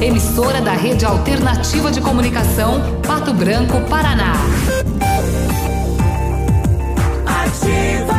emissora da Rede Alternativa de Comunicação, Pato Branco, Paraná. Ativa.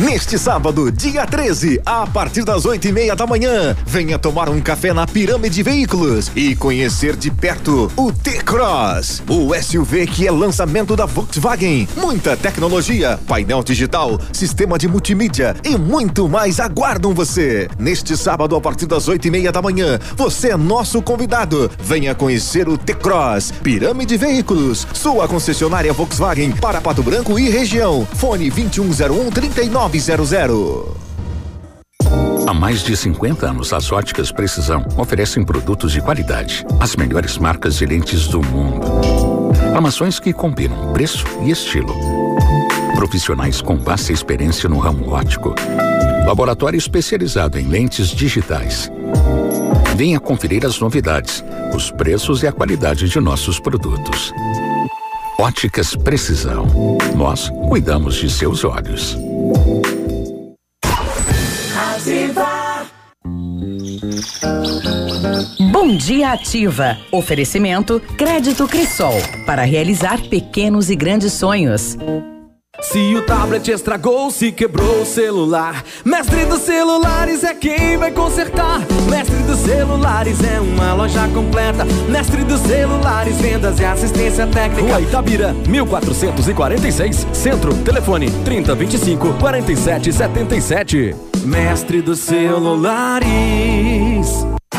Neste sábado, dia 13, a partir das oito e meia da manhã, venha tomar um café na Pirâmide Veículos e conhecer de perto o T-Cross, o SUV que é lançamento da Volkswagen. Muita tecnologia, painel digital, sistema de multimídia e muito mais aguardam você. Neste sábado, a partir das oito e meia da manhã, você é nosso convidado. Venha conhecer o T-Cross, Pirâmide Veículos, sua concessionária Volkswagen para Pato Branco e região. Fone 2101 39 900. Há mais de 50 anos, as óticas Precisão oferecem produtos de qualidade, as melhores marcas de lentes do mundo. Armações que combinam preço e estilo. Profissionais com vasta experiência no ramo óptico. Laboratório especializado em lentes digitais. Venha conferir as novidades, os preços e a qualidade de nossos produtos. Óticas Precisão. Nós cuidamos de seus olhos. Bom dia ativa. Oferecimento Crédito Crisol para realizar pequenos e grandes sonhos. Se o tablet estragou, se quebrou o celular, Mestre dos Celulares é quem vai consertar. Mestre dos Celulares é uma loja completa. Mestre dos Celulares, vendas e assistência técnica. Rua Itabira, 1446, Centro, telefone 3025 4777. Mestre dos Celulares.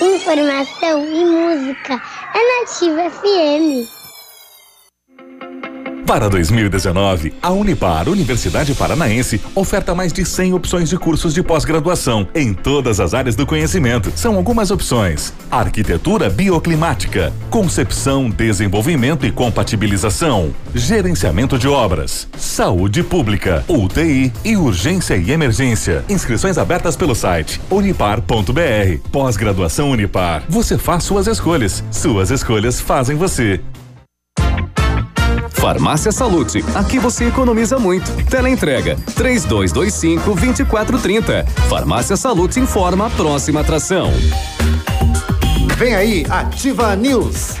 Informação e música é Nativa FM. Para 2019, a Unipar, Universidade Paranaense, oferta mais de 100 opções de cursos de pós-graduação em todas as áreas do conhecimento. São algumas opções: arquitetura bioclimática, concepção, desenvolvimento e compatibilização, gerenciamento de obras, saúde pública, UTI e urgência e emergência. Inscrições abertas pelo site unipar.br. Pós-graduação Unipar. Você faz suas escolhas. Suas escolhas fazem você. Farmácia Salute, aqui você economiza muito. Teleentrega 3225 2430. Farmácia Salute informa a próxima atração. Vem aí, Ativa News.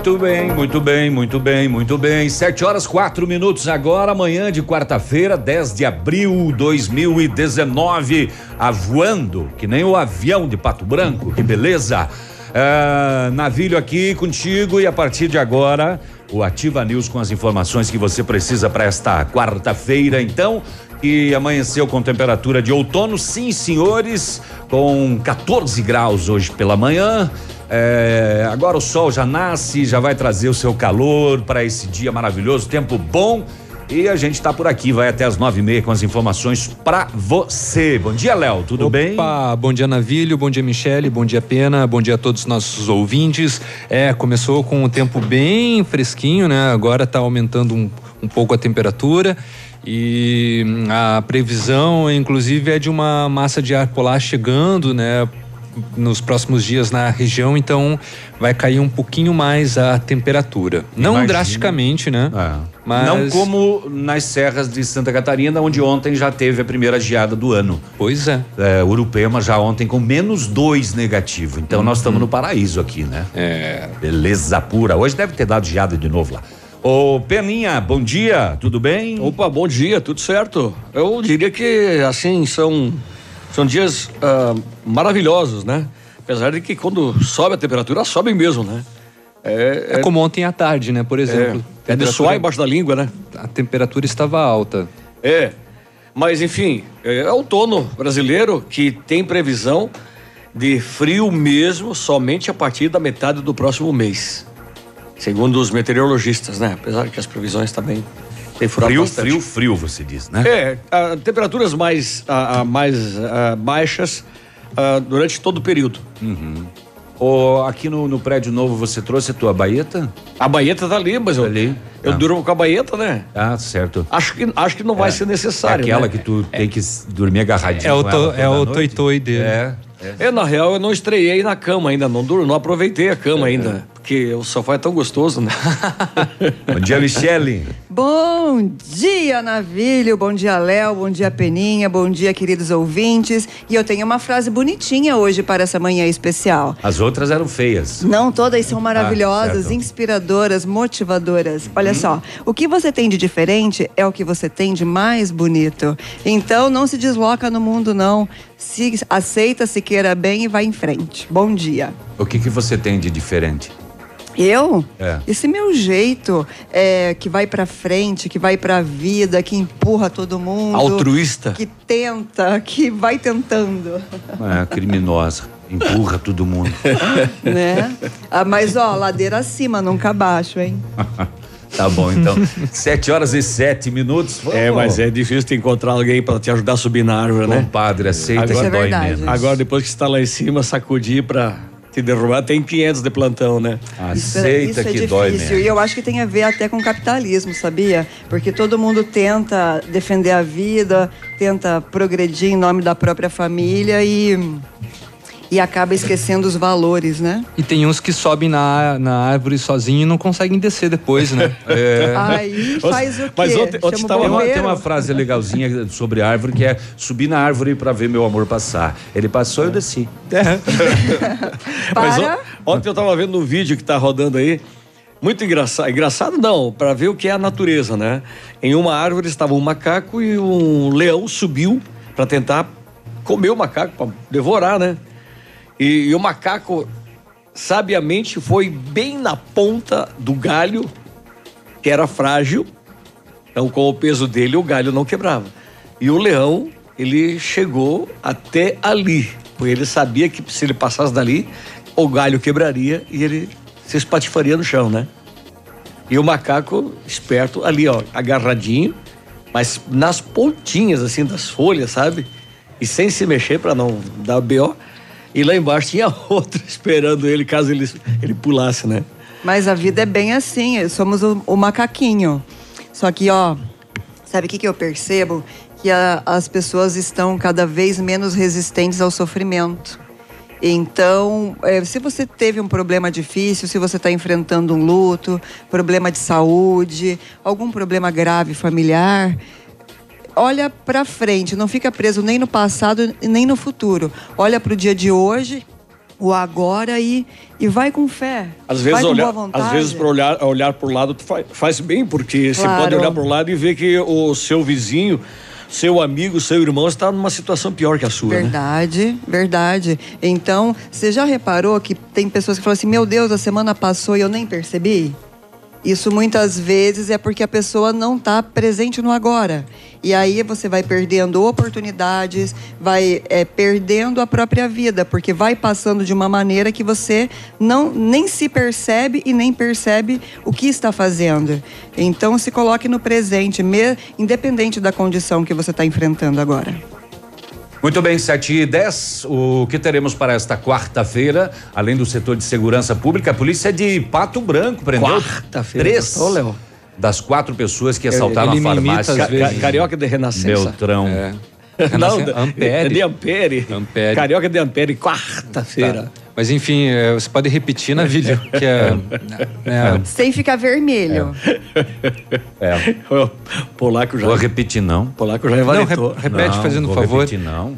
Muito bem, muito bem, muito bem, muito bem. Sete horas quatro minutos agora, amanhã de quarta-feira, 10 de abril 2019. Avoando, que nem o avião de Pato Branco, que beleza. Ah, navilho aqui contigo e a partir de agora, o Ativa News com as informações que você precisa para esta quarta-feira. Então, que amanheceu com temperatura de outono, sim, senhores, com 14 graus hoje pela manhã. É, agora o sol já nasce, já vai trazer o seu calor para esse dia maravilhoso, tempo bom. E a gente está por aqui, vai até as nove e meia com as informações para você. Bom dia, Léo, tudo Opa, bem? bom dia, Navilho, bom dia, Michele, bom dia, Pena, bom dia a todos os nossos ouvintes. É, começou com um tempo bem fresquinho, né? Agora está aumentando um, um pouco a temperatura. E hum, a previsão, inclusive, é de uma massa de ar polar chegando, né? Nos próximos dias na região, então vai cair um pouquinho mais a temperatura. Não Imagina. drasticamente, né? Mas Não como nas serras de Santa Catarina, onde ontem já teve a primeira geada do ano. Pois é. é Urupema já ontem com menos dois negativo. Então nós estamos no paraíso aqui, né? É. Beleza pura. Hoje deve ter dado geada de novo lá. Ô, Peninha, bom dia, tudo bem? Opa, bom dia, tudo certo? Eu diria que, assim, são, são dias ah, maravilhosos, né? Apesar de que quando sobe a temperatura, sobe mesmo, né? É, É como ontem à tarde, né? Por exemplo. É, é de suar embaixo da língua, né? A temperatura estava alta. É. Mas, enfim, é outono brasileiro que tem previsão de frio mesmo somente a partir da metade do próximo mês. Segundo os meteorologistas, né? Apesar que as previsões também furado Frio, bastante. frio, frio, você diz, né? É, ah, temperaturas mais, ah, ah, mais ah, baixas durante todo o período. Uhum. Aqui no, no prédio novo você trouxe a tua baeta? A baeta tá ali, mas eu, ali. eu Ah. durmo com a baeta, né? Ah, certo. Acho que, acho que não vai É. ser necessário. É aquela né? que tu tem que dormir agarradinho. É o, to, é o toitoi dele. É. É, na real, eu não estreiei na cama ainda, não, dur- não aproveitei a cama ainda. Porque o sofá é tão gostoso, né? Bom dia, Michele. Bom dia, Navilho. Bom dia, Léo. Bom dia, Peninha. Bom dia, queridos ouvintes. E eu tenho uma frase bonitinha hoje para essa manhã especial. As outras eram feias. Não, todas são maravilhosas, certo. inspiradoras, motivadoras. Olha só, o que você tem de diferente é o que você tem de mais bonito. Então não se desloca no mundo, não. Se aceita, se queira bem e vai em frente. Bom dia. O que que você tem de diferente? Eu? É. Esse meu jeito é, que vai pra frente, que vai pra vida, que empurra todo mundo. Altruísta. Que tenta, que vai tentando. É, criminosa. Empurra todo mundo. né? Ah, mas ó, ladeira acima, nunca abaixo, hein? Tá bom, então. Sete horas e sete minutos. Vamos. É, mas é difícil te encontrar alguém para te ajudar a subir na árvore, né? Compadre, aceita Isso que é dói menos. Agora, depois que você está lá em cima, sacudir para te derrubar, tem 500 de plantão, né? Isso é- Aceita isso é que difícil. dói E menos. eu acho que tem a ver até com capitalismo, sabia? Porque todo mundo tenta defender a vida, tenta progredir em nome da própria família e, e acaba esquecendo os valores, né? E tem uns que sobem na, na árvore sozinho e não conseguem descer depois, né? É. Aí faz o quê? Mas ontem- ontem Chama o tava- Tem uma, frase legalzinha sobre árvore que é subir na árvore pra ver meu amor passar. Ele passou e eu desci. Mas Para. on- ontem eu tava vendo um vídeo que tá rodando aí. Muito engraçado. Engraçado não, para ver o que é a natureza, né? Em uma árvore estava um macaco e um leão subiu para tentar comer o macaco, para devorar, né? E, e o macaco sabiamente foi bem na ponta do galho, que era frágil. Então, com o peso dele, o galho não quebrava. E o leão, ele chegou até ali, porque ele sabia que se ele passasse dali, o galho quebraria e ele se espatifaria no chão, né? E o macaco, esperto, ali, ó, agarradinho, mas nas pontinhas, assim, das folhas, sabe? E sem se mexer para não dar B.O. E lá embaixo tinha outro esperando ele, caso ele, ele pulasse, né? Mas a vida é bem assim, somos o, o macaquinho. Só que, ó, sabe o que, que eu percebo? Que a- as pessoas estão cada vez menos resistentes ao sofrimento. Então, eh, se você teve um problema difícil, se você está enfrentando um luto, problema de saúde, algum problema grave familiar, olha para frente, não fica preso nem no passado e nem no futuro. Olha para o dia de hoje, o agora e, e vai com fé. Às vezes, com olhar, boa vontade. às vezes para olhar, olhar para o lado faz, faz bem, porque você Claro. pode olhar para o lado e ver que o seu vizinho, seu amigo, seu irmão está numa situação pior que a sua, né? Verdade, verdade. Então, você já reparou que tem pessoas que falam assim: meu Deus, a semana passou e eu nem percebi? Isso muitas vezes é porque a pessoa não está presente no agora. E aí você vai perdendo oportunidades, vai é, perdendo a própria vida, porque vai passando de uma maneira que você não nem se percebe e nem percebe o que está fazendo. Então se coloque no presente, independente da condição que você está enfrentando agora. Muito bem, 7 e 10. O que teremos para esta quarta-feira, além do setor de segurança pública, a polícia de Pato Branco prendeu Quarta-feira, três gostou, das quatro pessoas que assaltaram Ele a farmácia. Ca- carioca de Renascença. Beltrão. É. Não, Renascença- Ampere. é de Ampere. Ampere. Carioca de Ampere, quarta-feira. Tá. Mas enfim, é, você pode repetir na vídeo, que é, é, Sem ficar vermelho. É. O polaco já. Vou repetir, não. polaco já é Não, repete Não, fazendo vou favor. repetir, não.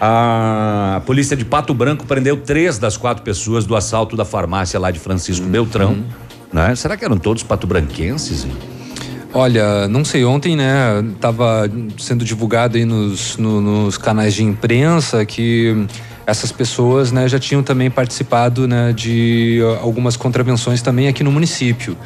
A polícia de Pato Branco prendeu três das quatro pessoas do assalto da farmácia lá de Francisco Beltrão. Né? Será que eram todos patobranquenses? Olha, não sei, ontem, né, tava sendo divulgado aí nos, no- nos canais de imprensa que essas pessoas, né, já tinham também participado, né, de ah, algumas contravenções também aqui no município.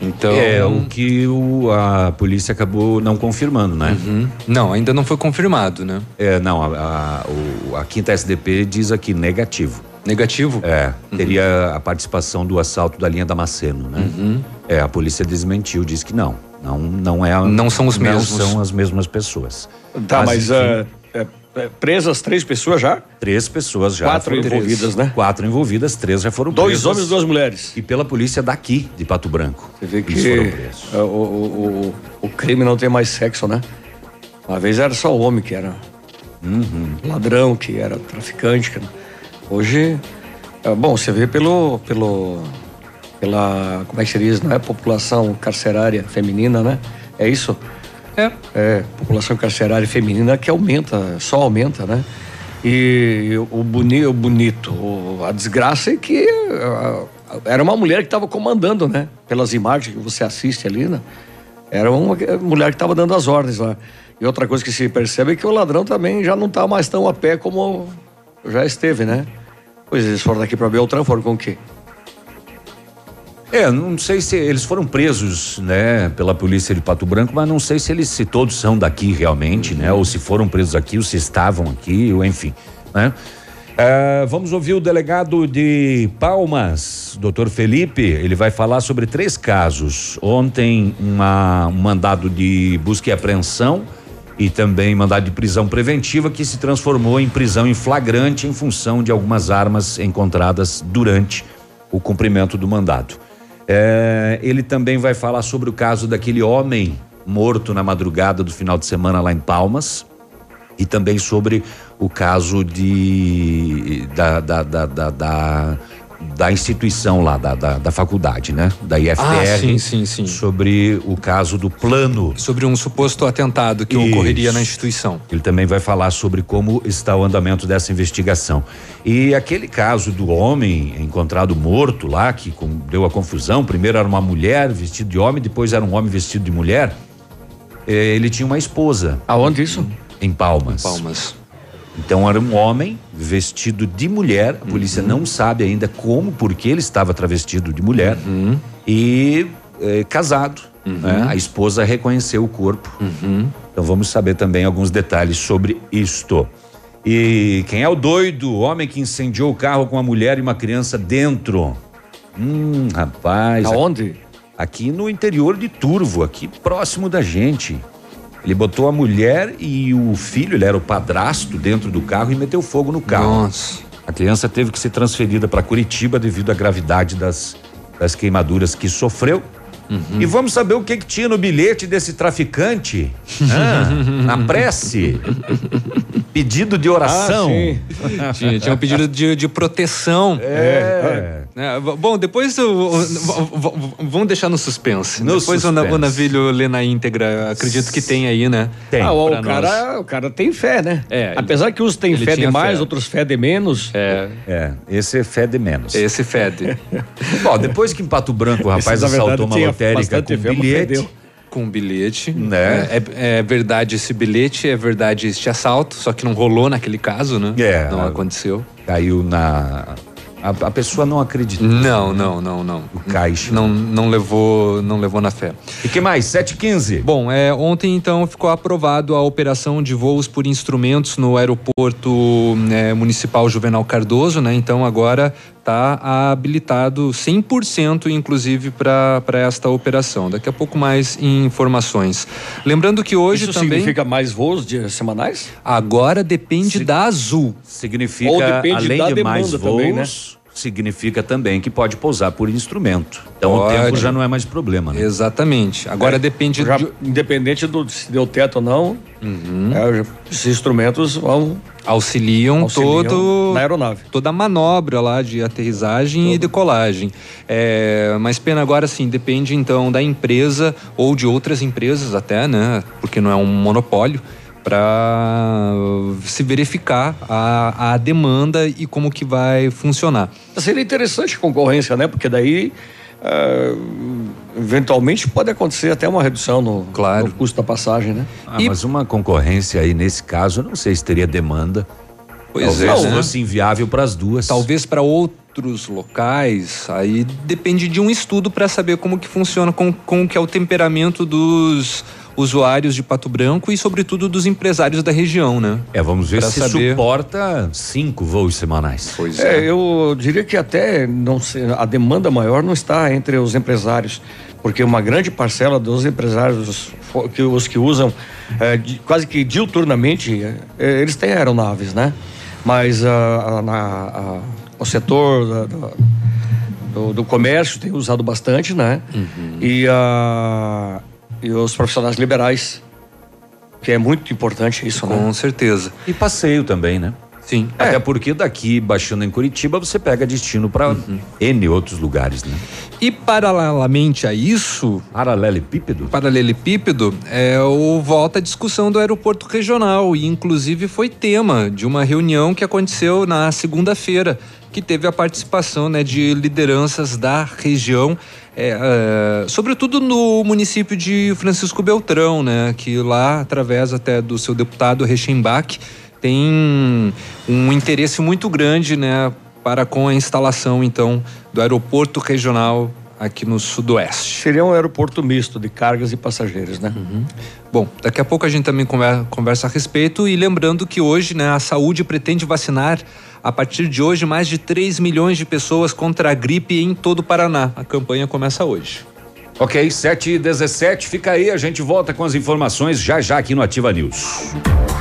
Então, É o que o- a polícia acabou não confirmando, né? Uhum. Não, ainda não foi confirmado, né? É, não, a, a, o- a quinta SDP diz aqui negativo. Negativo? É, teria a participação do assalto da linha Damasceno, né? Uhum. É, a polícia desmentiu, diz que não. Não, não é. Não são os não mesmos. são as mesmas pessoas. Tá, mas, enfim, é, é, é, presas três pessoas já? Três pessoas já. Quatro envolvidas, presas. né? Quatro envolvidas, três já foram Dois presas. homens e duas mulheres. E pela polícia daqui, de Pato Branco. Você vê que é, o, o, o, o crime não tem mais sexo, né? Uma vez era só o homem que era Uhum. ladrão, que era traficante. que- Hoje, é, bom, você vê pelo, pelo, pela, como é que se diz, não é população carcerária feminina, né? É isso? É. É, população carcerária feminina que aumenta, só aumenta, né? E o, boni, o bonito, a desgraça é que era uma mulher que estava comandando, né? Pelas imagens que você assiste ali, né? Era uma mulher que estava dando as ordens lá. E outra coisa que se percebe é que o ladrão também já não está mais tão a pé como já esteve, né? Pois eles foram daqui para Beltrão, foram com o quê? É, não sei se eles foram presos, né, pela polícia de Pato Branco, mas não sei se eles se todos são daqui realmente, né, ou se foram presos aqui, ou se estavam aqui, ou enfim, né? Ah, vamos ouvir o delegado de Palmas, doutor Felipe. Ele vai falar sobre três casos. Ontem, uma- um mandado de busca e apreensão e também mandado de prisão preventiva que se transformou em prisão em flagrante em função de algumas armas encontradas durante o cumprimento do mandado. É, ele também vai falar sobre o caso daquele homem morto na madrugada do final de semana lá em Palmas e também sobre o caso de da, da, da, da, da, instituição lá da, da, da faculdade, né? Da IFPR. Ah, sim, sim, sim. Sobre o caso do plano. Sobre um suposto atentado que ocorreria na instituição. Ele também vai falar sobre como está o andamento dessa investigação. E aquele caso do homem encontrado morto lá, que com- deu a confusão, primeiro era uma mulher vestida de homem, depois era um homem vestido de mulher. eh, ele tinha uma esposa. Aonde isso? Em Palmas. Palmas. Então era um homem vestido de mulher. A polícia Uhum. não sabe ainda como, porque ele estava travestido de mulher. Uhum. E eh, casado. né? A esposa reconheceu o corpo. Uhum. Então vamos saber também alguns detalhes sobre isto. E quem é o doido? O homem que incendiou o carro com a mulher e uma criança dentro. Hum, rapaz. Aonde? Aqui no interior de Turvo, aqui próximo da gente. Ele botou a mulher e o filho, ele era o padrasto, dentro do carro e meteu fogo no carro. Nossa. A criança teve que ser transferida para Curitiba devido à gravidade das, das queimaduras que sofreu. Uhum. E vamos saber o que, que tinha no bilhete desse traficante. Ah, na prece. Pedido de oração. Ah, tinha, tinha um pedido de, de proteção. É. Né, v- Bom, depois v- vamos deixar no suspense. No depois o Na- o suspense. navilho lê na íntegra. Acredito que tem aí, né? Ah, o, nós. cara, o cara tem fé, né? É, Apesar que uns têm fé demais, fé. outros fé de menos. É. É, esse é fé de menos. Esse fede. Bom, depois que em Pato Branco o rapaz Esse, na verdade, assaltou uma bastante com bilhete. fedeu. Com bilhete. Né? É, é verdade esse bilhete, é verdade este assalto, só que não rolou naquele caso, né? É. Não aconteceu. Caiu na A, a pessoa não acredita. Não, não, não, não. O caixa. Não, não levou, não levou na fé. E que mais? 715. Bom, é, ontem então ficou aprovado a operação de voos por instrumentos no aeroporto é, municipal Juvenal Cardoso, né? Então agora está habilitado 100% inclusive para esta operação. Daqui a pouco mais informações. Lembrando que hoje Isso também significa mais voos de, semanais? agora depende da Azul. Significa, Ou depende além da de mais demanda voos, também, né? Significa também que pode pousar por instrumento. Então o Pode. tempo já não é mais problema, né? Exatamente. Agora É, depende já, de- Independente do se deu teto ou não, Uhum. é, esses instrumentos vão auxiliam, Auxiliam todo na aeronave. toda a manobra lá de aterrissagem e decolagem. É, mas pena agora sim depende então da empresa ou de outras empresas até, né? Porque não é um monopólio para se verificar a, a demanda e como que vai funcionar. Seria interessante a concorrência, né? Porque daí, ah, eventualmente, pode acontecer até uma redução no, no custo da passagem, né? Ah, mas uma concorrência aí nesse caso, eu não sei se teria demanda. Pois Talvez é, né? fosse inviável para as duas. Talvez para outros locais, aí depende de um estudo para saber como que funciona, com, com que é o temperamento dos usuários de Pato Branco e sobretudo dos empresários da região, né? É, vamos ver Pra se saber. suporta cinco voos semanais. Pois É, eu diria que até não sei, a demanda maior não está entre os empresários, porque uma grande parcela dos empresários, que, os que usam é, de- quase que diuturnamente, é, é, eles têm aeronaves, né? Mas ah, ah, na- a- o setor da- da- do, do comércio tem usado bastante, né? E, ah, e os profissionais liberais, que é muito importante isso, né? Com certeza. E passeio também, né? Sim. Até porque daqui, baixando em Curitiba, você pega destino para Uhum. N outros lugares, né? E paralelamente a isso, paralelepípedo, paralelepípedo é o volta à discussão do aeroporto regional e inclusive foi tema de uma reunião que aconteceu na segunda-feira que teve a participação né, de lideranças da região, é, é, sobretudo no município de Francisco Beltrão, né, que lá através até do seu deputado Rechenbach tem um interesse muito grande, né, para com a instalação então do aeroporto regional aqui no sudoeste. Seria um aeroporto misto de cargas e passageiros, né? Bom, daqui a pouco a gente também conver- conversa a respeito e lembrando que hoje, né, a saúde pretende vacinar a partir de hoje mais de 3 milhões de pessoas contra a gripe em todo o Paraná. A campanha começa hoje. Ok, 7 e 17 fica aí, a gente volta com as informações já já aqui no Ativa News.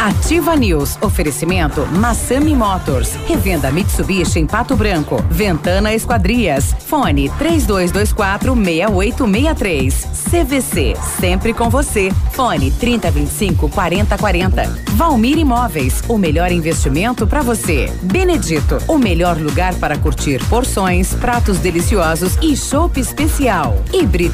Ativa News. Oferecimento Massami Motors. Revenda Mitsubishi em Pato Branco. Ventana Esquadrias. Fone 3224 6863. CVC. Sempre com você. Fone 3025 4040. Valmir Imóveis. O melhor investimento para você. Benedito. O melhor lugar para curtir porções, pratos deliciosos e chopp especial.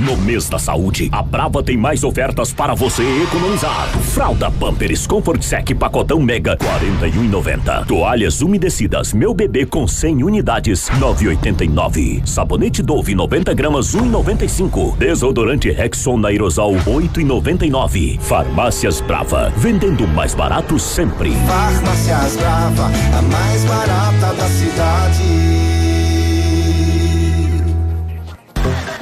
No mês da saúde, a Brava tem mais ofertas para você economizar. Fralda Pampers Comfort Sec pacotão Mega 41,90. Toalhas umedecidas Meu Bebê com 100 unidades 9,89. Sabonete Dove 90 gramas 1,95. Desodorante Rexon Aerosol 8,99. Farmácias Brava, vendendo mais barato sempre. Farmácias Brava, a mais barata da cidade.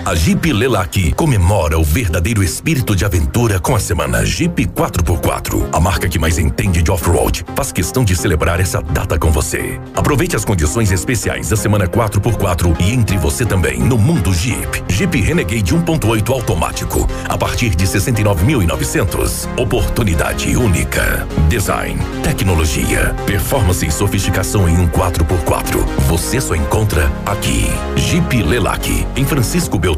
A Jeep Lelac comemora o verdadeiro espírito de aventura com a semana Jeep 4x4. A marca que mais entende de off-road faz questão de celebrar essa data com você. Aproveite as condições especiais da semana 4x4 e entre você também no mundo Jeep. Jeep Renegade 1.8 automático a partir de 69.900. Oportunidade única. Design, tecnologia, performance e sofisticação em um 4x4. Você só encontra aqui. Jeep Lelac em Francisco Beltrão.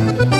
Thank you.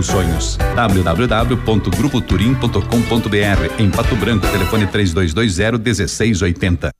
seus sonhos. www.grupoturim.com.br Em Pato Branco, telefone 3220 1680.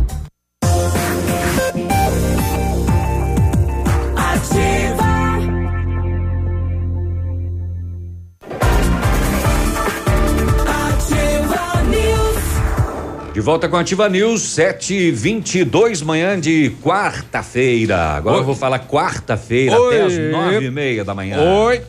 De volta com a Ativa News, 7h22, manhã de quarta-feira. Agora Oi. eu vou falar quarta-feira, até as nove e meia da manhã. Oi.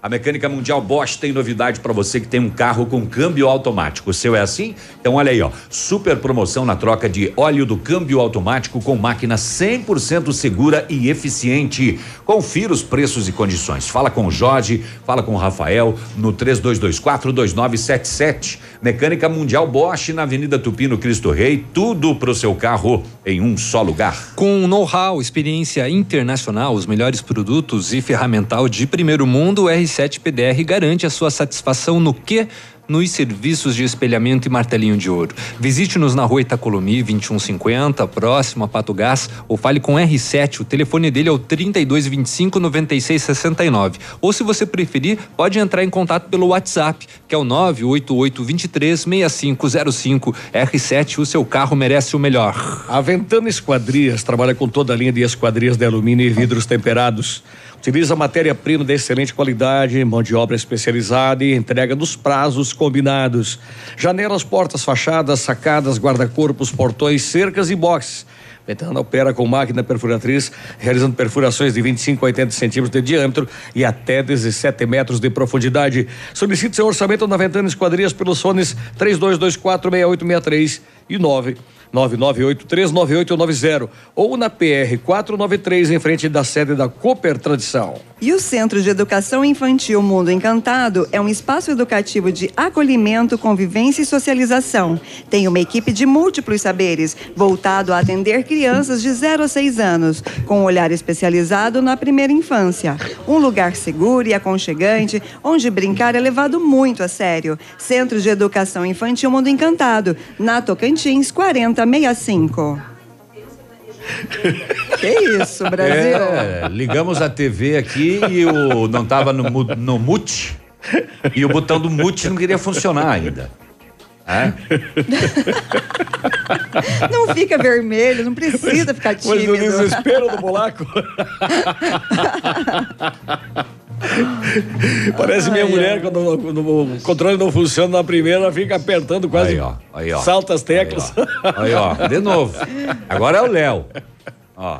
A Mecânica Mundial Bosch tem novidade para você que tem um carro com câmbio automático. O seu é assim? Então olha aí, ó. Super promoção na troca de óleo do câmbio automático com máquina 100% segura e eficiente. Confira os preços e condições. Fala com o Jorge, fala com o Rafael no 32242977. Mecânica Mundial Bosch na Avenida Tupi no Cristo Rei, tudo pro seu carro em um só lugar. Com know-how, experiência internacional, os melhores produtos e ferramental de primeiro mundo, o R7 PDR garante a sua satisfação no que? Nos serviços de espelhamento e martelinho de ouro. Visite-nos na rua Itacolomi 2150, próximo a Pato Gás, ou fale com R7. O telefone dele é o 3225 9669. Ou se você preferir, pode entrar em contato pelo WhatsApp, que é o 988 23 6505. R7, o seu carro merece o melhor. A Ventana Esquadrias trabalha com toda a linha de esquadrias de alumínio e vidros temperados. Utiliza matéria-prima de excelente qualidade, mão de obra especializada e entrega nos prazos combinados. Janelas, portas, fachadas, sacadas, guarda-corpos, portões, cercas e boxes. Ventana opera com máquina perfuratriz, realizando perfurações de 25 a 80 centímetros de diâmetro e até 17 metros de profundidade. Solicite seu orçamento na Ventana Esquadrias pelos fones 32246863 e 9 99839890 ou na PR 493 em frente da sede da Cooper Tradição. E o Centro de Educação Infantil Mundo Encantado é um espaço educativo de acolhimento, convivência e socialização. Tem uma equipe de múltiplos saberes, voltado a atender crianças de 0 a 6 anos, com um olhar especializado na primeira infância. Um lugar seguro e aconchegante, onde brincar é levado muito a sério. Centro de Educação Infantil Mundo Encantado, na Tocantins 4065. Que isso, Brasil? É, ligamos a TV aqui e o não tava no, no mute e o botão do mute não queria funcionar ainda. É? Não fica vermelho, não precisa ficar Mas no tímido. desespero do bolaco. Parece minha Ai, mulher, ai. quando, o controle não funciona na primeira, ela fica apertando quase. Aí, ó, aí, ó. Salta as teclas. Aí, ó, de novo. Agora é o Léo. Ó.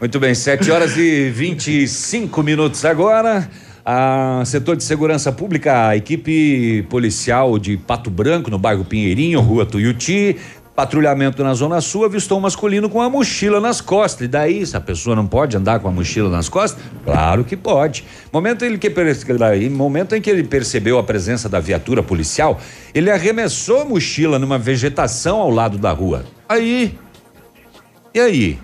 Muito bem, 7 horas e 25 minutos agora. A setor de segurança pública, a equipe policial de Pato Branco, no bairro Pinheirinho, rua Tuiuti, patrulhamento na Zona Sul, avistou um masculino com a mochila nas costas. E daí, se a pessoa não pode andar com a mochila nas costas? Claro que pode. Momento em que, momento em que ele percebeu a presença da viatura policial, ele arremessou a mochila numa vegetação ao lado da rua. Aí, e aí?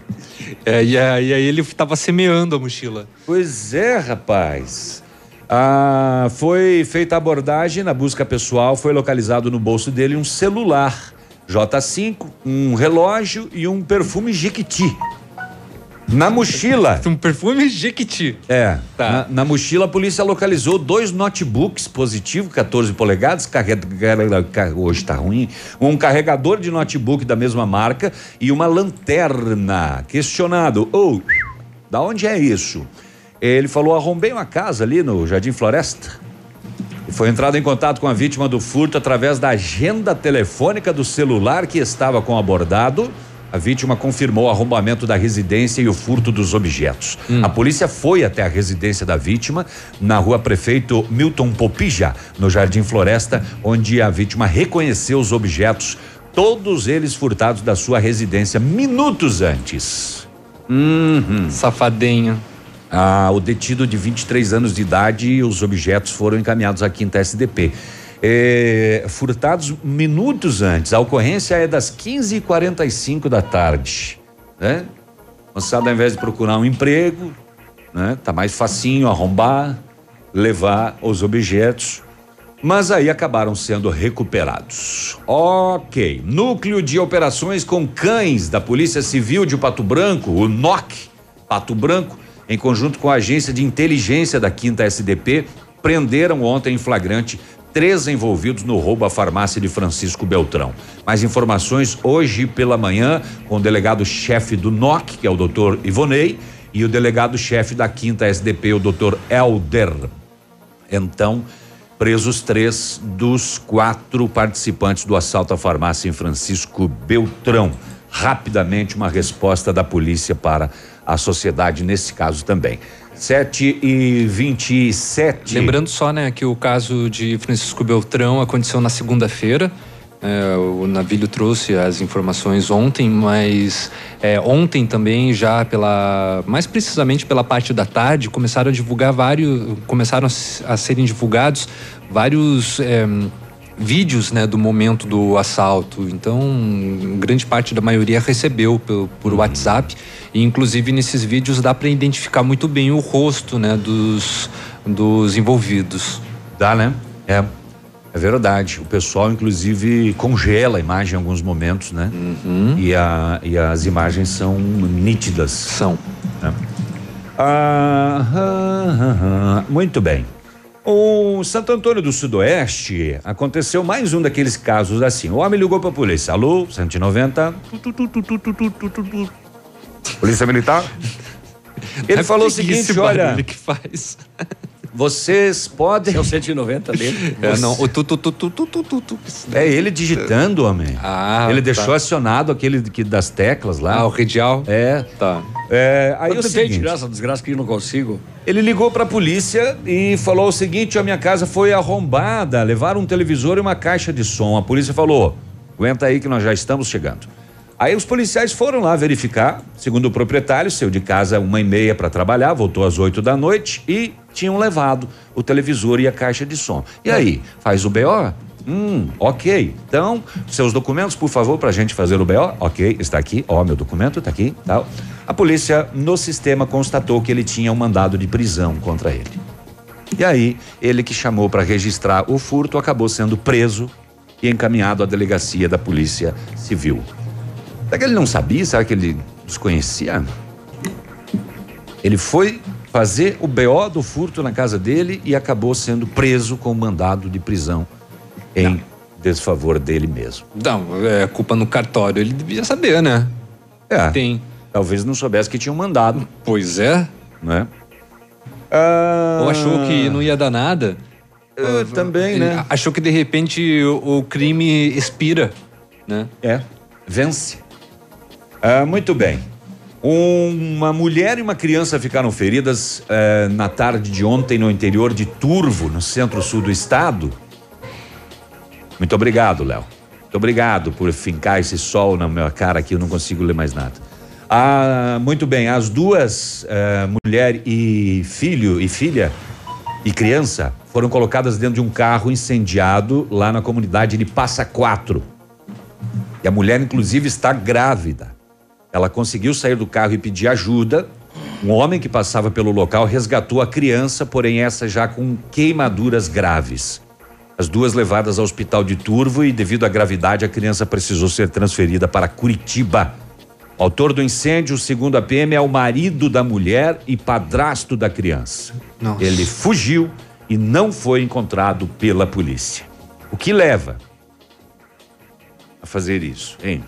É, e aí, aí ele estava semeando a mochila. Pois é, rapaz. Ah, foi feita a abordagem na busca pessoal, foi localizado no bolso dele um celular J5, um relógio e um perfume Jequiti. Na mochila. Um perfume Jequiti. É. Tá. Na, na, mochila, a polícia localizou dois notebooks positivo, 14 polegadas, carrega, hoje tá ruim. Um carregador de notebook da mesma marca e uma lanterna. Questionado. Ou, oh, da onde é isso? Ele falou: arrombei uma casa ali no Jardim Floresta. E foi entrado em contato com a vítima do furto através da agenda telefônica do celular que estava com abordado a vítima confirmou o arrombamento da residência e o furto dos objetos. Hum. A polícia foi até a residência da vítima, na rua Prefeito Milton Popija, no Jardim Floresta, onde a vítima reconheceu os objetos, todos eles furtados da sua residência minutos antes. Uhum. Safadinho. Ah, o detido de 23 anos de idade e os objetos foram encaminhados à quinta SDP é, furtados minutos antes. A ocorrência é das 15h45 da tarde. Né? Moçada, ao invés de procurar um emprego, né? Tá mais facinho arrombar, levar os objetos. Mas aí acabaram sendo recuperados. Ok. Núcleo de Operações com Cães da Polícia Civil de Pato Branco, o NOC Pato Branco, em conjunto com a Agência de Inteligência da Quinta SDP, prenderam ontem em flagrante três envolvidos no roubo à farmácia de Francisco Beltrão. Mais informações hoje pela manhã com o delegado-chefe do NOC, que é o doutor Ivonei, e o delegado-chefe da quinta SDP, o doutor Elder. Então, presos três dos quatro participantes do assalto à farmácia em Francisco Beltrão. Rapidamente, uma resposta da polícia para a sociedade nesse caso também. 7 e 27. Lembrando só, né, que o caso de Francisco Beltrão aconteceu na segunda-feira. É, o Navilho trouxe as informações ontem, mas é, ontem também já pela, mais precisamente pela parte da tarde, começaram a divulgar vários, começaram a, a serem divulgados vários é, vídeos né, do momento do assalto. Então, grande parte da maioria recebeu por, por uhum. WhatsApp. E, inclusive, nesses vídeos dá para identificar muito bem o rosto né, dos, dos envolvidos. Dá, né? É. É verdade. O pessoal, inclusive, congela a imagem em alguns momentos, né? Uhum. E, a, e as imagens são nítidas. São. É. Ah, ah, ah, ah. muito bem. O Santo Antônio do Sudoeste aconteceu mais um daqueles casos assim. O homem ligou para a polícia. Alô, 190. Polícia Militar. Ele é falou o seguinte, olha. que faz. Vocês podem. É o 190 dele. É, não, o tu, tu, tu, tu, tu, tu, tu, tu. É ele digitando, homem. Ah, ele tá. deixou acionado aquele que, das teclas lá. Ah, o redial? É. Tá. É, aí eu o tentei seguinte, essa desgraça que eu não consigo. Ele ligou para a polícia e falou o seguinte: a minha casa foi arrombada, levaram um televisor e uma caixa de som. A polícia falou: aguenta aí que nós já estamos chegando. Aí os policiais foram lá verificar. Segundo o proprietário, saiu de casa uma e meia para trabalhar, voltou às oito da noite e tinham levado o televisor e a caixa de som. E aí, faz o BO? Hum, ok. Então, seus documentos, por favor, para a gente fazer o BO? Ok, está aqui. Ó, meu documento está aqui. Tal. A polícia no sistema constatou que ele tinha um mandado de prisão contra ele. E aí, ele que chamou para registrar o furto acabou sendo preso e encaminhado à delegacia da Polícia Civil. Será que ele não sabia? Será que ele desconhecia? Ele foi fazer o BO do furto na casa dele e acabou sendo preso com mandado de prisão em não. desfavor dele mesmo. Não, é culpa no cartório. Ele devia saber, né? É. Tem. Talvez não soubesse que tinha um mandado. Pois é. Né? Ah... Ou achou que não ia dar nada. Uh, também, né? Achou que de repente o, o crime expira, né? É, vence. Ah, muito bem. Uma mulher e uma criança ficaram feridas eh, na tarde de ontem no interior de Turvo, no centro-sul do estado. Muito obrigado, Léo. Muito obrigado por fincar esse sol na minha cara aqui, eu não consigo ler mais nada. Ah, muito bem, as duas, eh, mulher e filho e filha e criança, foram colocadas dentro de um carro incendiado lá na comunidade de Passa Quatro. E a mulher, inclusive, está grávida. Ela conseguiu sair do carro e pedir ajuda. Um homem que passava pelo local resgatou a criança, porém essa já com queimaduras graves. As duas levadas ao hospital de Turvo e, devido à gravidade, a criança precisou ser transferida para Curitiba. O autor do incêndio, segundo a PM, é o marido da mulher e padrasto da criança. Nossa. Ele fugiu e não foi encontrado pela polícia. O que leva a fazer isso, hein?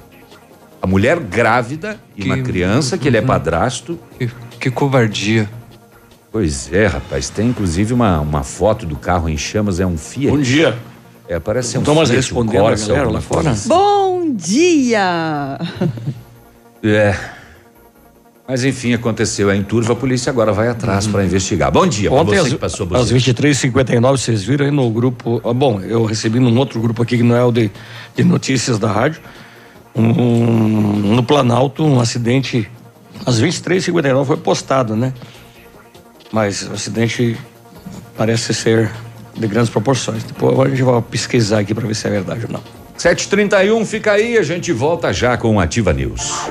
A mulher grávida e uma criança que ele é Uhum. padrasto. Que, que covardia. Pois é, rapaz. Tem inclusive uma, uma foto do carro em chamas, é um Fiat. Bom dia. É, parece ser um Thomas Fiat, respondendo um a Corsa, galera alguma lá fora. coisa. Bom dia! É. Mas enfim, aconteceu aí em Turva, a polícia agora vai atrás para investigar. Bom dia, pra Ontem, você às, que passou às você. 23h59, vocês viram aí no grupo. ah, Bom, eu recebi num outro grupo aqui que não é o de, de notícias da rádio. Um- no Planalto, um acidente. Às 23h59 foi postado, né? Mas o acidente parece ser de grandes proporções. Depois a gente vai pesquisar aqui para ver se é verdade ou não. 7h31, fica aí, a gente volta já com Ativa News.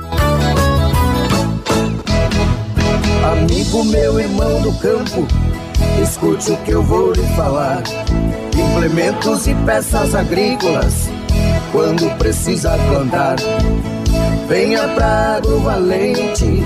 Amigo meu, irmão do campo, escute o que eu vou lhe falar. Implementos e peças agrícolas, quando precisa plantar. Venha pra Agrovalente,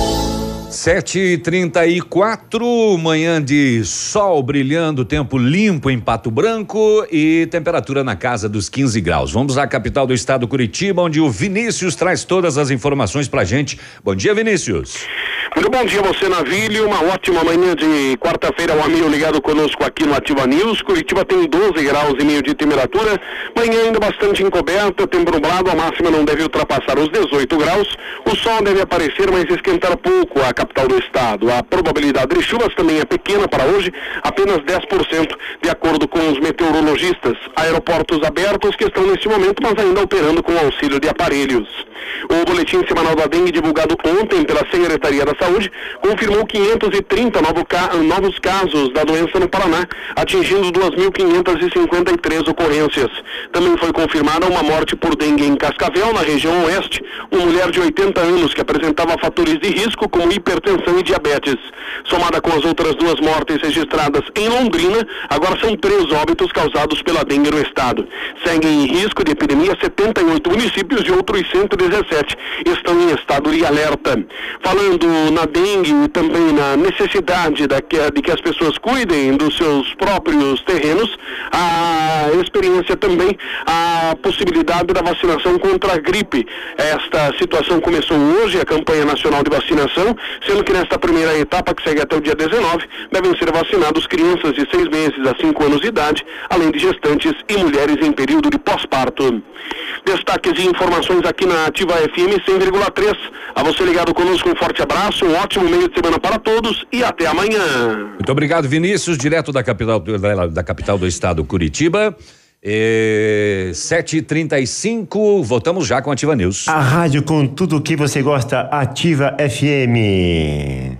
7h34, manhã de sol brilhando, tempo limpo em Pato Branco e temperatura na casa dos 15 graus. Vamos à capital do estado, Curitiba, onde o Vinícius traz todas as informações pra gente. Bom dia, Vinícius. Muito bom dia você, Navilho. Uma ótima manhã de quarta-feira, um amigo ligado conosco aqui no Ativa News. Curitiba tem 12 graus e meio de temperatura. Manhã ainda bastante encoberta, tempo nublado, a máxima não deve ultrapassar os 18 graus. O sol deve aparecer, mas esquentar pouco a capital do estado. A probabilidade de chuvas também é pequena para hoje, apenas 10%, de acordo com os meteorologistas. Aeroportos abertos que estão neste momento, mas ainda operando com auxílio de aparelhos. O boletim semanal da dengue divulgado ontem pela Secretaria da Saúde confirmou 530 novo ca- novos casos da doença no Paraná, atingindo 2.553 ocorrências. Também foi confirmada uma morte por dengue em Cascavel, na região oeste, uma mulher de 80 anos que apresentava fatores de risco como hipertensão e diabetes. Somada com as outras duas mortes registradas em Londrina, agora são três óbitos causados pela dengue no estado. Seguem em risco de epidemia 78 municípios e outros 117 estão em estado de alerta. Falando na dengue e também na necessidade da de que as pessoas cuidem dos seus próprios terrenos, a experiência também a possibilidade da vacinação contra a gripe. Esta situação começou hoje, a campanha nacional de vacinação, sendo que nesta primeira etapa, que segue até o dia 19, devem ser vacinados crianças de 6 meses a 5 anos de idade, além de gestantes e mulheres em período de pós-parto. Destaques e informações aqui na Ativa FM 100,3. A você ligado conosco, um forte abraço, um ótimo meio de semana para todos e até amanhã. Muito obrigado, Vinícius, direto da capital da capital do estado, Curitiba. É, 7h35, voltamos já com a Ativa News. A rádio com tudo que você gosta, Ativa FM.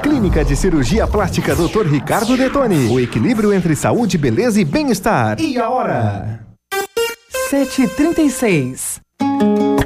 Clínica de Cirurgia Plástica Dr. Ricardo Detoni. O equilíbrio entre saúde, beleza e bem-estar. E a hora? 736.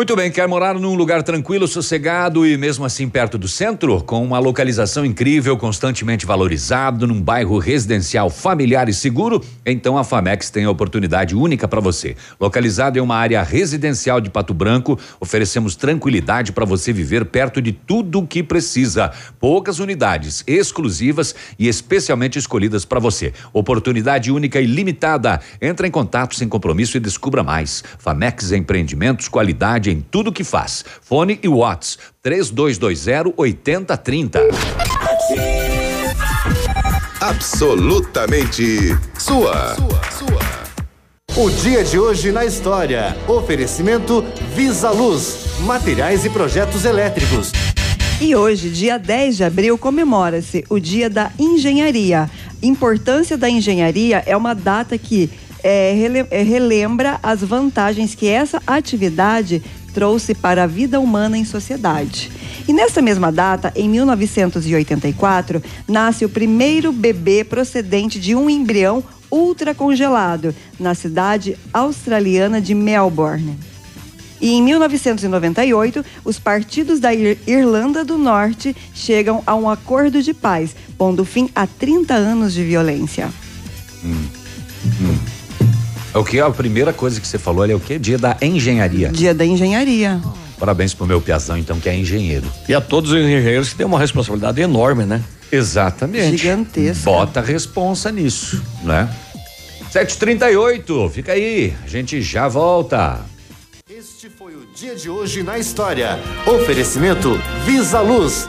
Muito bem, quer morar num lugar tranquilo, sossegado e mesmo assim perto do centro? Com uma localização incrível, constantemente valorizado, num bairro residencial familiar e seguro? Então a Famex tem a oportunidade única para você. Localizado em uma área residencial de Pato Branco, oferecemos tranquilidade para você viver perto de tudo o que precisa. Poucas unidades exclusivas e especialmente escolhidas para você. Oportunidade única e limitada. Entre em contato sem compromisso e descubra mais. Famex Empreendimentos, qualidade em tudo que faz. Fone e Whats 3220 8030. Absolutamente sua. O dia de hoje na história. Oferecimento Visa Luz. Materiais e projetos elétricos. E hoje, dia 10 de abril, comemora-se o Dia da Engenharia. Importância da engenharia é uma data que é, é, relembra as vantagens que essa atividade trouxe para a vida humana em sociedade. E nessa mesma data, em 1984, nasce o primeiro bebê procedente de um embrião ultracongelado na cidade australiana de Melbourne. E em 1998, os partidos da Ir- Irlanda do Norte chegam a um acordo de paz, pondo fim a 30 anos de violência. É o que? A primeira coisa que você falou ali é o quê? Dia da engenharia. Dia da engenharia. Parabéns pro meu piazão, então, que é engenheiro. E a todos os engenheiros que têm uma responsabilidade enorme, né? Exatamente. Gigantesca. Bota a responsa nisso, né? 738, fica aí, a gente já volta. Este foi o dia de hoje na história. Oferecimento Visa Luz.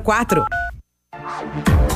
6004.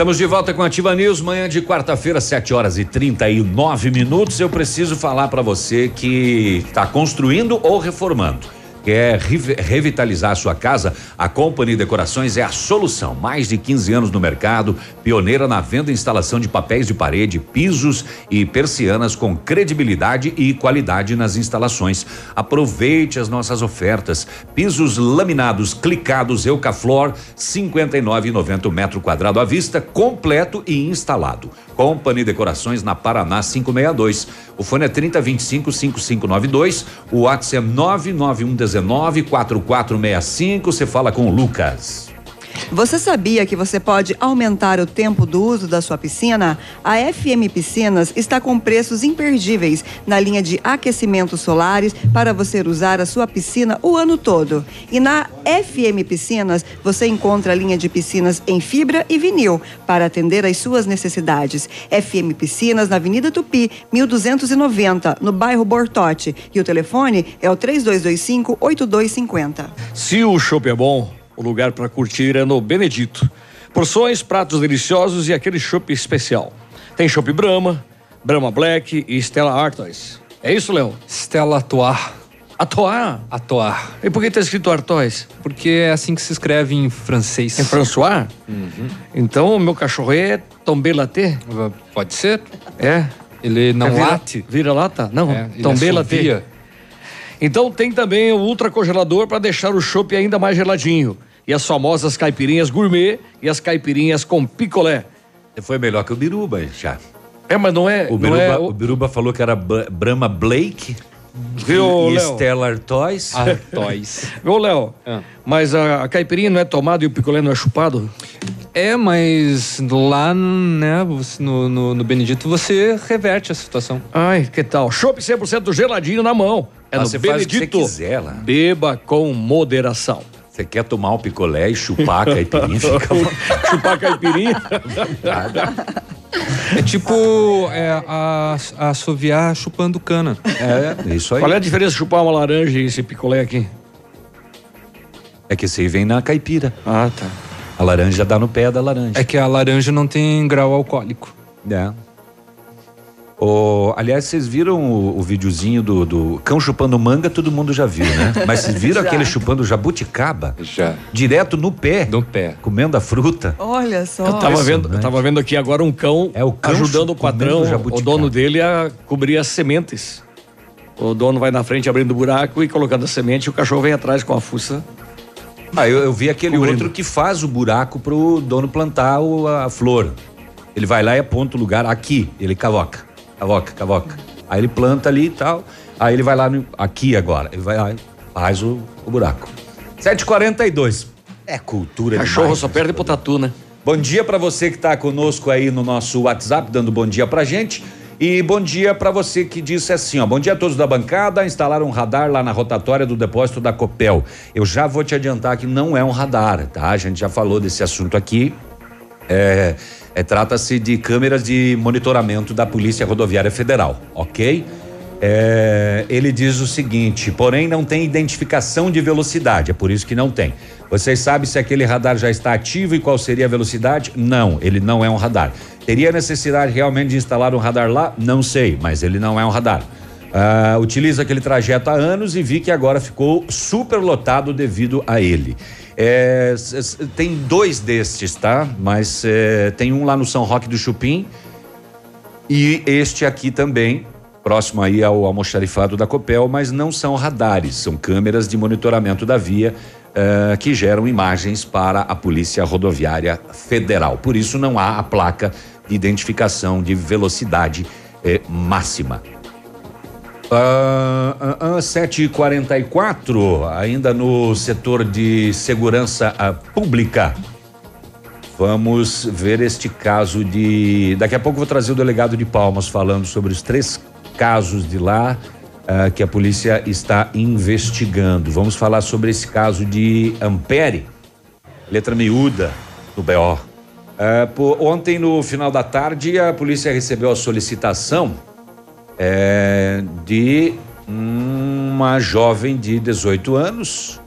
Estamos de volta com a Ativa News, manhã de quarta-feira, 7 horas e 39 minutos. Eu preciso falar para você que está construindo ou reformando. Quer revi- revitalizar sua casa? A Company Decorações é a solução. Mais de 15 anos no mercado, pioneira na venda e instalação de papéis de parede, pisos e persianas com credibilidade e qualidade nas instalações. Aproveite as nossas ofertas. Pisos laminados, clicados, Eucaflor, 59,90 o metro quadrado à vista, completo e instalado. Company Decorações na Paraná 562. O fone é 3025 5592. O WhatsApp é 99119 4465. Você fala com o Lucas. Você sabia que você pode aumentar o tempo do uso da sua piscina? A FM Piscinas está com preços imperdíveis na linha de aquecimentos solares para você usar a sua piscina o ano todo. E na FM Piscinas você encontra a linha de piscinas em fibra e vinil para atender às suas necessidades. FM Piscinas na Avenida Tupi, 1290, no bairro Bortote. E o telefone é o 3225 8250. Se o chopp é bom, o lugar para curtir é no Benedito. Porções, pratos deliciosos e aquele chopp especial. Tem chopp Brahma, Brahma Black e Stella Artois. É isso, Léo? Stella Artois. Atoar? Atoar. E por que tá escrito Artois? Porque é assim que se escreve em francês. Em François? Então, o meu cachorro é Tombé Latte? Pode ser. É? Ele não É vira- late. Vira lata? Não, É, Tombé assovia. Então tem também o ultra congelador para deixar o chopp ainda mais geladinho. E as famosas caipirinhas gourmet e as caipirinhas com picolé. Você foi melhor que o Biruba, já. É, mas não é. O não Biruba, é o Biruba falou que era Brahma Blake. Viu, e Léo? Stella Artois. Artois. Ô, Léo, mas a, a caipirinha não é tomada e o picolé não é chupado? É, mas lá, né, no, no, no Benedito você reverte a situação. Ai, que tal? Chopp 100% geladinho na mão. É Ah, no você faz o que você Benedito. quiser lá. Beba com moderação. Você quer tomar um picolé e chupar a caipirinha? Chupar caipirinha? É tipo é, a, a assoviar chupando cana. É, isso aí. Qual é a diferença de chupar uma laranja e esse picolé aqui? É que esse aí vem na caipira. Ah, tá. A laranja dá no pé da laranja. É que a laranja não tem grau alcoólico. É. O, aliás, vocês viram o, o videozinho do, do cão chupando manga, todo mundo já viu, né? Mas vocês viram aquele chupando jabuticaba? Já. Direto no pé. No pé. Comendo a fruta. Olha só. Eu tava, vendo, eu tava vendo aqui agora um cão, É o cão ajudando o jabuticaba. o dono dele, a cobrir as sementes. O dono vai na frente abrindo o buraco e colocando a semente e o cachorro vem atrás com a fuça. Ah, eu, eu vi aquele Cobrindo. outro que faz o buraco pro dono plantar o- a flor. Ele vai lá e aponta o lugar aqui. Ele cavoca, cavoca, cavoca. Aí ele planta ali e tal. Aí ele vai lá no, aqui agora. Ele vai lá e faz o, o buraco. 7h42. É cultura Cachorro demais, só perde pro tatu, né? Bom dia pra você que tá conosco aí no nosso WhatsApp, dando bom dia pra gente. E bom dia pra você que disse assim, ó. Bom dia a todos da bancada. Instalaram um radar lá na rotatória do depósito da Copel. Eu já vou te adiantar que não é um radar, tá? A gente já falou desse assunto aqui. É, é, Trata-se de câmeras de monitoramento da Polícia Rodoviária Federal, ok? É, ele diz o seguinte: porém, não tem identificação de velocidade, é por isso que não tem. Vocês sabem se aquele radar já está ativo e qual seria a velocidade? Não, ele não é um radar. Teria necessidade realmente de instalar um radar lá? Não sei, mas ele não é um radar. Ah, utiliza aquele trajeto há anos e vi que agora ficou super lotado devido a ele. É, tem dois destes, tá? Mas é, tem um lá no São Roque do Chupim e este aqui também, próximo aí ao almoxarifado da Copel, mas não são radares, são câmeras de monitoramento da via eh, que geram imagens para a Polícia Rodoviária Federal. Por isso não há a placa de identificação de velocidade eh, máxima. Ah, ah, ah, 7h44, ainda no setor de segurança ah, pública. Vamos ver este caso de. Daqui a pouco vou trazer o delegado de Palmas falando sobre os três casos de lá ah, que a polícia está investigando. Vamos falar sobre esse caso de Ampere, letra miúda do BO. Ah, pô, ontem, no final da tarde, a polícia recebeu a solicitação é, de uma jovem de 18 anos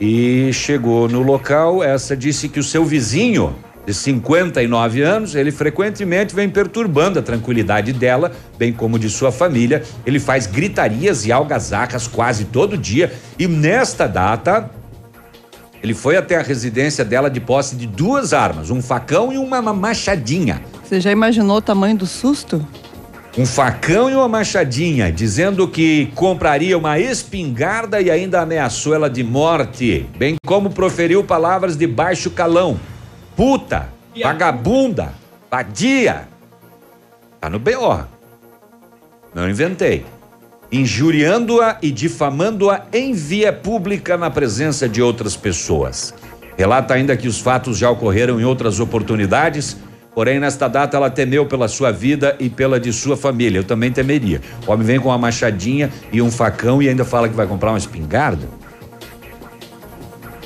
e chegou no local. Essa disse que o seu vizinho de 59 anos, ele frequentemente vem perturbando a tranquilidade dela, bem como de sua família. Ele faz gritarias e algazarras quase todo dia e nesta data ele foi até a residência dela de posse de duas armas, um facão e uma machadinha. Você já imaginou o tamanho do susto? Um facão e uma machadinha, dizendo que compraria uma espingarda e ainda ameaçou ela de morte, bem como proferiu palavras de baixo calão. Puta, vagabunda, vadia. Tá no BO. Não inventei. Injuriando-a e difamando-a em via pública na presença de outras pessoas. Relata ainda que os fatos já ocorreram em outras oportunidades, porém nesta data ela temeu pela sua vida e pela de sua família. Eu também temeria. O homem vem com uma machadinha e um facão e ainda fala que vai comprar uma espingarda.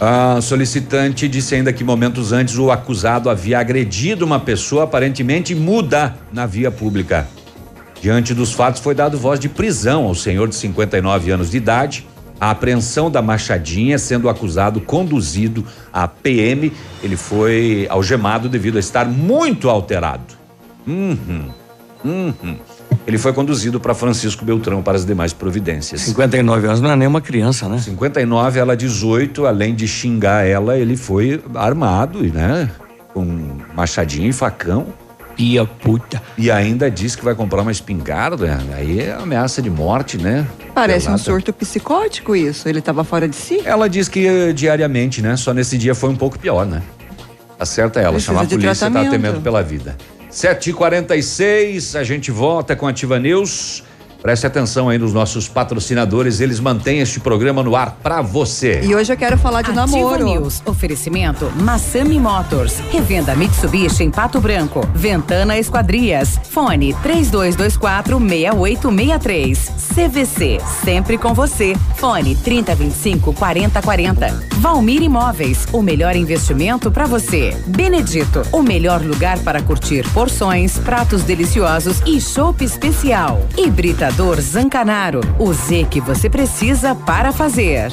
A solicitante disse ainda que momentos antes o acusado havia agredido uma pessoa aparentemente muda na via pública. Diante dos fatos, foi dado voz de prisão ao senhor de 59 anos de idade. A apreensão da machadinha, sendo acusado conduzido à PM, ele foi algemado devido a estar muito alterado. Uhum, uhum. Ele foi conduzido para Francisco Beltrão para as demais providências. 59 anos não é nem uma criança, né? 59, ela 18, além de xingar ela, ele foi armado, né? Com machadinho e facão. Pia puta. E ainda diz que vai comprar uma espingarda, aí é ameaça de morte, né? Parece um surto psicótico isso. Ele estava fora de si? Ela diz que eh, diariamente, né? Só nesse dia foi um pouco pior, né? Acerta ela, Precisa chamar a polícia, tá tratamento. temendo pela vida. 7h46, a gente volta com a Ativa News. Preste atenção aí nos nossos patrocinadores, eles mantêm este programa no ar pra você. E hoje eu quero falar de Ativa namoro. News, oferecimento Massami Motors, revenda Mitsubishi em Pato Branco, Ventana Esquadrias, fone 3224 6863, CVC, sempre com você, fone 3025 4040, Valmir Imóveis, o melhor investimento para você, Benedito, o melhor lugar para curtir porções, pratos deliciosos e chopp especial, Hibridador Zancanaro, o Z que você precisa para fazer.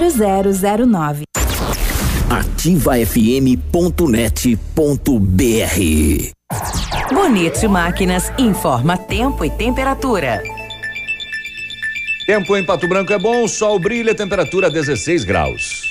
0009. ativafm.net.br Bonito Máquinas informa tempo e temperatura. Tempo em Pato Branco é bom, sol brilha, temperatura 16 graus.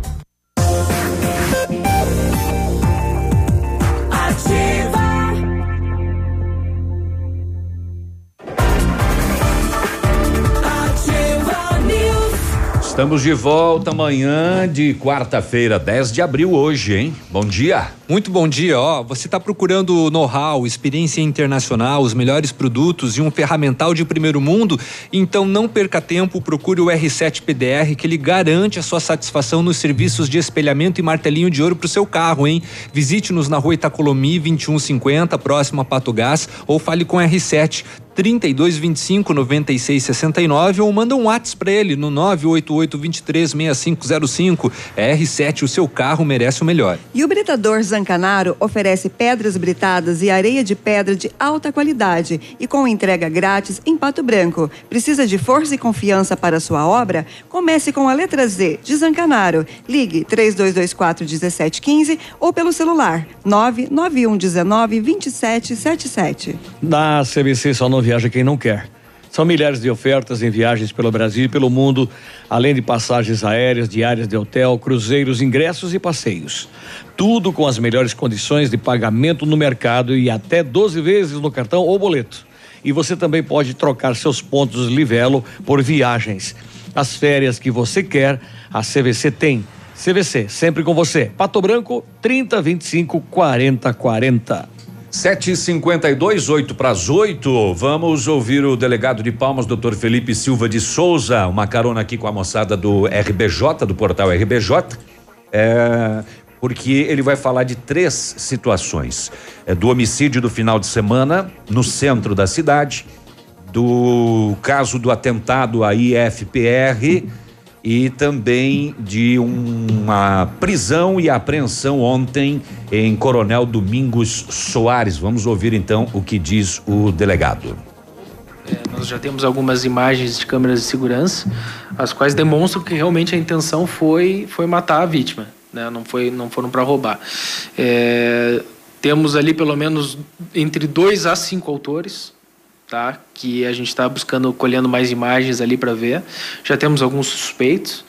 Estamos de volta amanhã de quarta-feira, 10 de abril hoje, hein? Bom dia. Muito bom dia, ó. Você está procurando know-how, experiência internacional, os melhores produtos e um ferramental de primeiro mundo? Então não perca tempo, procure o R7 PDR que ele garante a sua satisfação nos serviços de espelhamento e martelinho de ouro para o seu carro, hein? Visite-nos na rua Itacolomi 2150, próximo a Pato Gás, ou fale com R7 3225 9669 ou manda um WhatsApp para ele no 988 23 6505. R7, o seu carro merece o melhor. E o Britador Zancanaro oferece pedras britadas e areia de pedra de alta qualidade e com entrega grátis em Pato Branco. Precisa de força e confiança para sua obra? Comece com a letra Z de Zancanaro. Ligue 3224 1715 ou pelo celular 99119 2777. Na CBC só não viaja quem não quer. São milhares de ofertas em viagens pelo Brasil e pelo mundo, além de passagens aéreas, diárias de hotel, cruzeiros, ingressos e passeios. Tudo com as melhores condições de pagamento no mercado e até 12 vezes no cartão ou boleto. E você também pode trocar seus pontos Livelo por viagens. As férias que você quer, a CVC tem. CVC, sempre com você. Pato Branco, 30 25 40 40. 7h52, 8 para as 8. Vamos ouvir o delegado de Palmas, doutor Felipe Silva de Souza. Uma carona aqui com a moçada do RBJ, do portal RBJ. É, porque ele vai falar de três situações: é, do homicídio do final de semana no centro da cidade, do caso do atentado à IFPR e também de uma prisão e apreensão ontem em Coronel Domingos Soares. Vamos ouvir então o que diz o delegado. É, nós já temos algumas imagens de câmeras de segurança, as quais demonstram que realmente a intenção foi, foi matar a vítima, né? não, foi, não foram para roubar. É, temos ali pelo menos entre dois a cinco autores, tá? Que a gente está buscando, colhendo mais imagens ali para ver. Já temos alguns suspeitos.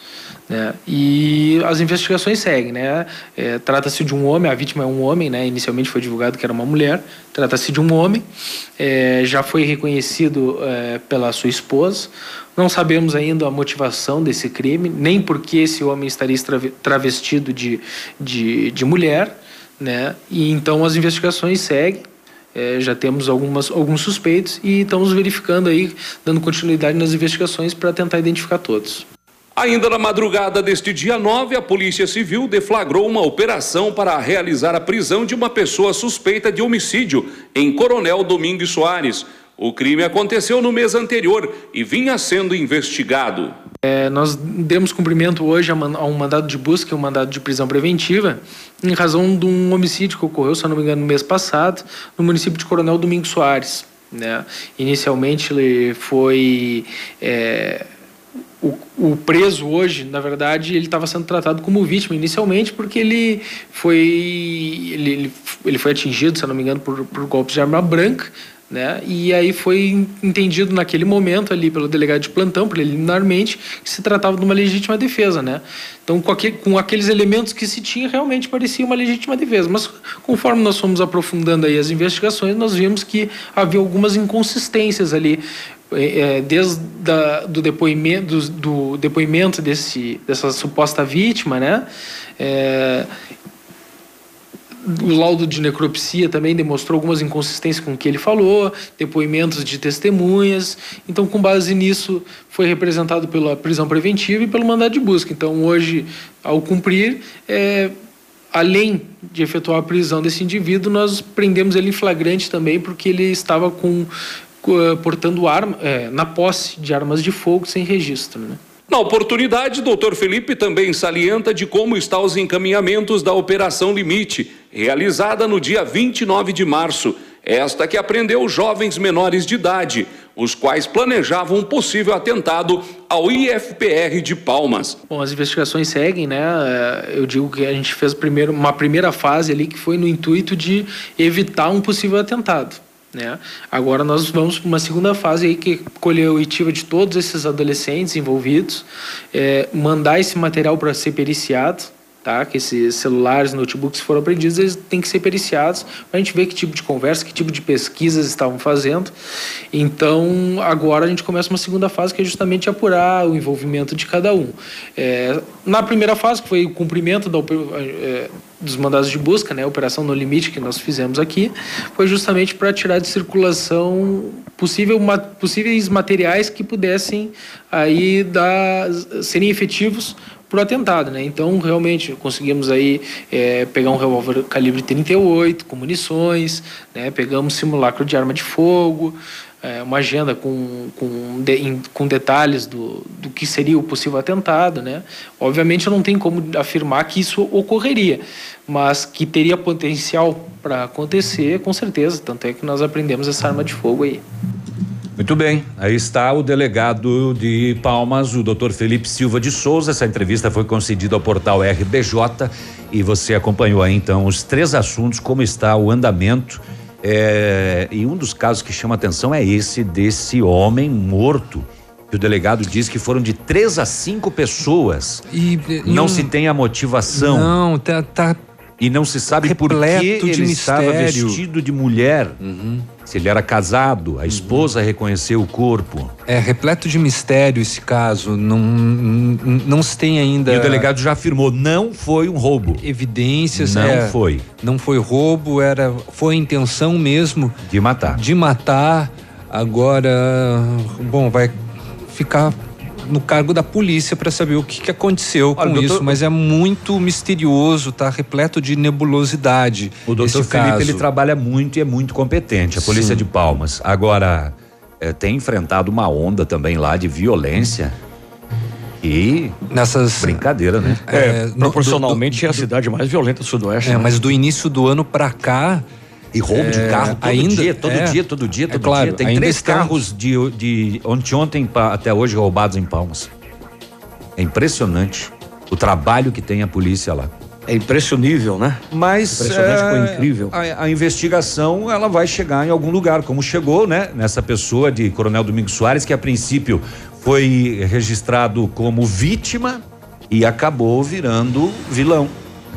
Né? E as investigações seguem, né? É, Trata-se de um homem, a vítima é um homem, né? Inicialmente foi divulgado que era uma mulher. Trata-se de um homem, é, já foi reconhecido é, pela sua esposa. Não sabemos ainda a motivação desse crime, nem porque esse homem estaria travestido de, de, de mulher, né? E então as investigações seguem. É, já temos algumas, alguns suspeitos e estamos verificando aí, dando continuidade nas investigações para tentar identificar todos. Ainda na madrugada deste dia 9, a Polícia Civil deflagrou uma operação para realizar a prisão de uma pessoa suspeita de homicídio em Coronel Domingos Soares. O crime aconteceu no mês anterior e vinha sendo investigado. É, nós demos cumprimento hoje a, um mandado de busca e um mandado de prisão preventiva em razão de um homicídio que ocorreu, se não me engano, no mês passado, no município de Coronel Domingos Soares. Né? Inicialmente ele foi é, o, o, preso hoje, na verdade, ele estava sendo tratado como vítima inicialmente porque ele foi ele, ele, foi atingido, se não me engano, por, por golpes de arma branca né? E aí foi entendido naquele momento ali pelo delegado de plantão, preliminarmente, que se tratava de uma legítima defesa. Né? Então, com, aquele, com aqueles elementos que se tinha, realmente parecia uma legítima defesa. Mas conforme nós fomos aprofundando aí as investigações, nós vimos que havia algumas inconsistências ali, é, desde da, do depoimento, do, do depoimento desse, dessa suposta vítima, né? É, o laudo de necropsia também demonstrou algumas inconsistências com o que ele falou, depoimentos de testemunhas. Então, com base nisso, foi representado pela prisão preventiva e pelo mandado de busca. Então, hoje, ao cumprir, é, além de efetuar a prisão desse indivíduo, nós prendemos ele em flagrante também, porque ele estava com, portando arma, é, na posse de armas de fogo sem registro. Né? Na oportunidade, doutor Felipe também salienta de como estão os encaminhamentos da Operação Limite, realizada no dia 29 de março. Esta que apreendeu jovens menores de idade, os quais planejavam um possível atentado ao IFPR de Palmas. Bom, as investigações seguem, né? É, eu digo que a gente fez primeiro, uma primeira fase ali que foi no intuito de evitar um possível atentado. Né? Agora nós vamos para uma segunda fase aí que colher a oitiva de todos esses adolescentes envolvidos, é, mandar esse material para ser periciado, tá? Que esses celulares, notebooks foram apreendidos, eles têm que ser periciados para a gente ver que tipo de conversa, que tipo de pesquisas estavam fazendo. Então, agora a gente começa uma segunda fase que é justamente apurar o envolvimento de cada um. É, na primeira fase, que foi o cumprimento da, é, dos mandados de busca, né, a operação no limite que nós fizemos aqui, foi justamente para tirar de circulação possível, possíveis materiais que pudessem aí dar, serem efetivos o atentado, né? Então, realmente, conseguimos aí é, pegar um revólver calibre 38 com munições, né? Pegamos simulacro de arma de fogo, é, uma agenda com, com, de, in, com detalhes do, do que seria o possível atentado, né? Obviamente, eu não tenho como afirmar que isso ocorreria, mas que teria potencial para acontecer, com certeza. Tanto é que nós aprendemos essa arma de fogo aí. Muito bem, aí está o delegado de Palmas, o doutor Felipe Silva de Souza. Essa entrevista foi concedida ao portal RBJ e você acompanhou aí então os três assuntos, como está o andamento. É, e um dos casos que chama atenção é esse desse homem morto. Que o delegado diz que foram de três a cinco pessoas. E, e não um, se tem a motivação. Não, tá, tá e não se sabe por que ele estava vestido de mulher. Uhum. Se ele era casado, a esposa uhum. reconheceu o corpo. É repleto de mistério esse caso. Não, não, não se tem ainda. E o delegado já afirmou: não foi um roubo. Evidências. Não é, foi. Não foi roubo, era foi a intenção mesmo de matar. De matar. Agora, bom, vai ficar no cargo da polícia para saber o que, que aconteceu Olha, com doutor, isso, mas é muito misterioso, tá repleto de nebulosidade. O doutor Felipe caso. ele trabalha muito e é muito competente, a polícia Sim. de Palmas. Agora é, tem enfrentado uma onda também lá de violência. E nessas brincadeira, né? É, é proporcionalmente do, do, é a cidade mais violenta do sudoeste. É, né? mas do início do ano para cá e roubo é, de carro todo ainda, dia, todo é, dia, todo dia, todo é claro, dia. Tem três estamos... carros de, de ontem, ontem até hoje roubados em Palmas. É impressionante o trabalho que tem a polícia lá. É impressionível, né? Mas Impressionante, é, incrível. A, a, investigação ela vai chegar em algum lugar, como chegou, né? Nessa pessoa de Coronel Domingos Soares, que a princípio foi registrado como vítima e acabou virando vilão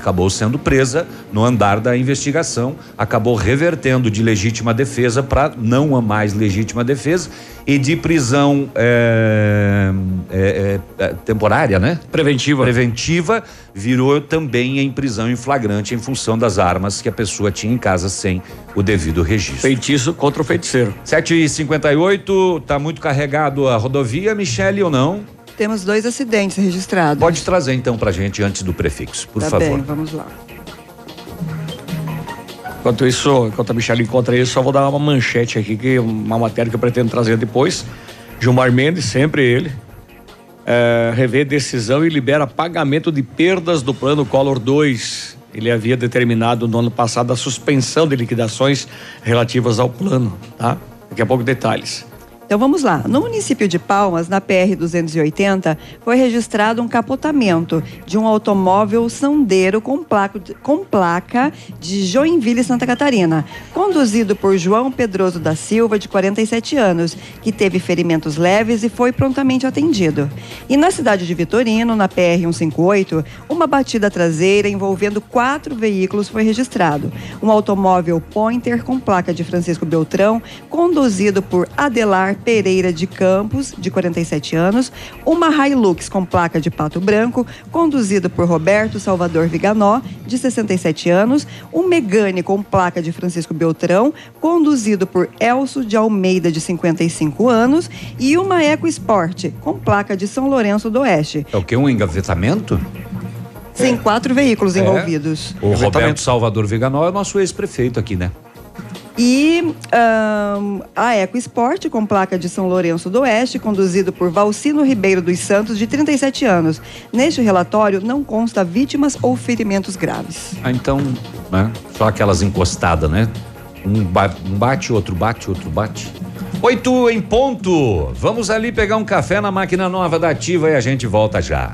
acabou sendo presa no andar da investigação, acabou revertendo de legítima defesa para não a mais legítima defesa e de prisão é, é, é, temporária, né? Preventiva. Preventiva virou também em prisão em flagrante em função das armas que a pessoa tinha em casa sem o devido registro. Feitiço contra o feiticeiro. 7h58, tá muito carregado a rodovia, Michele, ou não? Temos dois acidentes registrados. Pode trazer então pra gente antes do prefixo, por tá favor. Bem, vamos lá. Enquanto isso, enquanto a Michelle encontra isso, só vou dar uma manchete aqui, que é uma matéria que eu pretendo trazer depois. Gilmar Mendes, sempre ele, é, revê decisão e libera pagamento de perdas do plano Collor 2. Ele havia determinado no ano passado a suspensão de liquidações relativas ao plano, tá? Daqui a pouco detalhes. Então vamos lá. No município de Palmas, na PR 280, foi registrado um capotamento de um automóvel Sandero com placa, com placa de Joinville, Santa Catarina, conduzido por João Pedroso da Silva, de 47 anos, que teve ferimentos leves e foi prontamente atendido. E na cidade de Vitorino, na PR 158, uma batida traseira envolvendo quatro veículos foi registrado. Um automóvel Pointer com placa de Francisco Beltrão, conduzido por Adelar Pereira de Campos, de 47 anos, uma Hilux com placa de pato branco, conduzido por Roberto Salvador Viganó, de 67 anos, um Megane com placa de Francisco Beltrão, conduzido por Elso de Almeida, de 55 anos, e uma EcoSport com placa de São Lourenço do Oeste. É o que? Um engavetamento? Sim, quatro veículos É. envolvidos. O Roberto Salvador Viganó é nosso ex-prefeito aqui, né? E ahn, a Eco Esporte, com placa de São Lourenço do Oeste, conduzido por Valcino Ribeiro dos Santos, de 37 anos. Neste relatório não consta vítimas ou ferimentos graves. Ah, então, né? Só aquelas encostadas, né? Um, ba- um bate, outro bate, outro bate. Oito em ponto. Vamos ali pegar um café na máquina nova da Ativa e a gente volta já.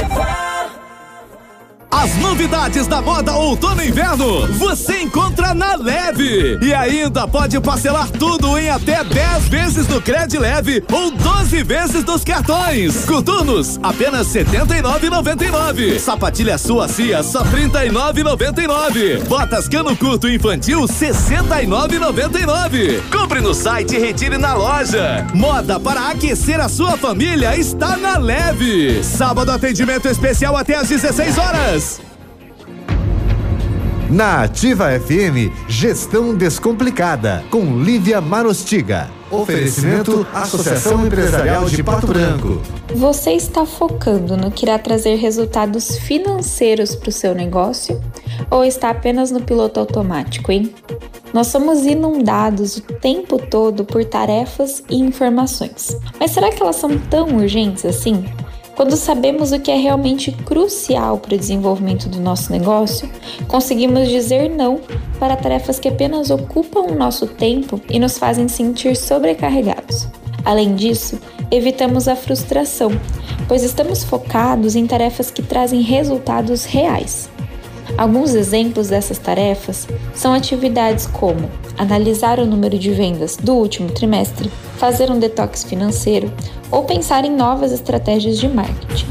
it. As novidades da moda outono e inverno você encontra na Leve. E ainda pode parcelar tudo em até 10 vezes no Cred Leve ou 12 vezes nos cartões. Coturnos, apenas R$ 79,99. Sapatilha sua cia, só R$ 39,99. Botas cano curto infantil, R$ 69,99. Compre no site e retire na loja. Moda para aquecer a sua família está na Leve. Sábado atendimento especial até às 16 horas. Na Ativa FM, Gestão Descomplicada, com Lívia Marostiga. Oferecimento Associação Empresarial de Pato Branco. Você está focando no que irá trazer resultados financeiros para o seu negócio ou está apenas no piloto automático, hein? Nós somos inundados o tempo todo por tarefas e informações. Mas será que elas são tão urgentes assim? Quando sabemos o que é realmente crucial para o desenvolvimento do nosso negócio, conseguimos dizer não para tarefas que apenas ocupam o nosso tempo e nos fazem sentir sobrecarregados. Além disso, evitamos a frustração, pois estamos focados em tarefas que trazem resultados reais. Alguns exemplos dessas tarefas são atividades como analisar o número de vendas do último trimestre, fazer um detox financeiro ou pensar em novas estratégias de marketing.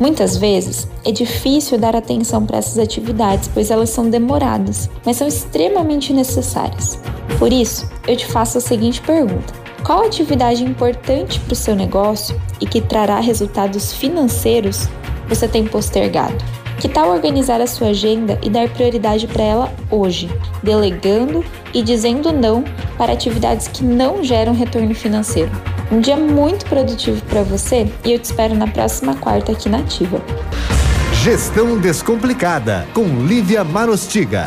Muitas vezes é difícil dar atenção para essas atividades, pois elas são demoradas, mas são extremamente necessárias. Por isso, eu te faço a seguinte pergunta: qual atividade importante para o seu negócio e que trará resultados financeiros você tem postergado? Que tal organizar a sua agenda e dar prioridade para ela hoje, delegando e dizendo não para atividades que não geram retorno financeiro? Um dia muito produtivo para você e eu te espero na próxima quarta aqui na Ativa. Gestão Descomplicada, com Lívia Marostiga.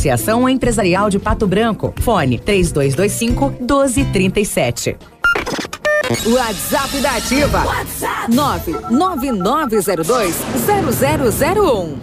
Associação Empresarial de Pato Branco. Fone 3225 1237. WhatsApp da Ativa. WhatsApp 999020001.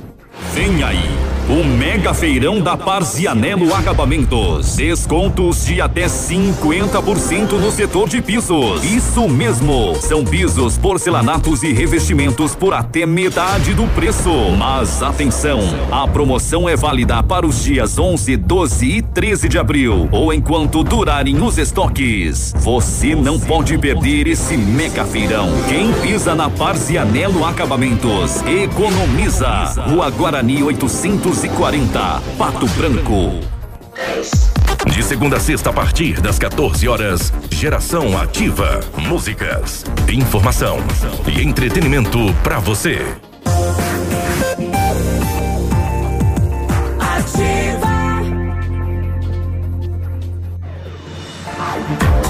Vem aí, o Mega Feirão da Parzianello Acabamentos. Descontos de até 50% no setor de pisos. Isso mesmo, são pisos, porcelanatos e revestimentos por até metade do preço. Mas atenção, a promoção é válida para os dias 11, 12 e 13 de abril, ou enquanto durarem os estoques. Você não pode perder esse Mega Feirão. Quem pisa na Parzianello Acabamentos, economiza. Rua Guarani 840, Pato Branco. De segunda a sexta, a partir das 14 horas, Geração Ativa. Músicas, informação e entretenimento para você. Ativa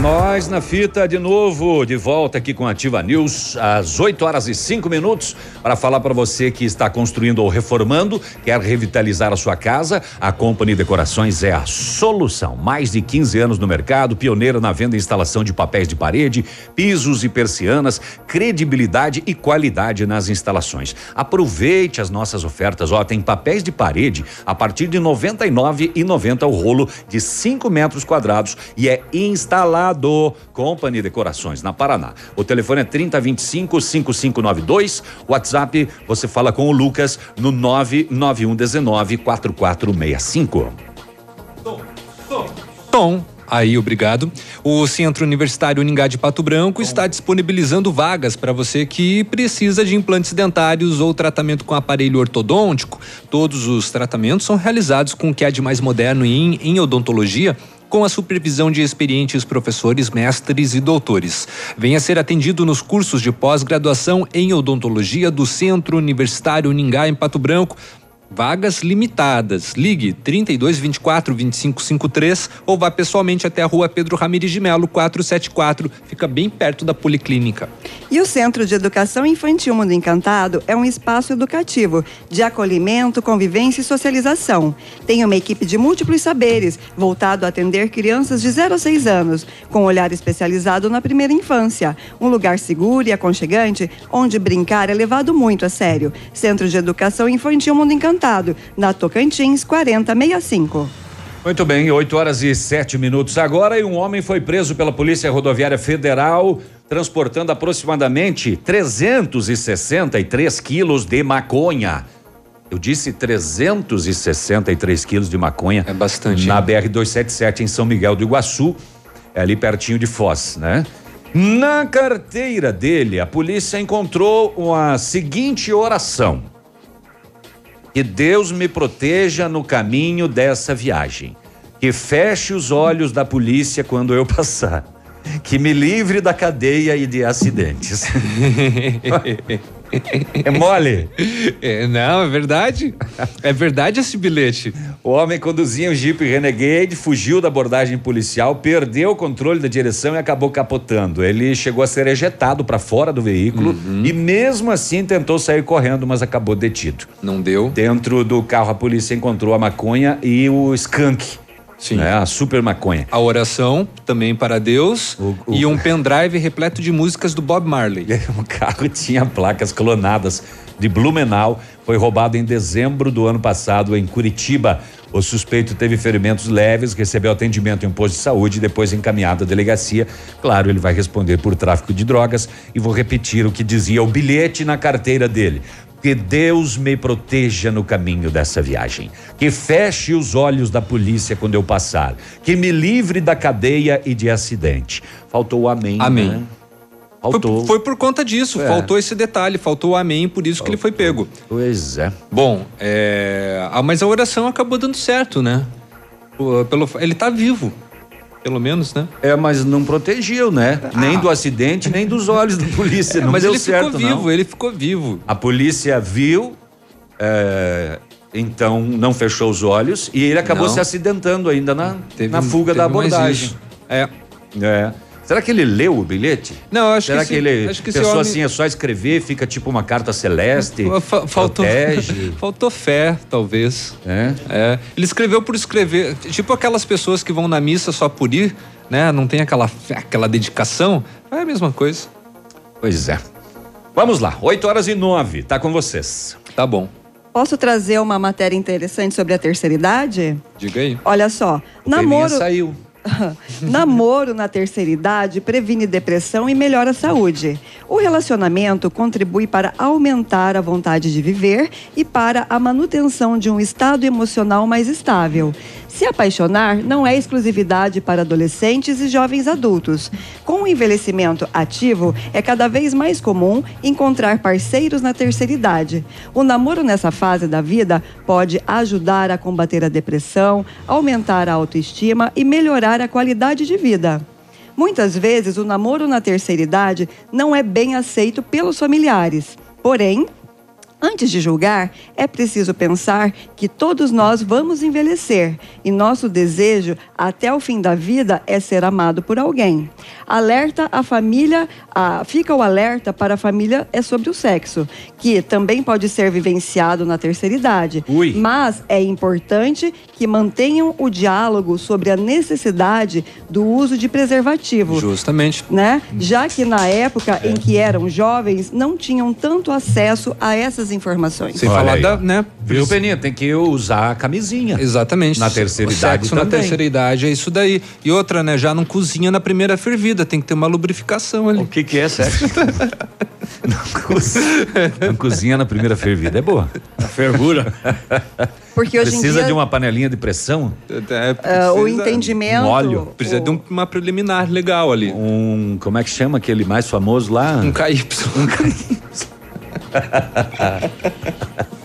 Nós na fita de novo, de volta aqui com a Ativa News, às 8 horas e 5 minutos, para falar para você que está construindo ou reformando, quer revitalizar a sua casa, a Company Decorações é a solução. Mais de 15 anos no mercado, pioneira na venda e instalação de papéis de parede, pisos e persianas, credibilidade e qualidade nas instalações. Aproveite as nossas ofertas, ó, tem papéis de parede a partir de R$ 99,90 o rolo de 5 metros quadrados e é instalado Company Decorações na Paraná. O telefone é 3025 5592. WhatsApp, você fala com o Lucas no 991 19 4465. Tom. Aí, obrigado. O Centro Universitário Uningá de Pato Branco está disponibilizando vagas para você que precisa de implantes dentários ou tratamento com aparelho ortodôntico. Todos os tratamentos são realizados com o que há de mais moderno em, em odontologia com a supervisão de experientes professores, mestres e doutores. Venha ser atendido nos cursos de pós-graduação em odontologia do Centro Universitário Uningá, em Pato Branco. Vagas limitadas. Ligue 32 24 25 53 ou vá pessoalmente até a rua Pedro Ramires de Melo 474. Fica bem perto da Policlínica. E o Centro de Educação Infantil Mundo Encantado é um espaço educativo de acolhimento, convivência e socialização. Tem uma equipe de múltiplos saberes, voltado a atender crianças de 0 a 6 anos, com olhar especializado na primeira infância. Um lugar seguro e aconchegante, onde brincar é levado muito a sério. Centro de Educação Infantil Mundo Encantado, na Tocantins 4065. Muito bem, 8 horas e 7 minutos agora e um homem foi preso pela Polícia Rodoviária Federal transportando aproximadamente 363 quilos de maconha. Eu disse 363 quilos de maconha. É bastante. Na BR-277 em São Miguel do Iguaçu, é ali pertinho de Foz, né? Na carteira dele, a polícia encontrou a seguinte oração: Que Deus me proteja no caminho dessa viagem. Que feche os olhos da polícia quando eu passar. Que me livre da cadeia e de acidentes. É mole? É, não, é verdade. É verdade esse bilhete. O homem conduzia um Jeep Renegade, fugiu da abordagem policial, perdeu o controle da direção e acabou capotando. Ele chegou a ser ejetado para fora do veículo Uhum. e mesmo assim tentou sair correndo, mas acabou detido. Não deu. Dentro do carro a polícia encontrou a maconha e o skunk. Sim. Né, a super maconha. A oração também para Deus e um pendrive repleto de músicas do Bob Marley. O carro tinha placas clonadas de Blumenau. Foi roubado em dezembro do ano passado em Curitiba. O suspeito teve ferimentos leves, recebeu atendimento em um posto de saúde e depois encaminhado à delegacia. Claro, ele vai responder por tráfico de drogas e vou repetir o que dizia o bilhete na carteira dele. Que Deus me proteja no caminho dessa viagem. Que feche os olhos da polícia quando eu passar. Que me livre da cadeia e de acidente. Faltou o amém. Amém. né? Faltou. Foi, foi por conta disso, É. faltou esse detalhe, faltou o amém, por isso que ele foi pego. Pois é. Bom, é, ah, mas a oração acabou dando certo, né? Pelo, ele tá vivo, pelo menos, né? É, mas não protegeu, né? Nem do acidente, nem dos olhos da polícia. É, não mas deu ele certo, ficou vivo, não. ele ficou vivo. A polícia viu, é, então não fechou os olhos e ele acabou Não. se acidentando ainda na, Teve na fuga da abordagem. É. É. Será que ele leu o bilhete? Não, acho Será que que, esse- ele acho que pensou homem- assim, é só escrever, fica tipo uma carta celeste? Fa- Faltou, protege? faltou fé, talvez. É? Ele escreveu por escrever. Tipo aquelas pessoas que vão na missa só por ir, né? Não tem aquela fé, aquela dedicação. É a mesma coisa. Pois é. Vamos lá, 8 horas e 9, tá com vocês. Tá bom. Posso trazer uma matéria interessante sobre a terceira idade? Diga aí. Olha só, namoro. saiu. Namoro na terceira idade previne depressão e melhora a saúde. O relacionamento contribui para aumentar a vontade de viver e para a manutenção de um estado emocional mais estável. Se apaixonar não é exclusividade para adolescentes e jovens adultos. Com o envelhecimento ativo, é cada vez mais comum encontrar parceiros na terceira idade. O namoro nessa fase da vida pode ajudar a combater a depressão, aumentar a autoestima e melhorar a qualidade de vida. Muitas vezes, o namoro na terceira idade não é bem aceito pelos familiares. Porém, Antes de julgar, é preciso pensar que todos nós vamos envelhecer e nosso desejo até o fim da vida é ser amado por alguém. Alerta a família, a, fica o alerta para a família é sobre o sexo, que também pode ser vivenciado na terceira idade. Ui. Mas é importante que mantenham o diálogo sobre a necessidade do uso de preservativo Justamente. né? Já que na época em que eram jovens não tinham tanto acesso a essas informações. Sem Olha falar aí. da, né? Viu, Peninha? Tem que usar a camisinha. Exatamente. Na terceira o idade sexo na terceira idade é isso daí. E outra, né? Já não cozinha na primeira fervida, tem que ter uma lubrificação ali. O que, que é sexo? Não cozinha na primeira fervida. É boa. A fervura. Porque hoje em Precisa dia- de uma panelinha de pressão? Ah, o entendimento- Um óleo? Precisa de um- uma preliminar legal ali. Um. Como é que chama aquele mais famoso lá? Um KY. Um KY.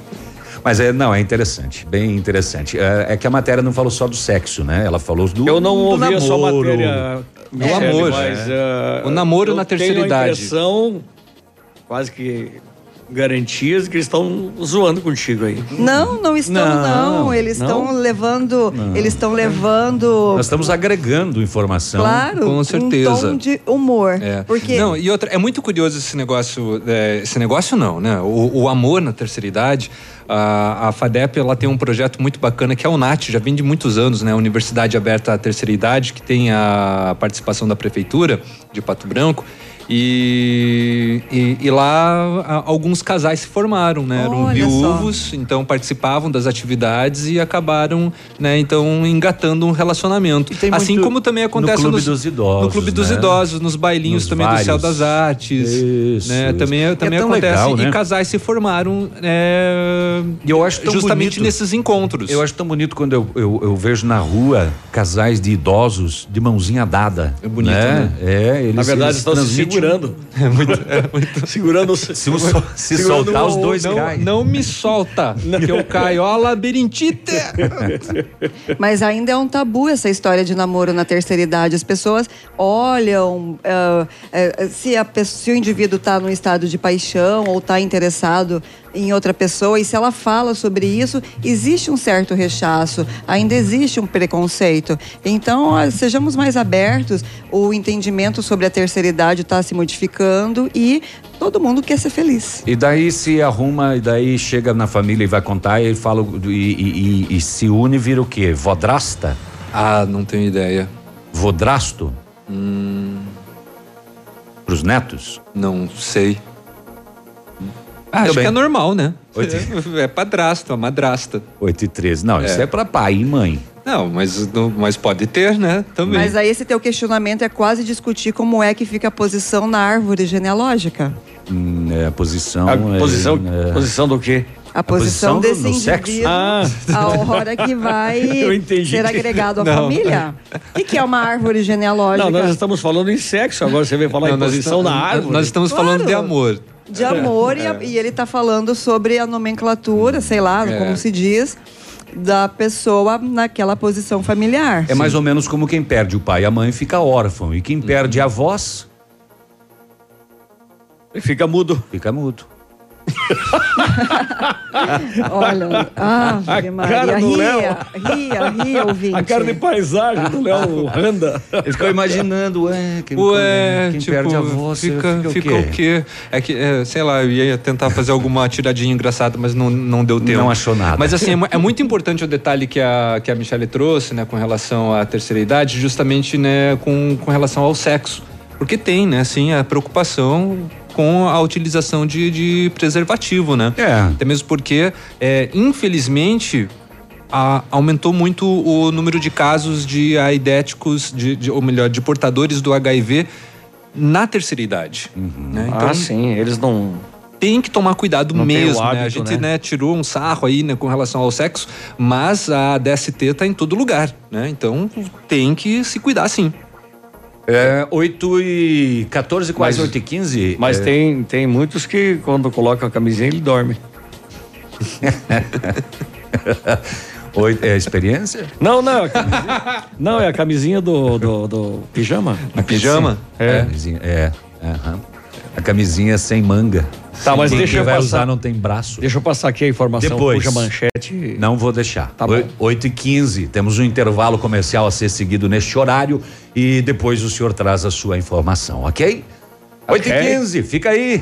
Mas é, não, é interessante, bem interessante. É, é que a matéria não falou só do sexo, né? Ela falou do Eu não do ouvi a sua namoro. matéria. Do amor, mas, é. ah, O namoro eu na terceira tenho a idade. impressão, quase que garantias que eles estão zoando contigo aí. Não, não estão não. Não, Eles estão levando, Não. eles estão levando, Nós estamos agregando informação. claro, Com certeza. um tom de humor. É. Porque Não, e outra, é muito curioso esse negócio, é, esse negócio não, né? O, o amor na terceira idade, a, a FADEP, ela tem um projeto muito bacana que é o NAT, já vem de muitos anos, né? Universidade Aberta à Terceira Idade, que tem a participação da Prefeitura de Pato Branco. E, e, e lá a- alguns casais se formaram, né? Eram Olha só. viúvos, então participavam das atividades e acabaram, né? Então engatando um relacionamento. Assim como também no acontece Clube nos- dos Idosos, no Clube dos né? Idosos, nos bailinhos Nos também do Céu vários. das Artes. Isso, né? isso. Também, É também tão acontece. legal, E né? casais se formaram é, E eu acho tão justamente bonito. nesses encontros. Eu acho tão bonito quando eu, eu, eu vejo na rua casais de idosos de mãozinha dada. É bonito, né? É, eles Na verdade, eles estão se transmitem- segurando. É muito, é muito... segurando os- Se, sol- se segurando soltar os dois não, caem. não me solta, que eu caio. Ó, labirintite! Mas ainda é um tabu essa história de namoro na terceira idade. As pessoas olham ah, eh, se, a se o indivíduo está num estado de paixão ou está interessado em outra pessoa e se ela fala sobre isso, existe um certo rechaço, ainda existe um preconceito. Então, sejamos mais abertos. O entendimento sobre a terceira idade está se modificando e todo mundo quer ser feliz. E daí se arruma, e daí chega na família e vai contar, e fala e, e- e- e se une e vira o quê? Vodrasta? Ah, não tenho ideia. Vodrasto? Hum, Pros netos? não sei. Ah, acho bem. que é normal, né? Oito. É, é padrasto, é madrasta. 8 e 13. Não, isso é pra pai e mãe. Não, mas, não- mas pode ter, né? Também. Mas aí esse teu questionamento é quase discutir como é que fica a posição na árvore genealógica. Hum, é, a posição. A é- posição, é- posição do quê? A posição, do- desse indivíduo Ah. a hora que vai ser agregado à Não. família. O que, é uma árvore genealógica? Não, nós estamos falando em sexo, agora você vem falar Não, em posição estamos- na árvore. Nós estamos falando de amor. De amor, e, a- e ele está falando sobre a nomenclatura, sei lá, É. como se diz, da pessoa naquela posição familiar. É mais ou menos como quem perde o pai e a mãe fica órfão. E quem perde a voz Fica mudo. fica mudo. Olha, ah, A Maria, cara do ria, Léo. ria, ria, ouvinte. A cara de paisagem do Léo Randa. Ele ficou imaginando, ué, quem, Ué, quem tipo, perde a voz fica, fica, fica o quê? É que, é, sei lá, eu ia tentar fazer alguma tiradinha engraçada, mas não, não deu tempo. Não achou nada. Mas assim, é, é muito importante o detalhe que a, que a Michelle trouxe, né, com relação à terceira idade, justamente, né, com, com relação ao sexo. Porque tem, né, assim, a preocupação com a utilização de, de preservativo, né? É. Até mesmo porque, é, infelizmente, a- aumentou muito o número de casos de aidéticos, de, de- ou melhor, de portadores do HIV na terceira idade. né? Então, ah, sim, eles não. tem que tomar cuidado Não mesmo, né? A hábito, gente né? né, tirou um sarro aí né, com relação ao sexo, mas a DST tá em todo lugar, né? Então tem que se cuidar sim. É, 8 e 14, quase Mas- 8 e 15. Mas é, tem, tem muitos que quando colocam a camisinha ele dorme. Oi, é experiência? Não, não. é a não, é a camisinha do, do, do pijama. A pijama? É. Camisinha, é. aham. A camisinha sem manga. Tá, mas Quem deixa eu vai passar- usar não tem braço. Deixa eu passar aqui a informação. Depois. Puxa a manchete. Não vou deixar. Tá bom. 8 e 15 Temos um intervalo comercial a ser seguido neste horário e depois o senhor traz a sua informação, ok? 8 e 15 fica aí.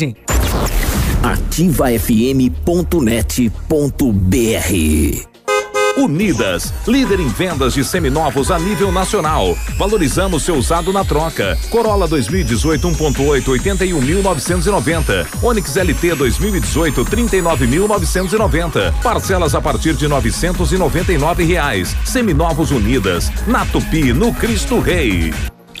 ativafm.net.br Unidas, líder em vendas de seminovos a nível nacional. Valorizamos seu usado na troca. Corolla 2018 1.8 81.990. Onix LT 2018 39.990. Parcelas a partir de 999 reais. Seminovos Unidas, na Tupi, no Cristo Rei.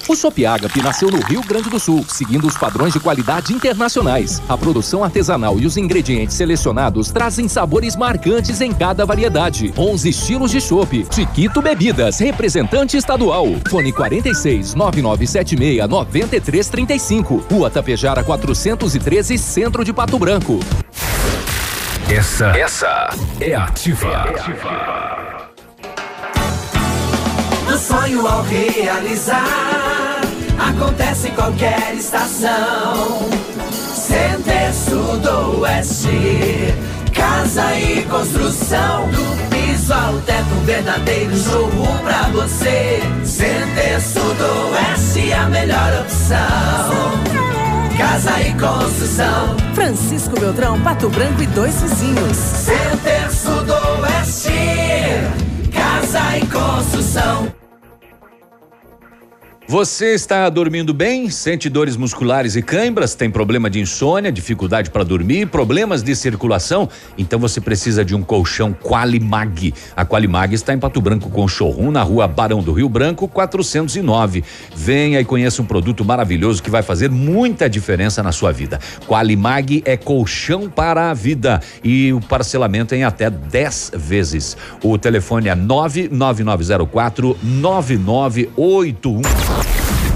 O Shop Agape nasceu no Rio Grande do Sul, seguindo os padrões de qualidade internacionais. A produção artesanal e os ingredientes selecionados trazem sabores marcantes em cada variedade. 11 estilos de chopp. Chiquito Bebidas, representante estadual. Fone 46 9976 9335. Rua Tapejara 413, Centro de Pato Branco. Essa, essa é ativa. Do sonho ao realizar, acontece em qualquer estação. Center Sudoeste, casa e construção. Do piso ao teto, um verdadeiro showroom pra você. Center Sudoeste, a melhor opção. Casa e construção. Francisco Beltrão, Pato Branco e dois vizinhos. Center Sudoeste, casa e construção. Você está dormindo bem? Sente dores musculares e cãibras? Tem problema de insônia, dificuldade para dormir, problemas de circulação? Então você precisa de um colchão Qualimag. A Qualimag está em Pato Branco com showroom na rua Barão do Rio Branco, 409. Venha e conheça um produto maravilhoso que vai fazer muita diferença na sua vida. Qualimag é colchão para a vida e o parcelamento em até 10 vezes. O telefone é 99904 9981.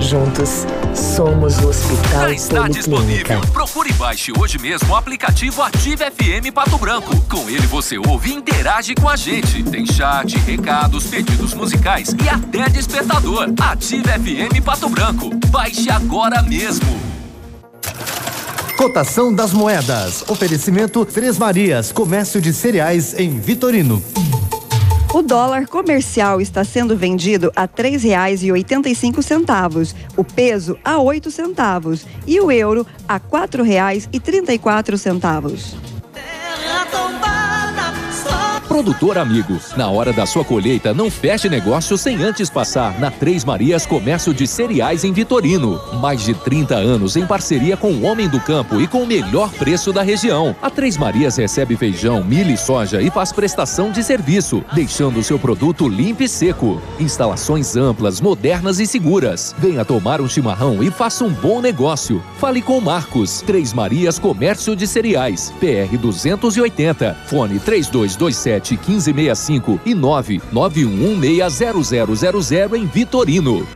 Juntos, somos o Hospital Já está Policlínica. disponível. Procure e baixe hoje mesmo o aplicativo Ative FM Pato Branco. Com ele você ouve e interage com a gente. Tem chat, recados, pedidos musicais e até despertador. Ative FM Pato Branco. Baixe agora mesmo. Cotação das moedas. Oferecimento Três Marias, comércio de cereais em Vitorino. O dólar comercial está sendo vendido a R$ 3,85, o peso a 8 centavos e o euro a R$ 4,34. Produtor amigo, na hora da sua colheita, não feche negócio sem antes passar na Três Marias Comércio de Cereais em Vitorino. Mais de 30 anos em parceria com o homem do campo e com o melhor preço da região. A Três Marias recebe feijão, milho e soja e faz prestação de serviço, deixando o seu produto limpo e seco. Instalações amplas, modernas e seguras. Venha tomar um chimarrão e faça um bom negócio. Fale com Marcos. Três Marias Comércio de Cereais. PR 280. Fone 3227 1565 e 991160000 em Vitorino.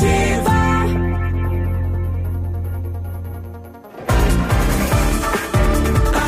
Ativa.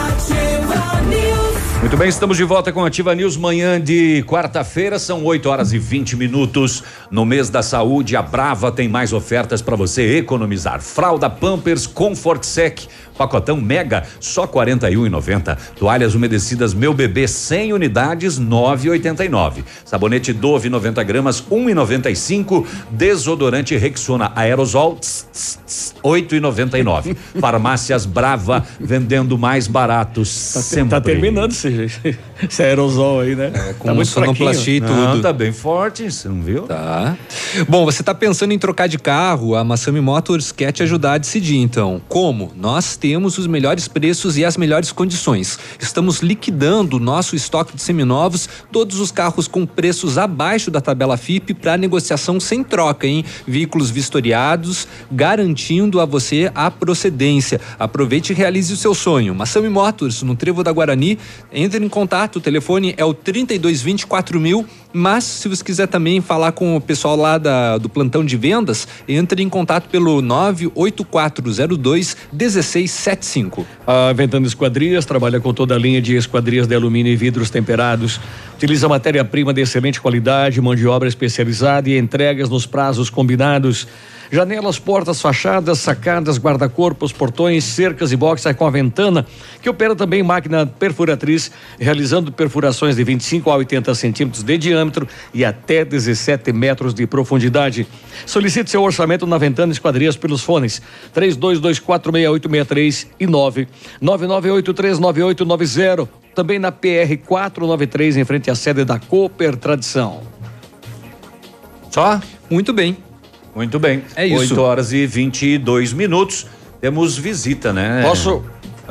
Ativa News. Muito bem, estamos de volta com Ativa News, manhã de quarta-feira, são 8 horas e 20 minutos. No mês da saúde, a Brava tem mais ofertas para você economizar. Fralda Pampers Comfort Sec, pacotão mega, só R$ 41,90. Toalhas umedecidas Meu Bebê 100 unidades, 9,89. Sabonete Dove 90 gramas, 1,95. Desodorante Rexona Aerosol, tss, tss, tss, 8,99. Farmácias Brava vendendo mais baratos sempre. Tá terminando esse, esse aerosol aí, né? É, com sonoplastia e tudo. Não, tá bem forte, você não viu? Tá. Bom, você tá pensando em trocar de carro? A Massami Motors quer te ajudar a decidir, então. Como? Nós temos os melhores preços e as melhores condições. Estamos liquidando o nosso estoque de seminovos, todos os carros com preços abaixo da tabela FIP para negociação sem troca, hein? Veículos vistoriados, garantindo a você a procedência. Aproveite e realize o seu sonho. Massami Motors, no Trevo da Guarani, entre em contato, o telefone é o 3224 mil, mas se você quiser também falar com o pessoal lá da, do plantão de vendas, entre em contato pelo 98402 1675. A Ventana Esquadrias trabalha com toda a linha de esquadrias de alumínio e vidros temperados. Utiliza matéria-prima de excelente qualidade, mão de obra especializada e entregas nos prazos combinados. Janelas, portas, fachadas, sacadas, guarda-corpos, portões, cercas e boxes com a Ventana, que opera também máquina perfuratriz, realizando perfurações de 25 a 80 centímetros de diâmetro e até 17 metros de profundidade. Solicite seu orçamento na Ventana Esquadrias pelos fones 32246863 e 999839890. Também na PR 493, em frente à sede da Cooper Tradição. Só? Muito bem. Muito bem. É isso. 8 horas e 22 minutos. Temos visita, né? Posso?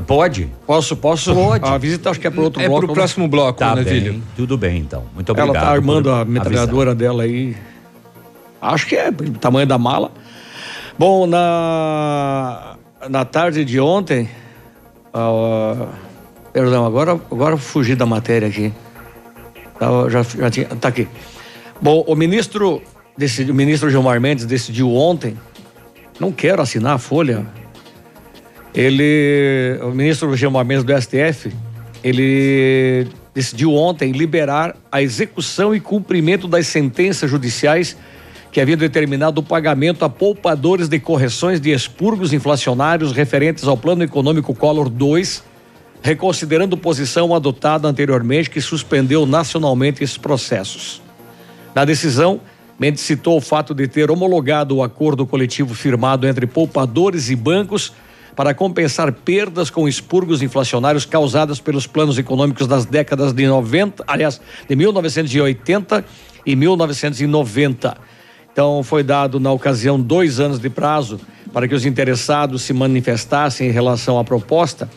Pode? Posso, posso? Pode. A visita acho que é para outro É bloco. pro próximo bloco, Tá né, bem, tudo bem então. Muito obrigado. Ela tá armando a metralhadora dela aí. Acho que é o tamanho da mala. Bom, na na tarde de ontem, ah, perdão, agora agora fugi da matéria aqui. Já, já tinha, tá aqui. Bom, o ministro decidiu, o ministro Gilmar Mendes decidiu ontem, não quero assinar a folha. Ele, o ministro Gilmar Mendes do STF, ele decidiu ontem liberar a execução e cumprimento das sentenças judiciais que haviam determinado o pagamento a poupadores de correções de expurgos inflacionários referentes ao Plano Econômico Collor 2, reconsiderando posição adotada anteriormente que suspendeu nacionalmente esses processos. Na decisão, Mendes citou o fato de ter homologado o acordo coletivo firmado entre poupadores e bancos para compensar perdas com expurgos inflacionários causadas pelos planos econômicos das décadas de 90, aliás, de 1980 e 1990. Então, foi dado na ocasião dois anos de prazo para que os interessados se manifestassem em relação à proposta.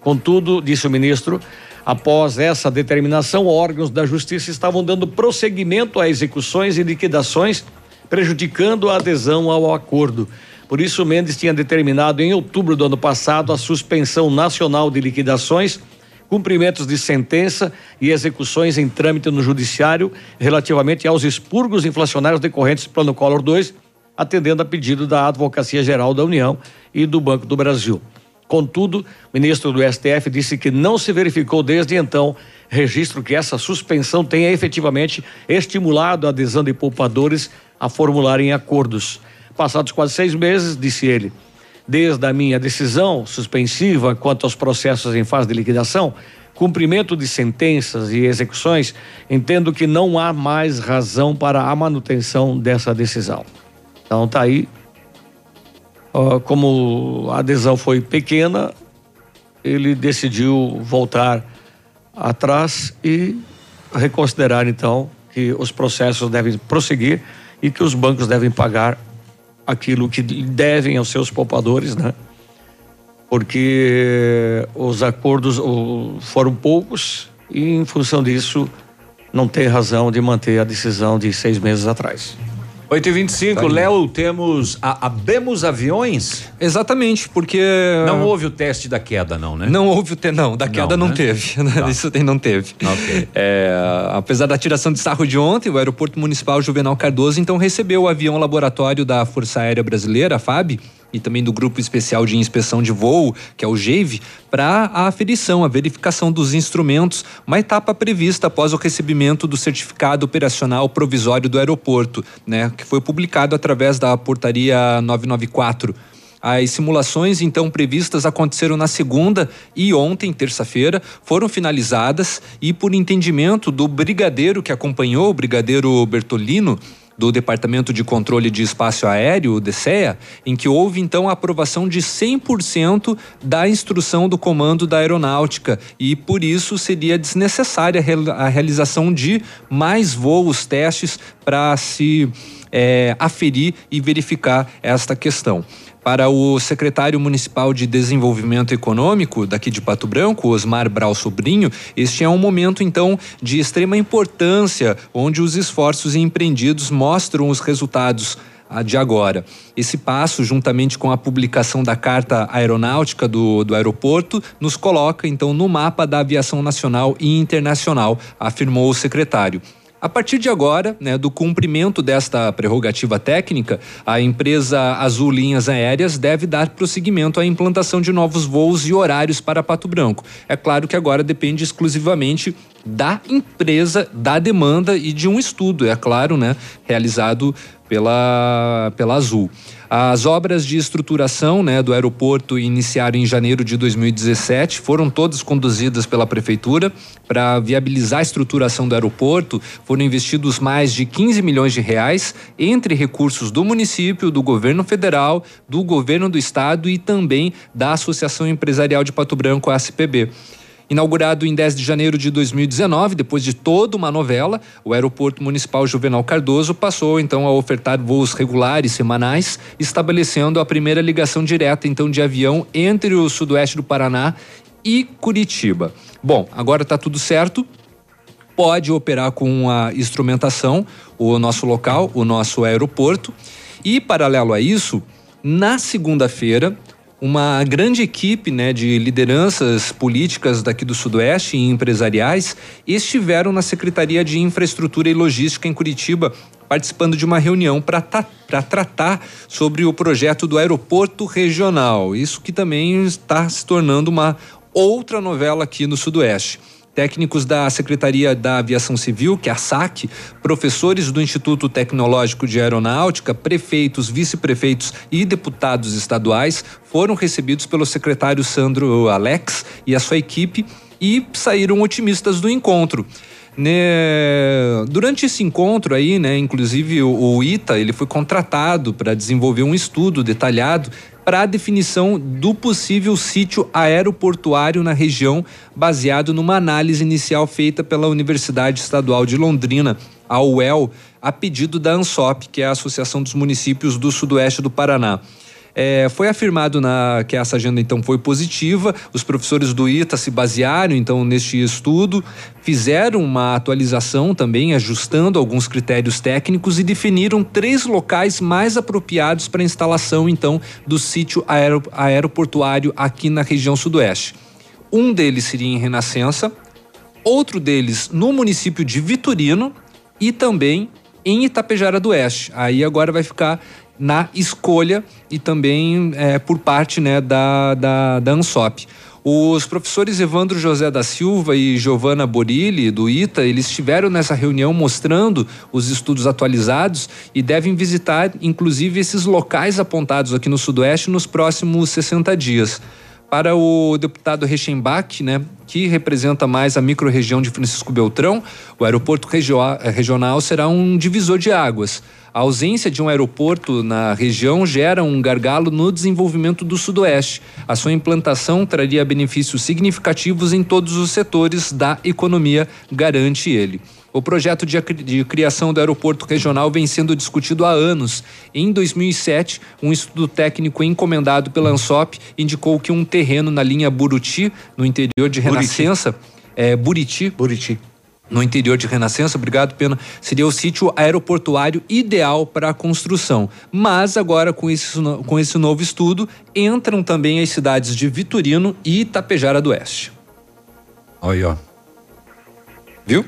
Contudo, disse o ministro, após essa determinação, órgãos da justiça estavam dando prosseguimento a execuções e liquidações, prejudicando a adesão ao acordo. Por isso, Mendes tinha determinado em outubro do ano passado a suspensão nacional de liquidações, cumprimentos de sentença e execuções em trâmite no judiciário relativamente aos expurgos inflacionários decorrentes do Plano Collor 2, atendendo a pedido da Advocacia Geral da União e do Banco do Brasil. Contudo, o ministro do STF disse que não se verificou desde então registro que essa suspensão tenha efetivamente estimulado a adesão de poupadores a formularem acordos. Passados quase seis meses, disse ele, desde a minha decisão suspensiva quanto aos processos em fase de liquidação, cumprimento de sentenças e execuções, entendo que não há mais razão para a manutenção dessa decisão. Então tá aí. Ó, como a adesão foi pequena, ele decidiu voltar atrás e reconsiderar então que os processos devem prosseguir e que os bancos devem pagar aquilo que devem aos seus poupadores, né? Porque os acordos foram poucos e, em função disso, não tem razão de manter a decisão de seis meses atrás. 8 e 25 Tá Léo, temos. A, abemos aviões? Exatamente, porque. Não houve o teste da queda, não, né? Não houve o te... não, da queda não, né? teve. Tá. Isso tem- não teve. Ok. É, apesar da tiração de sarro de ontem, o Aeroporto Municipal Juvenal Cardoso então recebeu o avião laboratório da Força Aérea Brasileira, a FAB, e também do Grupo Especial de Inspeção de Voo, que é o GEIV, para a aferição, a verificação dos instrumentos, uma etapa prevista após o recebimento do certificado operacional provisório do aeroporto, né, que foi publicado através da portaria 994. As simulações, então, previstas aconteceram na segunda e ontem, terça-feira, foram finalizadas e, por entendimento do brigadeiro que acompanhou, o brigadeiro Bertolino, do Departamento de Controle de Espaço Aéreo, o DCEA, em que houve então a aprovação de 100% da instrução do comando da aeronáutica e por isso seria desnecessária a real- a realização de mais voos, testes para se eh, aferir e verificar esta questão. Para o secretário municipal de Desenvolvimento Econômico daqui de Pato Branco, Osmar Brau Sobrinho, este é um momento então de extrema importância, onde os esforços empreendidos mostram os resultados ah, de agora. Esse passo, juntamente com a publicação da Carta Aeronáutica do, do aeroporto, nos coloca então no mapa da aviação nacional e internacional, afirmou o secretário. A partir de agora, né, do cumprimento desta prerrogativa técnica, a empresa Azul Linhas Aéreas deve dar prosseguimento à implantação de novos voos e horários para Pato Branco. É claro que agora depende exclusivamente da empresa, da demanda e de um estudo, é claro, né, realizado pela, pela Azul. As obras de estruturação né, do aeroporto iniciaram em janeiro de 2017, foram todas conduzidas pela prefeitura para viabilizar a estruturação do aeroporto. Foram investidos mais de 15 milhões de reais entre recursos do município, do governo federal, do governo do estado e também da Associação Empresarial de Pato Branco, a. Inaugurado em 10 de janeiro de 2019, depois de toda uma novela, o Aeroporto Municipal Juvenal Cardoso passou então a ofertar voos regulares semanais, estabelecendo a primeira ligação direta então de avião entre o sudoeste do Paraná e Curitiba. Bom, agora está tudo certo. Pode operar com a instrumentação, o nosso local, o nosso aeroporto. E paralelo a isso, na segunda-feira, uma grande equipe né, de lideranças políticas daqui do Sudoeste e empresariais estiveram na Secretaria de Infraestrutura e Logística em Curitiba, participando de uma reunião para tratar sobre o projeto do aeroporto regional. Isso que também está se tornando uma outra novela aqui no Sudoeste técnicos da Secretaria da Aviação Civil, que é a SAC, professores do Instituto Tecnológico de Aeronáutica, prefeitos, vice-prefeitos e deputados estaduais foram recebidos pelo secretário Sandro Alex e a sua equipe e saíram otimistas do encontro. Né, durante esse encontro aí, né, inclusive o, o ITA, ele foi contratado para desenvolver um estudo detalhado para a definição do possível sítio aeroportuário na região, baseado numa análise inicial feita pela Universidade Estadual de Londrina, a UEL, a pedido da ANSOP, que é a Associação dos Municípios do Sudoeste do Paraná. É, foi afirmado na, que essa agenda então foi positiva. Os professores do ITA se basearam então neste estudo, fizeram uma atualização também, ajustando alguns critérios técnicos e definiram três locais mais apropriados para a instalação então do sítio aero, aeroportuário aqui na região sudoeste. Um deles seria em Renascença, outro deles no município de Vitorino e também em Itapejara do Oeste. Aí agora vai ficar na escolha e também é, por parte né, da, da, da ANSOP. Os professores Evandro José da Silva e Giovana Borilli, do ITA, eles estiveram nessa reunião mostrando os estudos atualizados e devem visitar, inclusive, esses locais apontados aqui no Sudoeste nos próximos 60 dias. Para o deputado Rechenbach, né, que representa mais a microrregião de Francisco Beltrão, o aeroporto regional será um divisor de águas. A ausência de um aeroporto na região gera um gargalo no desenvolvimento do Sudoeste. A sua implantação traria benefícios significativos em todos os setores da economia, garante ele. O projeto de, criação do aeroporto regional vem sendo discutido há anos. Em 2007, um estudo técnico encomendado pela ANSOP indicou que um terreno na linha Buruti, no interior de Renascença, Buriti. É, Buriti, Buriti no interior de Renascença, obrigado, Pena, seria o sítio aeroportuário ideal para a construção. Mas agora, com esse, com esse novo estudo, entram também as cidades de Vitorino e Itapejara do Oeste. Olha, ó. Viu?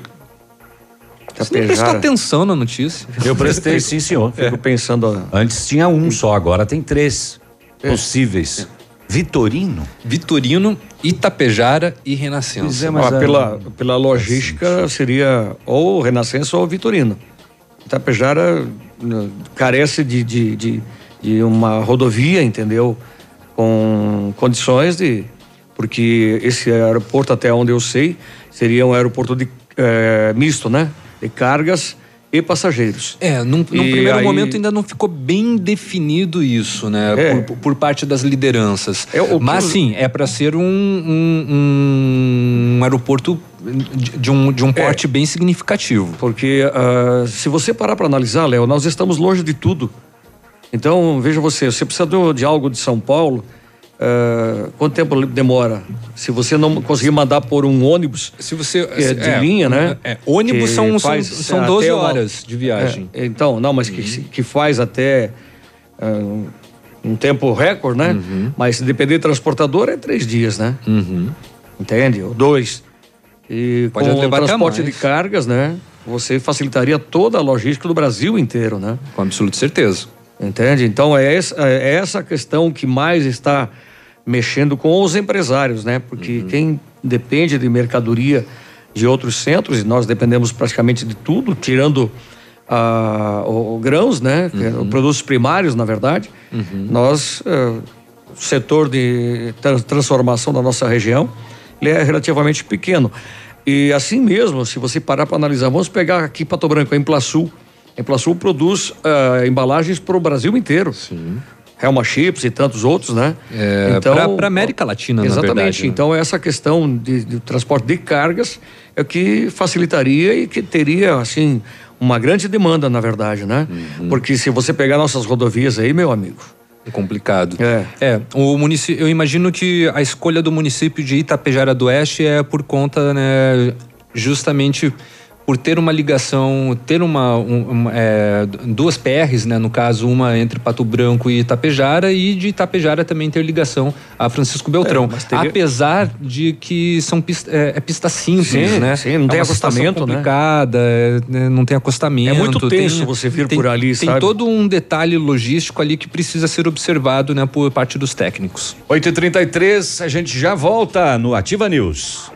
Você prestou atenção na notícia. Eu prestei, sim, senhor. Fico pensando. Antes tinha um só, agora tem três é. possíveis. Vitorino? Vitorino, Itapejara e Renascença. É, mas ah, pela, pela logística seria ou Renascença ou Vitorino. Itapejara né, carece de, de, de, de uma rodovia, entendeu? Com condições de. Porque esse aeroporto, até onde eu sei, seria um aeroporto de, é, misto, né? De cargas e passageiros. É, num, num primeiro aí... momento ainda não ficou bem definido isso, né? É. Por, por, parte das lideranças. É, Mas sim, é para ser um, um, um, aeroporto de um, de um porte é. bem significativo. Porque uh, se você parar para analisar, Léo, nós estamos longe de tudo. Então, veja você, você precisa de algo de São Paulo, Uh, quanto tempo demora? Se você não conseguir mandar por um ônibus, se você é de é, linha, né? É, ônibus são, são, são 12 horas uma, de viagem. É, então, não, mas uhum. que, que faz até uh, um tempo recorde, né? Uhum. Mas se depender de transportador é três dias, né? Uhum. Entende? Ou dois. E Pode com o transporte de cargas, né? Você facilitaria toda a logística do Brasil inteiro, né? Com absoluta certeza. Entende? Então é essa, é essa questão que mais está mexendo com os empresários, né? Porque uhum. quem depende de mercadoria de outros centros, e nós dependemos praticamente de tudo, tirando ah, o, grãos, né? É uhum. produtos primários, na verdade. Uhum. Nós, uh, o setor de transformação da nossa região, ele é relativamente pequeno. E assim mesmo, se você parar para analisar, vamos pegar aqui Pato Branco, a Implaçul. A Implaçul produz uh, embalagens para o Brasil inteiro. Sim. Helma Chips e tantos outros, né? É, então, para América Latina, exatamente. na verdade. Né? Então, essa questão de, de, transporte de cargas é que facilitaria e que teria, assim, uma grande demanda, na verdade, né? Uhum. Porque se você pegar nossas rodovias aí, meu amigo. É complicado. É. É, o município, eu imagino que a escolha do município de Itapejara do Oeste é por conta, né, justamente por ter uma ligação, ter uma, um, é, duas PRs, né, no caso uma entre Pato Branco e Itapejara e de Itapejara também ter ligação a Francisco Beltrão, é, apesar de que são pista, é, é pista simples, sim, né? Sim, não é tem acostamento, né? complicada, né? não tem acostamento. É muito tenso tem, você vir tem, por ali, tem sabe? todo um detalhe logístico ali que precisa ser observado, né, por parte dos técnicos. 8h33, a gente já volta no Ativa News.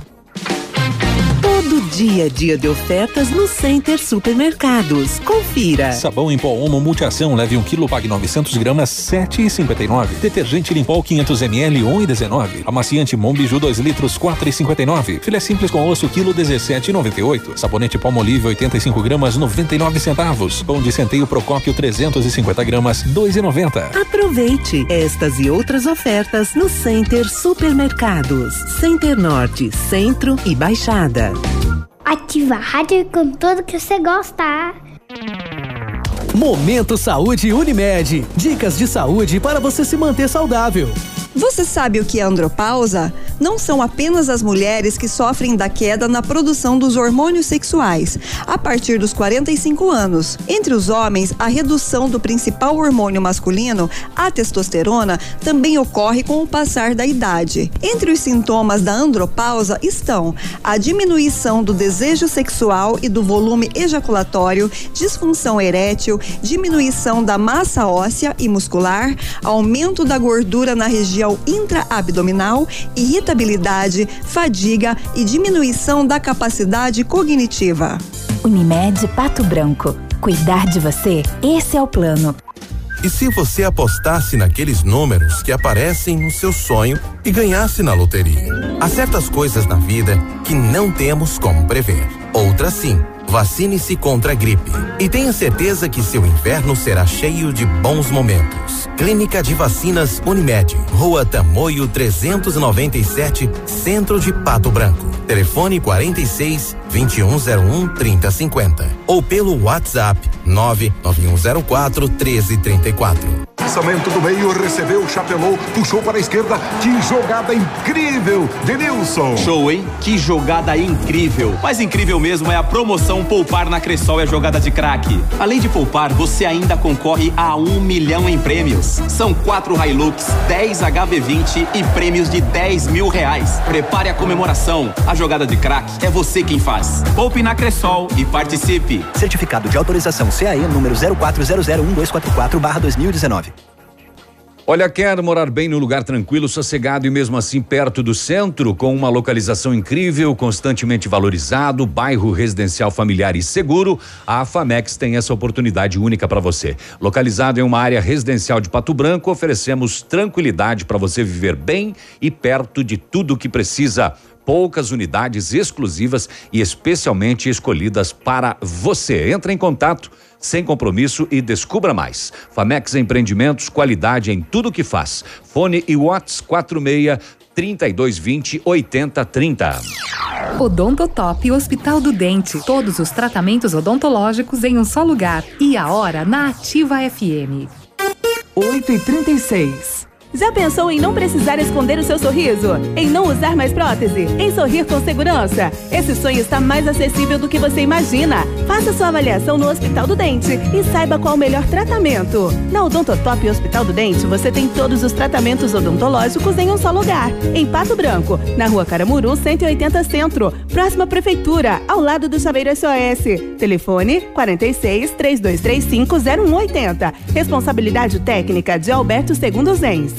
Todo dia dia de ofertas no Center Supermercados. Confira. Sabão em pó Omo Multiação, leve 1 um kg, pague 900 gramas, 7,59. Detergente Limpol 500 ml, 1,19. Amaciante Mombiju 2 litros, 4,59. Filé simples com osso, quilo 17,98. Sabonete Palmolive 85 gramas, 99 centavos. Pão de centeio Procópio 350 gramas, 2,90. Aproveite estas e outras ofertas no Center Supermercados. Center Norte, Centro e Baixada. Ativa a rádio com tudo que você gosta. Momento Saúde Unimed. Dicas de saúde para você se manter saudável. Você sabe o que é andropausa? Não são apenas as mulheres que sofrem da queda na produção dos hormônios sexuais a partir dos 45 anos. Entre os homens, a redução do principal hormônio masculino, a testosterona, também ocorre com o passar da idade. Entre os sintomas da andropausa estão a diminuição do desejo sexual e do volume ejaculatório, disfunção erétil, diminuição da massa óssea e muscular, aumento da gordura na região intraabdominal, irritabilidade, fadiga e diminuição da capacidade cognitiva. Unimed Pato Branco. Cuidar de você, esse é o plano. E se você apostasse naqueles números que aparecem no seu sonho e ganhasse na loteria? Há certas coisas na vida que não temos como prever. Outras sim. Vacine-se contra a gripe. E tenha certeza que seu inverno será cheio de bons momentos. Clínica de Vacinas Unimed. Rua Tamoio 397, Centro de Pato Branco. Telefone 46 2101 3050. Ou pelo WhatsApp 99104 1334. Lançamento do meio, recebeu, chapelou, puxou para a esquerda. Que jogada incrível, Denilson. Show, hein? Que jogada incrível. Mas incrível mesmo é a promoção Poupar na Cressol a jogada de craque. Além de poupar, você ainda concorre a um milhão em prêmios. São quatro Hilux, 10 HB20 e prêmios de 10 mil reais. Prepare a comemoração. A jogada de craque é você quem faz. Poupe na Cressol e participe. Certificado de autorização CAE número 04001244/2019. Olha, quer morar bem num lugar tranquilo, sossegado e mesmo assim perto do centro, com uma localização incrível, constantemente valorizado, bairro residencial familiar e seguro, a Famex tem essa oportunidade única para você. Localizado em uma área residencial de Pato Branco, oferecemos tranquilidade para você viver bem e perto de tudo o que precisa poucas unidades exclusivas e especialmente escolhidas para você. Entre em contato sem compromisso e descubra mais. Famex Empreendimentos, qualidade em tudo que faz. Fone e Whats 46 3220 8030. Odontotop Hospital do Dente. Todos os tratamentos odontológicos em um só lugar. E a hora na Ativa FM. 8 e 36 já pensou em não precisar esconder o seu sorriso? Em não usar mais prótese? Em sorrir com segurança? Esse sonho está mais acessível do que você imagina. Faça sua avaliação no Hospital do Dente e saiba qual o melhor tratamento. Na Odontotop Hospital do Dente, você tem todos os tratamentos odontológicos em um só lugar. Em Pato Branco, na Rua Caramuru, 180 Centro, próxima Prefeitura, ao lado do Chaveiro SOS. Telefone 46 3235 0180. Responsabilidade técnica de Alberto Segundo Zen.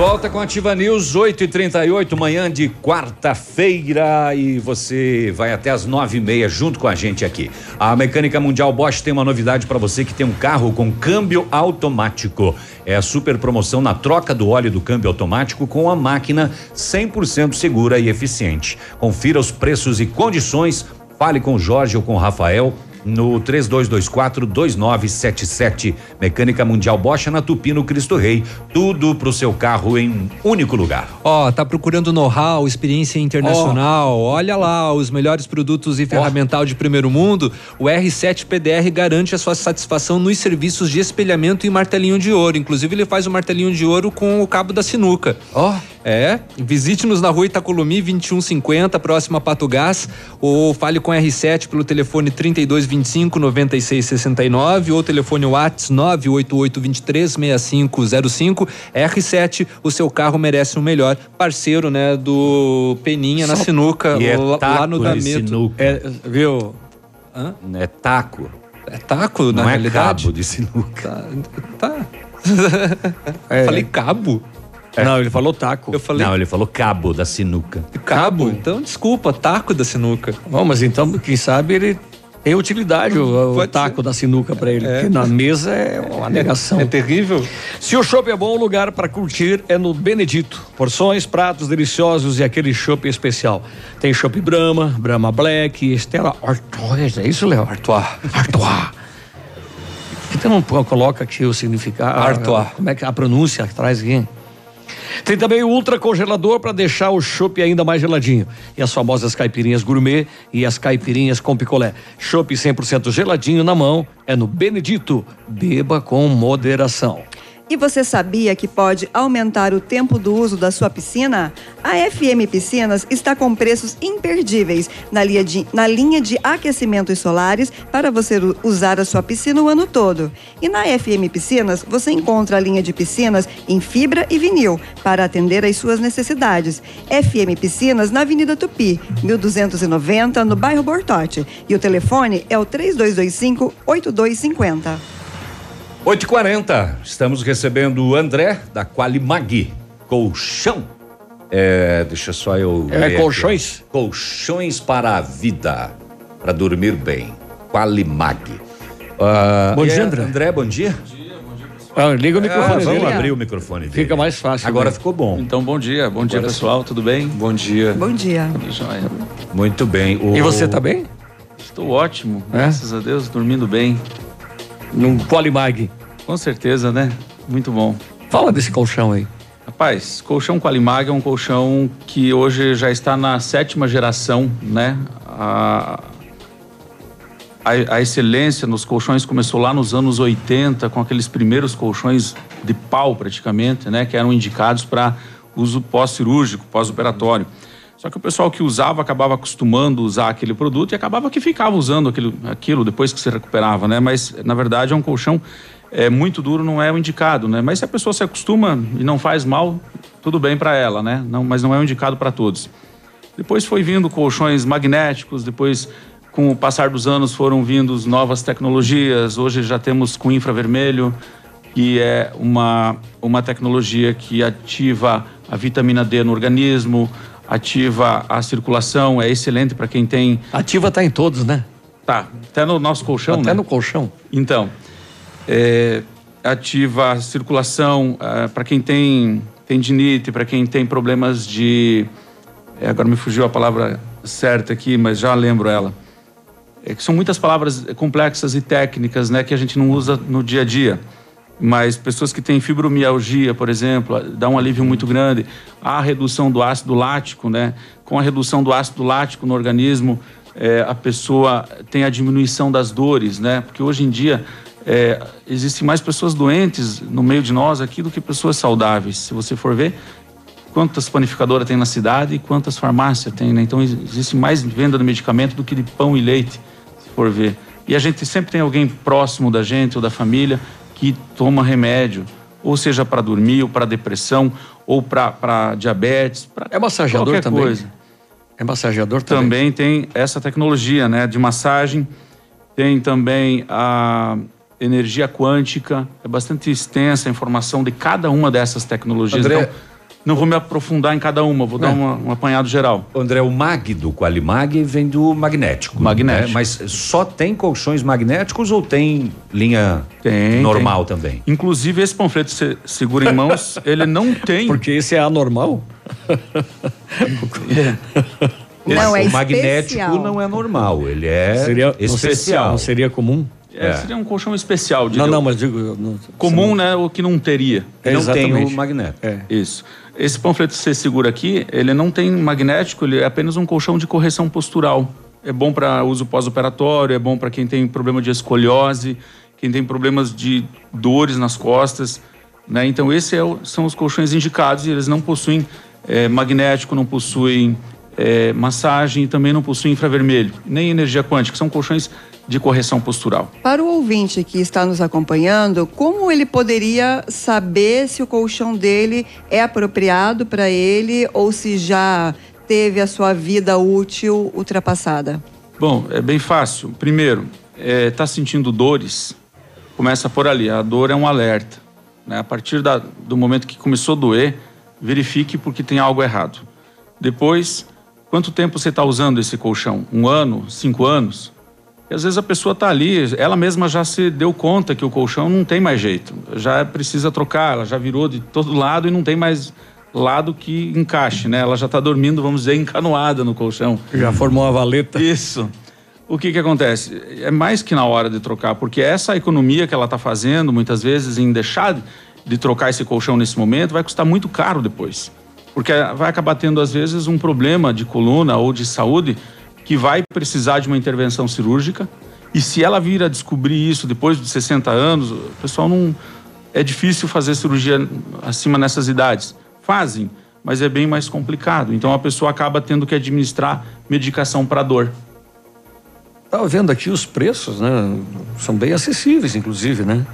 Volta com Ativa News 8 e 38 manhã de quarta-feira e você vai até as nove e meia junto com a gente aqui. A Mecânica Mundial Bosch tem uma novidade para você que tem um carro com câmbio automático. É a super promoção na troca do óleo do câmbio automático com a máquina 100% segura e eficiente. Confira os preços e condições. Fale com o Jorge ou com o Rafael no 3224 2977. Mecânica Mundial Bosch na Tupi no Cristo Rei. Tudo pro seu carro em um único lugar. Ó, oh, tá procurando know-how, experiência internacional? Oh. Olha lá, os melhores produtos e ferramental oh. de primeiro mundo. O R7 PDR garante a sua satisfação nos serviços de espelhamento e martelinho de ouro. Inclusive, ele faz o martelinho de ouro com o cabo da sinuca. Ó. É, visite-nos na rua Itacolumi 2150, próxima a Pato Gás, ou fale com R7 pelo telefone 3225 9669 ou telefone WhatsApp 988 23 6505. R7, o seu carro merece o melhor. Parceiro, né, do Peninha na Só- sinuca, E é lá, lá no Dameto. sinuca. É, viu? Hã? É taco. É taco, na Não é realidade? cabo de sinuca. Tá. É. Falei cabo. Não, ele falou taco. Eu falei Não, ele falou cabo da sinuca. cabo. Então, desculpa, taco da sinuca. Bom, mas então, quem sabe ele tem utilidade o, o taco da sinuca pra ele. Porque na mesa é uma negação. É terrível. Se o chopp é bom, o lugar para curtir é no Benedito. Porções, pratos deliciosos e aquele chopp especial. Tem chopp Brahma, Brahma Black, Stella Artois. É isso, Léo? Artois. Artois. Por que tu não coloca aqui o significado? Artois. Como é que a pronúncia atrás aqui? Tem também o ultra congelador para deixar o chopp ainda mais geladinho. E as famosas caipirinhas gourmet e as caipirinhas com picolé. Chopp 100% geladinho na mão é no Benedito. Beba com moderação. E você sabia que pode aumentar o tempo do uso da sua piscina? A FM Piscinas está com preços imperdíveis na linha de, na linha de aquecimentos solares para você usar a sua piscina o ano todo. E na FM Piscinas você encontra a linha de piscinas em fibra e vinil para atender às suas necessidades. FM Piscinas na Avenida Tupi, 1290, no bairro Bortote. E o telefone é o 3225 8250. 8h40, estamos recebendo o André da Qualimag. Colchão. É, deixa só eu. É, ver aqui, colchões? Colchões para a vida. Para dormir bem. Qualimag. Ah, Bom dia, André. André, bom dia. Ah, liga o Ah, microfone vamos dele. abrir o microfone dele. Fica mais fácil. Agora né? ficou bom. Então, bom dia. Bom dia, Agora pessoal. Tudo bem? Bom dia. Bom dia. Tudo jóia. Muito bem. O- E você tá bem? Estou ótimo. É? Graças a Deus, dormindo bem. Num Qualimag. Com certeza, né? Muito bom. Fala desse colchão aí. Rapaz, colchão Qualimag é um colchão que hoje já está na sétima geração, né? A, a, a excelência nos colchões começou lá nos anos 80, com aqueles primeiros colchões de pau, praticamente, né? Que eram indicados para uso pós-cirúrgico, pós-operatório. Só que o pessoal que usava acabava acostumando a usar aquele produto e acabava que ficava usando aquilo, aquilo depois que se recuperava, né? Mas, na verdade, é um colchão é, muito duro, não é o indicado, né? Mas se a pessoa se acostuma e não faz mal, tudo bem para ela, né? Não, mas não é o indicado para todos. Depois foi vindo colchões magnéticos, depois com o passar dos anos foram vindo novas tecnologias. Hoje já temos com infravermelho, que é uma, uma tecnologia que ativa a vitamina D no organismo, ativa a circulação, é excelente para quem tem. Ativa tá em todos, né? Tá, até no nosso colchão, Até né? no colchão. Então, é, ativa a circulação para quem tem tendinite, para quem tem problemas de. é, agora me fugiu a palavra certa aqui, mas já lembro ela. É que são muitas palavras complexas e técnicas, né, que a gente não usa no dia a dia. Mas pessoas que têm fibromialgia, por exemplo, dá um alívio muito grande. A redução do ácido lático, né? Com a redução do ácido lático no organismo, é, a pessoa tem a diminuição das dores, né? Porque hoje em dia é, existem mais pessoas doentes no meio de nós aqui do que pessoas saudáveis. Se você for ver, quantas panificadoras tem na cidade e quantas farmácias tem, né? Então existe mais venda de medicamento do que de pão e leite, se for ver. E a gente sempre tem alguém próximo da gente ou da família que toma remédio, ou seja para dormir, ou para depressão, ou para diabetes, para É massageador também? coisa. É massageador também? Também tem essa tecnologia, né, de massagem. Tem também a energia quântica. É bastante extensa a informação de cada uma dessas tecnologias. André- Então, não vou me aprofundar em cada uma, vou dar É. uma- um apanhado geral. André, o mag do Qualimag vem do magnético. Magnético. né? Mas só tem colchões magnéticos ou tem linha Tem, normal tem. também? Inclusive, esse panfleto que você segura em mãos, ele não tem. Porque esse é anormal? Não, é o magnético especial. não é normal, ele é Seria não seria- especial. Não seria comum? É, É. Seria um colchão especial. Não, diria não, mas digo... não- Comum, né? O que não teria. É, não tem o exatamente. magnético. É. Isso. Esse panfleto que você segura aqui, ele não tem magnético, ele é apenas um colchão de correção postural. É bom para uso pós-operatório, é bom para quem tem problema de escoliose, quem tem problemas de dores nas costas. Né? Então, esses são os colchões indicados e eles não possuem é, magnético, não possuem é, massagem e também não possuem infravermelho, nem energia quântica. São colchões de correção postural. Para o ouvinte que está nos acompanhando, como ele poderia saber se o colchão dele é apropriado para ele ou se já teve a sua vida útil ultrapassada? Bom, é bem fácil. Primeiro, está sentindo dores? Começa por ali. A dor é um alerta. Né? A partir da, do momento que começou a doer, verifique porque tem algo errado. Depois, quanto tempo você está usando esse colchão? Um ano? Cinco anos? E às vezes a pessoa está ali, ela mesma já se deu conta que o colchão não tem mais jeito, já precisa trocar, ela já virou de todo lado e não tem mais lado que encaixe, né? Ela já está dormindo, vamos dizer, encanoada no colchão. Já formou uma valeta. Isso. O que que acontece? É mais que na hora de trocar, porque essa economia que ela está fazendo, muitas vezes, em deixar de trocar esse colchão nesse momento, vai custar muito caro depois. Porque vai acabar tendo, às vezes, um problema de coluna ou de saúde que vai precisar de uma intervenção cirúrgica. E se ela vir a descobrir isso depois de 60 anos, o pessoal não. É difícil fazer cirurgia acima nessas idades. Fazem, mas é bem mais complicado. Então a pessoa acaba tendo que administrar medicação para dor. Estava vendo aqui os preços, né? São bem acessíveis, inclusive, né?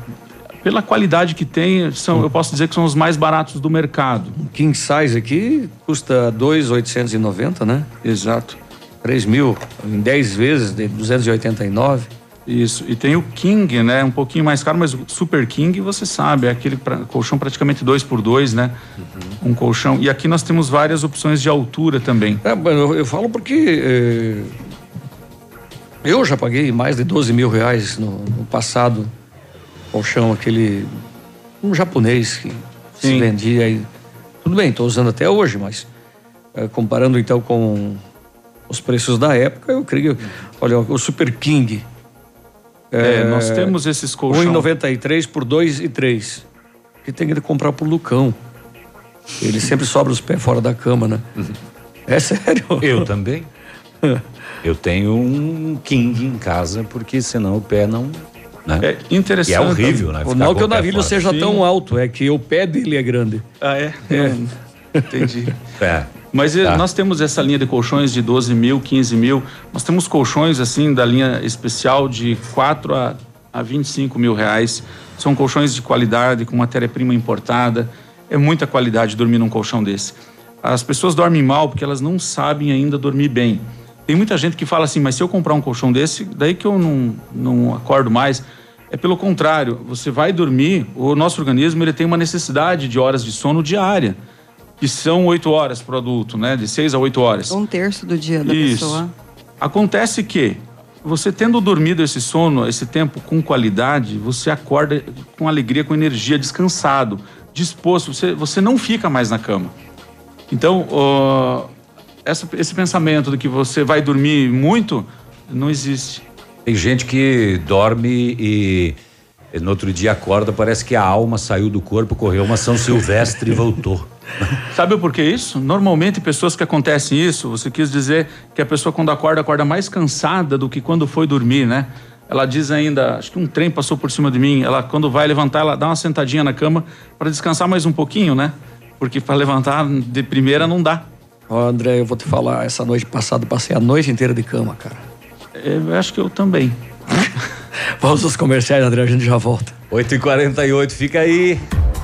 Pela qualidade que tem, são, eu posso dizer que são os mais baratos do mercado. Um king size aqui custa 2,890, né? Exato. 3 mil em 10 vezes de 289. Isso. E tem o King, né? Um pouquinho mais caro, mas o Super King, você sabe, é aquele pra, colchão praticamente dois por dois, né? Uhum. Um colchão. E aqui nós temos várias opções de altura também. É, eu, eu falo porque eh, eu já paguei mais de 12 mil reais no, no passado. Colchão, aquele. Um japonês que Sim. se vendia aí. Tudo bem, estou usando até hoje, mas eh, comparando então com os preços da época, eu creio. Olha, o Super King. É, nós temos esses colchões. 1,93 por 2,3. Que tem que comprar pro Lucão. Ele sempre sobra os pés fora da cama, né? É sério. Eu também. Eu tenho um King em casa, porque senão o pé não. Né? É interessante. E é horrível, né? Não que o navio seja Sim. tão alto, é que o pé dele é grande. Ah, é? É. Entendi. É. Mas tá. nós temos essa linha de colchões de 12 mil, 15 mil. Nós temos colchões, assim, da linha especial de 4 a, a 25 mil reais. São colchões de qualidade, com matéria-prima importada. É muita qualidade dormir num colchão desse. As pessoas dormem mal porque elas não sabem ainda dormir bem. Tem muita gente que fala assim, mas se eu comprar um colchão desse, daí que eu não, não acordo mais. É pelo contrário, você vai dormir, o nosso organismo ele tem uma necessidade de horas de sono diária que são oito horas para o adulto, né? De seis a oito horas. Um terço do dia da Isso. pessoa. Acontece que você tendo dormido esse sono, esse tempo com qualidade, você acorda com alegria, com energia, descansado, disposto. Você, você não fica mais na cama. Então, essa, esse pensamento de que você vai dormir muito não existe. Tem gente que dorme e no outro dia acorda, parece que a alma saiu do corpo, correu uma São Silvestre e voltou. Sabe por que isso? Normalmente, pessoas que acontecem isso, você quis dizer que a pessoa, quando acorda, acorda mais cansada do que quando foi dormir, né? Ela diz ainda, acho que um trem passou por cima de mim. Ela, quando vai levantar, ela dá uma sentadinha na cama para descansar mais um pouquinho, né? Porque para levantar de primeira não dá. Ó, oh, André, eu vou te falar, essa noite passada passei a noite inteira de cama, cara. Eu acho que eu também. Vamos aos comerciais, André, a gente já volta. 8h48, fica aí.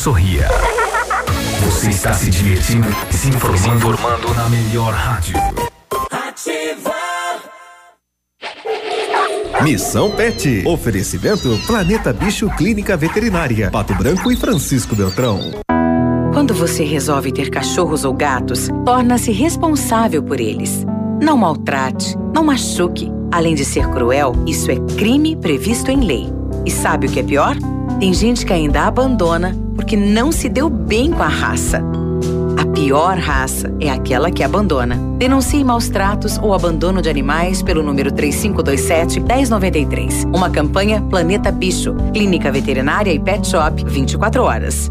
Sorria. Você está se divertindo e se informando, se informando na melhor rádio. Ativa. Missão Pet. Oferecimento Planeta Bicho Clínica Veterinária. Pato Branco e Francisco Beltrão. Quando você resolve ter cachorros ou gatos, torna-se responsável por eles. Não maltrate, não machuque. Além de ser cruel, isso é crime previsto em lei. E sabe o que é pior? Tem gente que ainda abandona porque não se deu bem com a raça. A pior raça é aquela que abandona. Denuncie maus tratos ou abandono de animais pelo número 3527-1093. Uma campanha Planeta Bicho, Clínica Veterinária e Pet Shop 24 horas.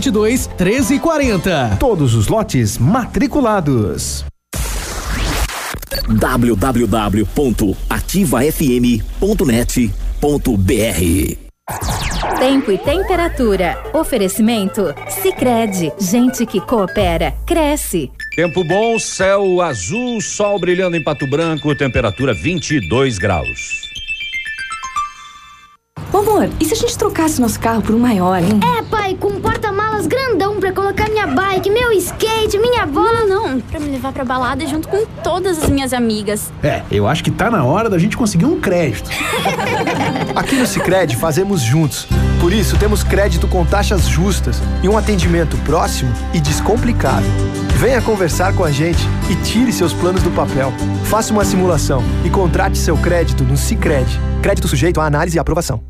99972 1340. Todos os lotes matriculados. www.ativafm.net.br Tempo e temperatura. Oferecimento? Sicredi Gente que coopera, cresce. Tempo bom, céu azul, sol brilhando em Pato Branco, temperatura 22 graus. Ô amor, e se a gente trocasse nosso carro por um maior, hein? É, pai, com um porta-malas grandão pra colocar minha bike, meu skate, minha bola. Não, não, pra me levar pra balada junto com todas as minhas amigas. É, eu acho que tá na hora da gente conseguir um crédito. Aqui no Sicredi fazemos juntos. Por isso temos crédito com taxas justas e um atendimento próximo e descomplicado. Venha conversar com a gente e tire seus planos do papel. Faça uma simulação e contrate seu crédito no Sicredi. Crédito sujeito à análise e aprovação.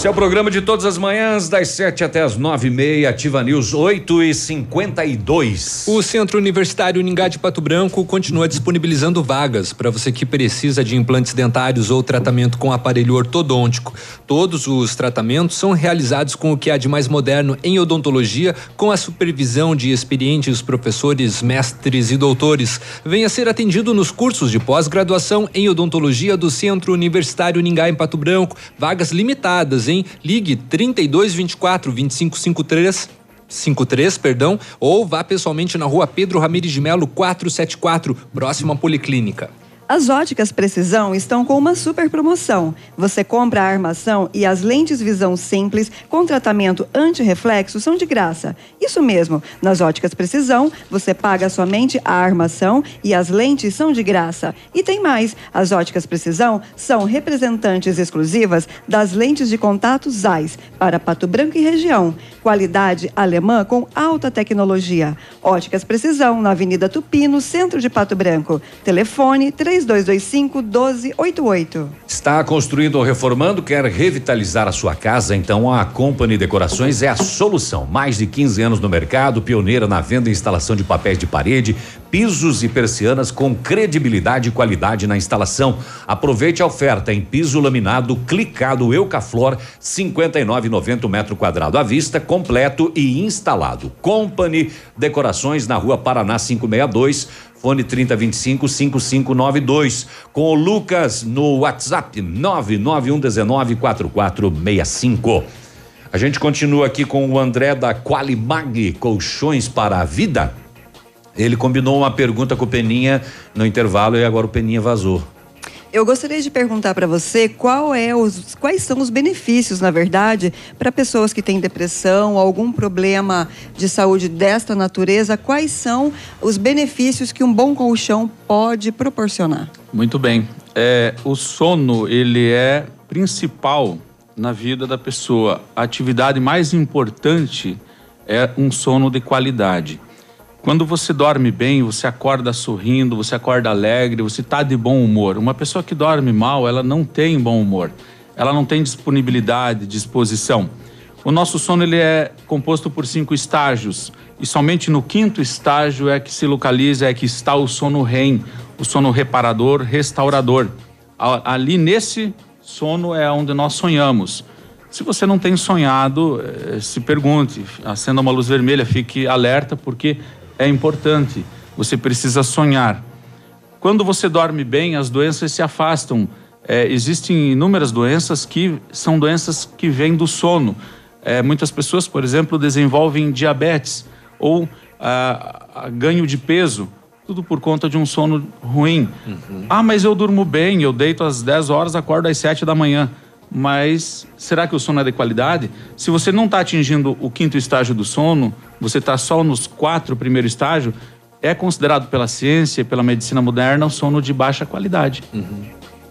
Esse é programa de todas as manhãs, das 7 até as nove e meia, Ativa News 8 e 52. O Centro Universitário Uningá de Pato Branco continua disponibilizando vagas para você que precisa de implantes dentários ou tratamento com aparelho ortodôntico. Todos os tratamentos são realizados com o que há de mais moderno em odontologia, com a supervisão de experientes professores, mestres e doutores. Venha ser atendido nos cursos de pós-graduação em odontologia do Centro Universitário Uningá em Pato Branco. Vagas limitadas, hein? Ligue 3224 2553 53, perdão, ou vá pessoalmente na rua Pedro Ramires de Melo 474, próximo à Policlínica. As óticas Precisão estão com uma super promoção. Você compra a armação e as lentes visão simples com tratamento anti-reflexo são de graça. Isso mesmo, nas óticas Precisão, você paga somente a armação e as lentes são de graça. E tem mais, as óticas Precisão são representantes exclusivas das lentes de contato ZAIS para Pato Branco e região. Qualidade alemã com alta tecnologia. Óticas Precisão, na Avenida Tupi, no centro de Pato Branco. Telefone 3225 1288. Está construindo ou reformando, quer revitalizar a sua casa? Então a Company Decorações é a solução. Mais de 15 anos no mercado, pioneira na venda e instalação de papéis de parede, pisos e persianas com credibilidade e qualidade na instalação. Aproveite a oferta em piso laminado clicado Eucaflor 59,90 metro quadrado à vista, completo e instalado. Company Decorações na Rua Paraná 562. Fone 3025 5592. Com o Lucas no WhatsApp 99119 4465. A gente continua aqui com o André da Qualimag Colchões para a Vida. Ele combinou uma pergunta com o Peninha no intervalo e agora o Peninha vazou. Eu gostaria de perguntar para você qual é os, quais são os benefícios, na verdade, para pessoas que têm depressão, algum problema de saúde desta natureza, quais são os benefícios que um bom colchão pode proporcionar? Muito bem. É, o sono, ele é principal na vida da pessoa. A atividade mais importante é um sono de qualidade. Quando você dorme bem, você acorda sorrindo, você acorda alegre, você está de bom humor. Uma pessoa que dorme mal, ela não tem bom humor. Ela não tem disponibilidade, disposição. O nosso sono ele é composto por cinco estágios e somente no quinto estágio é que se localiza, é que está o sono REM, o sono reparador, restaurador. Ali nesse sono é onde nós sonhamos. Se você não tem sonhado, eh, se pergunte, acenda uma luz vermelha, fique alerta, porque é importante. Você precisa sonhar. Quando você dorme bem, as doenças se afastam. É, existem inúmeras doenças que são doenças que vêm do sono. É, muitas pessoas, por exemplo, desenvolvem diabetes ou ah, ah, ganho de peso, tudo por conta de um sono ruim. Ah, mas eu durmo bem, eu deito às 10 horas, acordo às 7 da manhã. Mas será que o sono é de qualidade? Se você não está atingindo o quinto estágio do sono, você está só nos quatro primeiros estágios, é considerado pela ciência e pela medicina moderna um sono de baixa qualidade.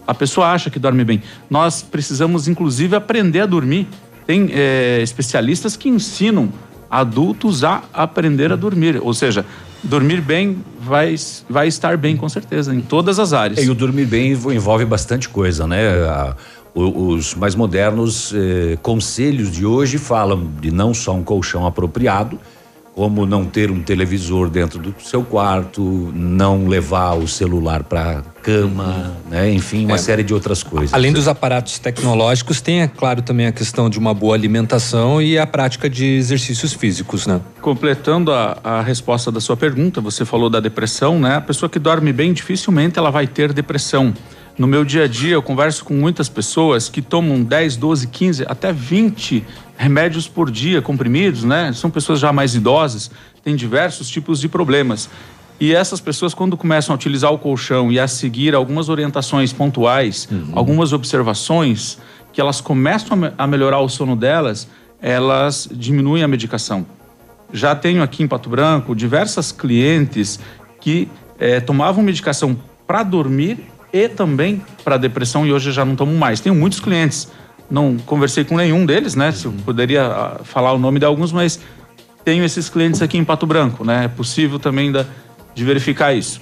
A pessoa acha que dorme bem. Nós precisamos, inclusive, aprender a dormir. Tem eh, especialistas que ensinam adultos a aprender a dormir. Ou seja, dormir bem vai, vai estar bem, com certeza, em todas as áreas. E o dormir bem envo- envolve bastante coisa, né? A- o- os mais modernos eh, conselhos de hoje falam de não só um colchão apropriado, como não ter um televisor dentro do seu quarto, não levar o celular para cama, né? Enfim, uma É. série de outras coisas. Além dos aparatos tecnológicos, tem, é claro, também a questão de uma boa alimentação e a prática de exercícios físicos, né? Completando a, a resposta da sua pergunta, você falou da depressão, né? A pessoa que dorme bem, dificilmente ela vai ter depressão. No meu dia a dia, eu converso com muitas pessoas que tomam 10, 12, 15, até 20 remédios por dia, comprimidos, né? São pessoas já mais idosas, têm diversos tipos de problemas. E essas pessoas, quando começam a utilizar o colchão e a seguir algumas orientações pontuais, algumas observações, que elas começam a me- a melhorar o sono delas, elas diminuem a medicação. Já tenho aqui em Pato Branco diversas clientes que eh, tomavam medicação para dormir e também para depressão e hoje já não tomam mais. Tenho muitos clientes, não conversei com nenhum deles, né? Se eu poderia ah, falar o nome de alguns, mas tenho esses clientes aqui em Pato Branco, né? É possível também da- de verificar isso.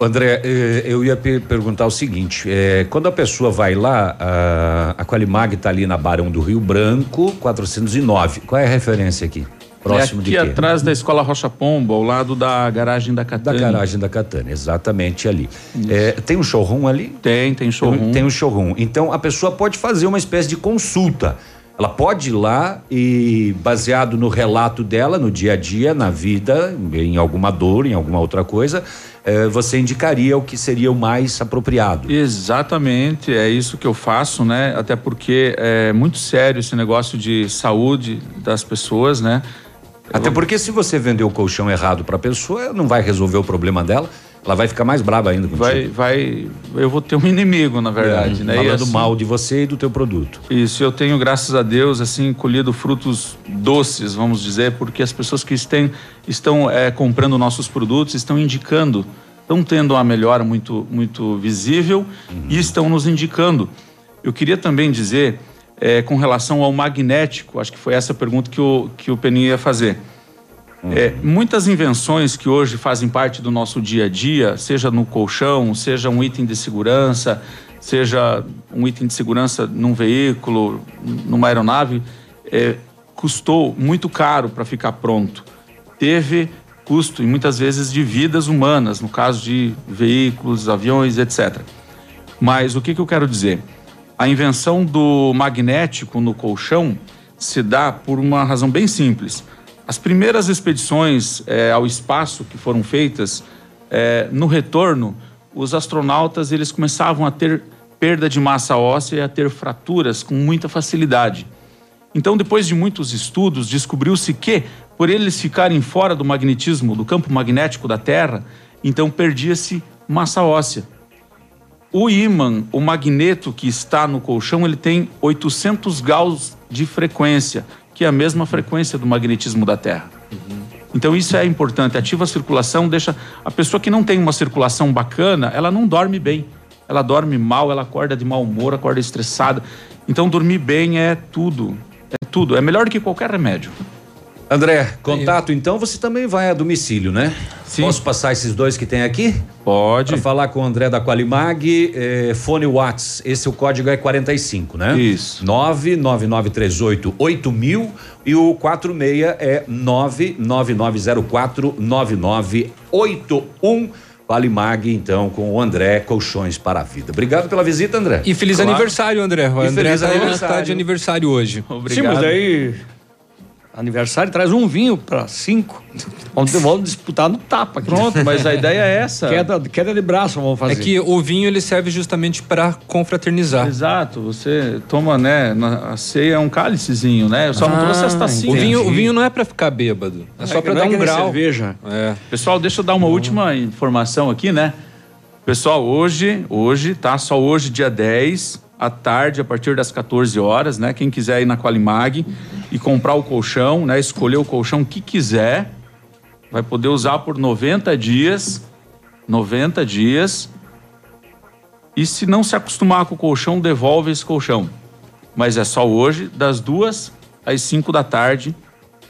André, eh, eu ia pe- perguntar o seguinte: eh, quando a pessoa vai lá, a, a Qualimag está ali na Barão do Rio Branco, 409. Qual é a referência aqui? Próximo é aqui de quê? atrás da Escola Rocha Pombo, ao lado da garagem da Da Catânia. garagem da Catânia, exatamente ali. Eh, tem um showroom ali? Tem, tem showroom. Tem, tem um showroom. Então a pessoa pode fazer uma espécie de consulta. Ela pode ir lá e, baseado no relato dela, no dia a dia, na vida, em alguma dor, em alguma outra coisa, eh, você indicaria o que seria o mais apropriado. Exatamente, é isso que eu faço, né? Até porque é muito sério esse negócio de saúde das pessoas, né? Até porque se você vender o colchão errado para a pessoa, não vai resolver o problema dela, ela vai ficar mais brava ainda contigo. Vai, vai, eu vou ter um inimigo, na verdade, É, né? Falando assim- mal de você e do teu produto. Isso, eu tenho, graças a Deus, assim, colhido frutos doces, vamos dizer, porque as pessoas que estão, estão eh, comprando nossos produtos estão indicando, estão tendo uma melhora muito, muito visível e estão nos indicando. Eu queria também dizer é, com relação ao magnético. Acho que foi essa pergunta que o, que o Peninha ia fazer. É, muitas invenções que hoje fazem parte do nosso dia a dia, seja no colchão, seja um item de segurança, seja um item de segurança num veículo, numa aeronave, é, custou muito caro para ficar pronto. Teve custo e muitas vezes de vidas humanas, no caso de veículos, aviões, etc. Mas o que, que eu quero dizer? A invenção do magnético no colchão se dá por uma razão bem simples. As primeiras expedições eh, ao espaço que foram feitas, eh, no retorno, os astronautas eles começavam a ter perda de massa óssea e a ter fraturas com muita facilidade. Então, depois de muitos estudos, descobriu-se que, por eles ficarem fora do magnetismo, do campo magnético da Terra, então perdia-se massa óssea. O ímã, o magneto que está no colchão, ele tem 800 graus de frequência, que é a mesma frequência do magnetismo da Terra. Então isso é importante, ativa a circulação, deixa a pessoa que não tem uma circulação bacana, ela não dorme bem. Ela dorme mal, ela acorda de mau humor, acorda estressada. Então dormir bem é tudo. É tudo, é melhor do que qualquer remédio. André, contato então, você também vai a domicílio, né? Sim. Posso passar esses dois que tem aqui? Pode. Para falar com o André da Qualimag, eh, fone Whats, esse o código é 45, né? Isso. 99938 8000 e o 46 é 99904 9981. Qualimag, então, com o André Colchões para a Vida. Obrigado pela visita, André. E feliz Claro. aniversário, André. O E André feliz tá, aniversário. tá de aniversário hoje. Sim, mas daí. Aniversário traz um vinho para cinco. Vamos, vamos disputar no tapa. aqui. Pronto, mas a ideia é essa. Queda, queda de braço vamos fazer. É que o vinho ele serve justamente para confraternizar. Exato, você toma, né? Na, a ceia é um cálicezinho, né? Eu só não trouxe as tacinhas. O vinho, o vinho não é para ficar bêbado, é só É que para é dar um grau. cerveja. É. Pessoal, deixa eu dar uma última informação aqui, né? Pessoal, hoje, hoje, tá? Só hoje, dia 10, à tarde, a partir das 14 horas, né? Quem quiser ir na Qualimag e comprar o colchão, né? Escolher o colchão que quiser, vai poder usar por 90 dias. 90 dias. E se não se acostumar com o colchão, devolve esse colchão. Mas é só hoje, das duas às 5 da tarde,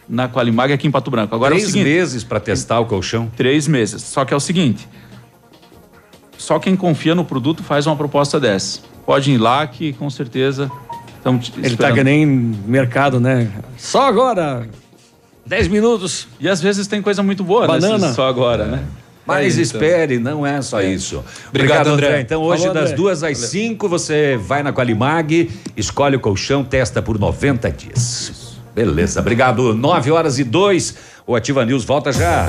na Qualimag aqui em Pato Branco. Agora é Três seguinte, meses para testar o colchão. Três meses. Só que é o seguinte: só quem confia no produto faz uma proposta dessa. Pode ir lá que com certeza estamos Ele tá que nem mercado, né? Só agora, 10 minutos. E às vezes tem coisa muito boa, Banana. nesses só agora, né? Mas Aí, então. espere, não é só isso. Obrigado, André. Então, hoje, Falou, das André. duas às Valeu. cinco, você vai na Qualimag, escolhe o colchão, testa por 90 dias. Beleza, obrigado. 9 horas e 2. O Ativa News volta já.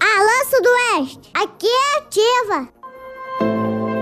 Alô, Sudoeste! Aqui é ativa!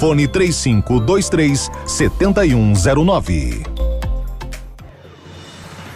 fone 3523 7109.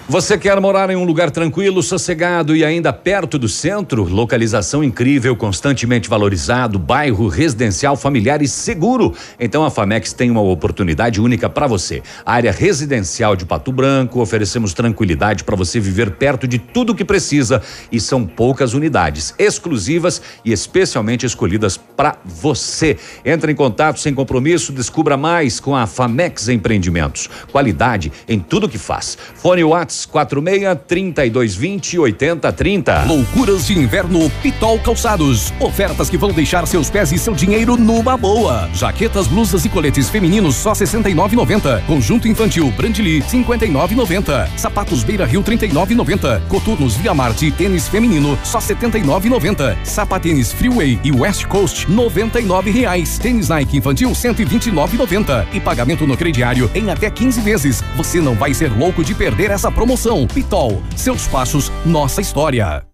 Você quer morar em um lugar tranquilo, sossegado e ainda perto do centro? Localização incrível, constantemente valorizado, bairro residencial, familiar e seguro. Então a Famex tem uma oportunidade única para você. Área residencial de Pato Branco, oferecemos tranquilidade para você viver perto de tudo o que precisa e são poucas unidades, exclusivas e especialmente escolhidas para você. Entre em contato sem compromisso, descubra mais com a Famex Empreendimentos. Qualidade em tudo que faz. Fone Whats 46 3220 8030. Loucuras de inverno Pitol Calçados. Ofertas que vão deixar seus pés e seu dinheiro numa boa. Jaquetas, blusas e coletes femininos só 69,90. Conjunto infantil Brandly 59,90. Sapatos Beira Rio 39,90. Coturnos Via Marte tênis feminino só 79,90. Sapatênis Freeway e West Coast 99 reais. Tênis Nike infantil 129,90. E pagamento no crediário em até 15 vezes. Você não vai ser louco de perder essa promoção. Pitol, seus passos, nossa história.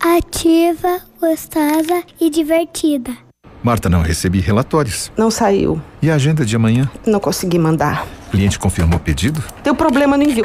Ativa, gostosa e divertida. Marta, não recebi relatórios. Não saiu. E a agenda de amanhã? Não consegui mandar. O cliente confirmou o pedido? Deu problema no envio.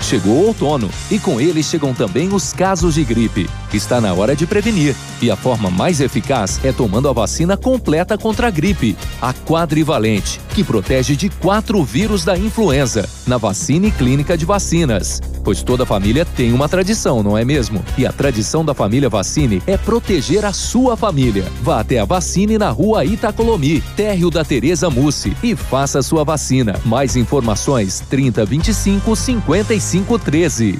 Chegou o outono e com ele chegam também os casos de gripe. Está na hora de prevenir e a forma mais eficaz é tomando a vacina completa contra a gripe, a quadrivalente, que protege de quatro vírus da influenza, na vacina e clínica de vacinas. Pois toda família tem uma tradição, não é mesmo? E a tradição da família Vacine é proteger a sua família. Vá até a Vacine na rua Itacolomi, térreo da Tereza Mussi e faça sua vacina. Mais informações 3025 5513.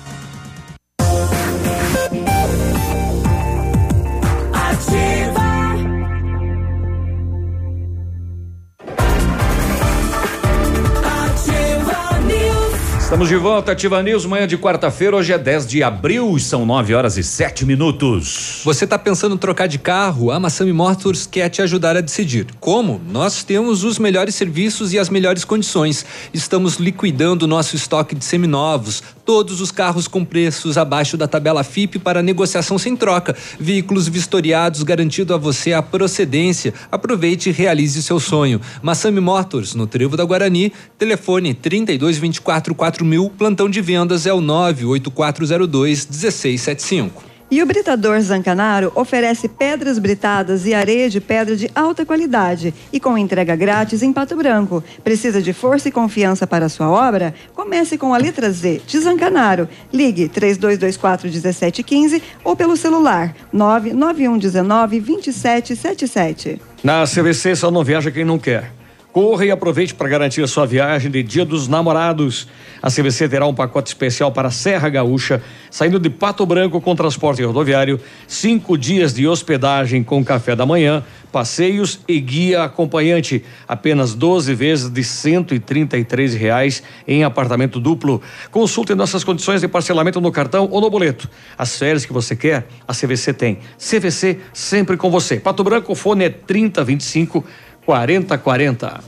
Estamos de volta, Ativa News, manhã de quarta-feira, hoje é 10 de abril, são 9 horas e 7 minutos. Você está pensando em trocar de carro? A Massami Motors quer te ajudar a decidir. Como? Nós temos os melhores serviços e as melhores condições. Estamos liquidando nosso estoque de seminovos, todos os carros com preços abaixo da tabela FIP para negociação sem troca. Veículos vistoriados garantindo a você a procedência. Aproveite e realize seu sonho. Massami Motors, no Trevo da Guarani, telefone 32 24 4000, plantão de vendas é o 98402 1675. E o Britador Zancanaro oferece pedras britadas e areia de pedra de alta qualidade e com entrega grátis em Pato Branco. Precisa de força e confiança para sua obra? Comece com a letra Z de Zancanaro. Ligue 3224 1715 ou pelo celular 99119 2777. Na CVC só não viaja quem não quer. Corra e aproveite para garantir a sua viagem de Dia dos Namorados. A CVC terá um pacote especial para Serra Gaúcha, saindo de Pato Branco com transporte rodoviário, cinco dias de hospedagem com café da manhã, passeios e guia acompanhante. Apenas 12 vezes de 133 reais em apartamento duplo. Consulte nossas condições de parcelamento no cartão ou no boleto. As férias que você quer, a CVC tem. CVC sempre com você. Pato Branco, fone é 3025 4040.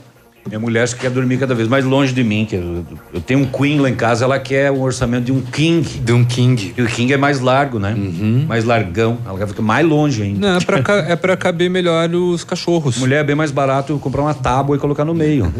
Minha mulher quer dormir cada vez mais longe de mim. Que eu, eu tenho um Queen lá em casa, ela quer um orçamento de um King. De um King. E o King é mais largo, né? Mais largão. Ela quer ficar mais longe ainda. Não, é pra, é pra caber melhor os cachorros. Mulher é bem mais barato comprar uma tábua e colocar no meio.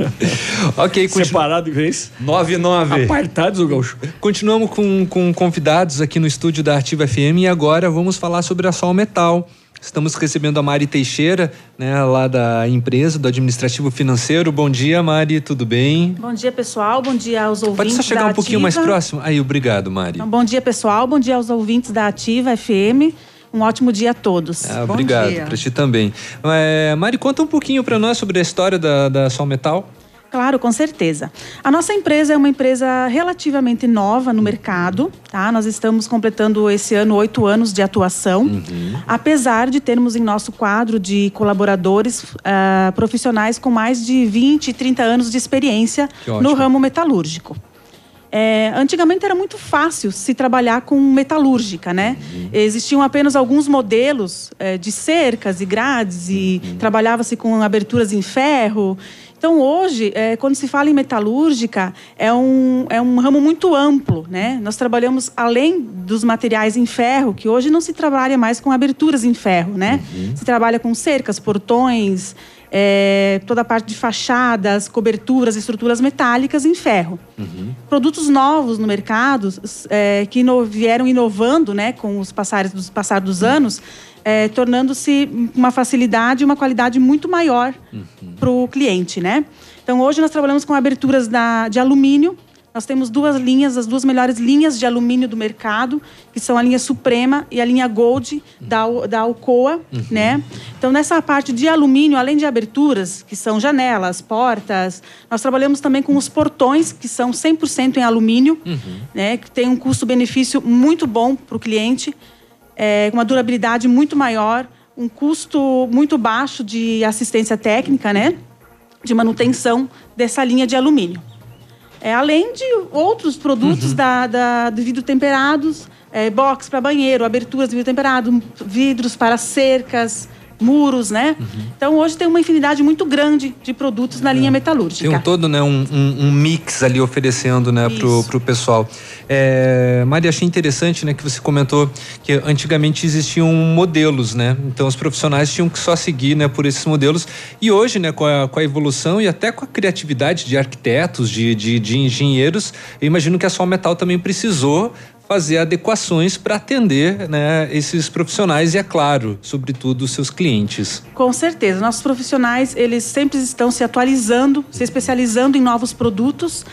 ok, Separado de vez. 99. Apartados, o gaúcho. Continuamos com, com convidados aqui no estúdio da Ativa FM e agora vamos falar sobre a Sol Metal. Estamos recebendo a Mari Teixeira, né, lá da empresa, do administrativo financeiro. Bom dia, Mari, tudo bem? Bom dia, pessoal. Bom dia aos ouvintes. Pode só chegar da um pouquinho mais próximo? Aí, obrigado, Mari. Então, bom dia, pessoal. Bom dia aos ouvintes da Ativa FM. Um ótimo dia a todos. Ah, obrigado, para ti também. É, Mari, conta um pouquinho para nós sobre a história da, da Sol Metal. Claro, com certeza. A nossa empresa é uma empresa relativamente nova no mercado, tá? Nós estamos completando esse ano oito anos de atuação, Uhum. apesar de termos em nosso quadro de colaboradores ah, profissionais com mais de 20, 30 anos de experiência no ramo metalúrgico. É, antigamente era muito fácil se trabalhar com metalúrgica, né? Existiam apenas alguns modelos é, de cercas e grades e trabalhava-se com aberturas em ferro. Então hoje, é, quando se fala em metalúrgica, é um, é um ramo muito amplo, né? Nós trabalhamos além dos materiais em ferro, que hoje não se trabalha mais com aberturas em ferro, né? Se trabalha com cercas, portões, é, toda a parte de fachadas, coberturas, estruturas metálicas em ferro produtos novos no mercado é, que ino- vieram inovando né, com os passares dos passar dos anos, é, tornando-se uma facilidade e uma qualidade muito maior para o cliente. Né? Então, hoje nós trabalhamos com aberturas da, de alumínio. Nós temos duas linhas, as duas melhores linhas de alumínio do mercado, que são a linha Suprema e a linha Gold da, da Alcoa, né? Então, nessa parte de alumínio, além de aberturas, que são janelas, portas, nós trabalhamos também com os portões, que são 100% em alumínio, né? Que tem um custo-benefício muito bom para o cliente, é, uma durabilidade muito maior, um custo muito baixo de assistência técnica, né? De manutenção dessa linha de alumínio. É, além de outros produtos da, da, do vidro temperados, é, box para banheiro, aberturas de vidro temperado, vidros para cercas, muros, né? Então hoje tem uma infinidade muito grande de produtos na linha metalúrgica. Tem um todo, né, um, um- um mix ali oferecendo, né, pro, pro pessoal. É, Mari, achei interessante, né, que você comentou que antigamente existiam modelos, né? Então os profissionais tinham que só seguir, né, por esses modelos. E hoje, né, com a, com a evolução e até com a criatividade de arquitetos, de, de, de engenheiros, eu imagino que a Sol Metal também precisou fazer adequações para atender, né, esses profissionais e, é claro, sobretudo os seus clientes. Com certeza, nossos profissionais eles sempre estão se atualizando, se especializando em novos produtos.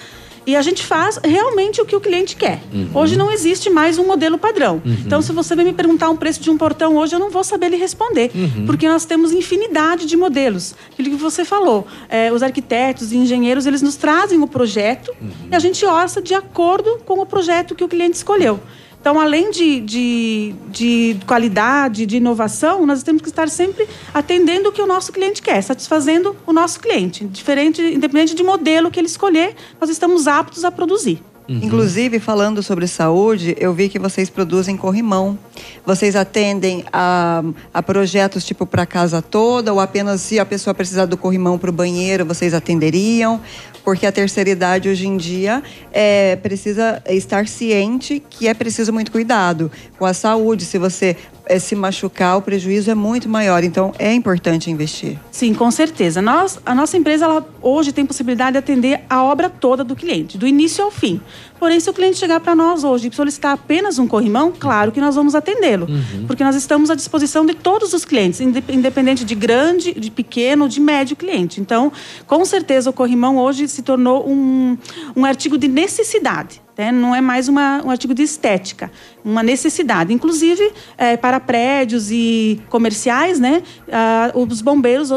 E a gente faz realmente o que o cliente quer. Uhum. Hoje não existe mais um modelo padrão. Uhum. Então, se você vem me perguntar um preço de um portão hoje, eu não vou saber lhe responder. Uhum. Porque nós temos infinidade de modelos. Aquilo que você falou. é, os arquitetos e engenheiros, eles nos trazem o projeto e a gente orça de acordo com o projeto que o cliente escolheu. Então, além de, de, de qualidade, de inovação, nós temos que estar sempre atendendo o que o nosso cliente quer, satisfazendo o nosso cliente. Diferente, independente de modelo que ele escolher, nós estamos aptos a produzir. Inclusive, falando sobre saúde, eu vi que vocês produzem corrimão. Vocês atendem a, a projetos tipo para casa toda, ou apenas se a pessoa precisar do corrimão para o banheiro, vocês atenderiam? Porque a terceira idade hoje em dia é, precisa estar ciente que é preciso muito cuidado com a saúde. Se você eh, se machucar, o prejuízo é muito maior. Então, é importante investir. Sim, com certeza. Nós, a nossa empresa ela hoje tem possibilidade de atender a obra toda do cliente, do início ao fim. Porém, se o cliente chegar para nós hoje e solicitar apenas um corrimão, claro que nós vamos atendê-lo. Porque nós estamos à disposição de todos os clientes, inde- independente de grande, de pequeno, de médio cliente. Então, com certeza, o corrimão hoje se tornou um, um artigo de necessidade. Né? Não é mais uma, um artigo de estética, uma necessidade. Inclusive, eh, para prédios e comerciais, né, ah, os bombeiros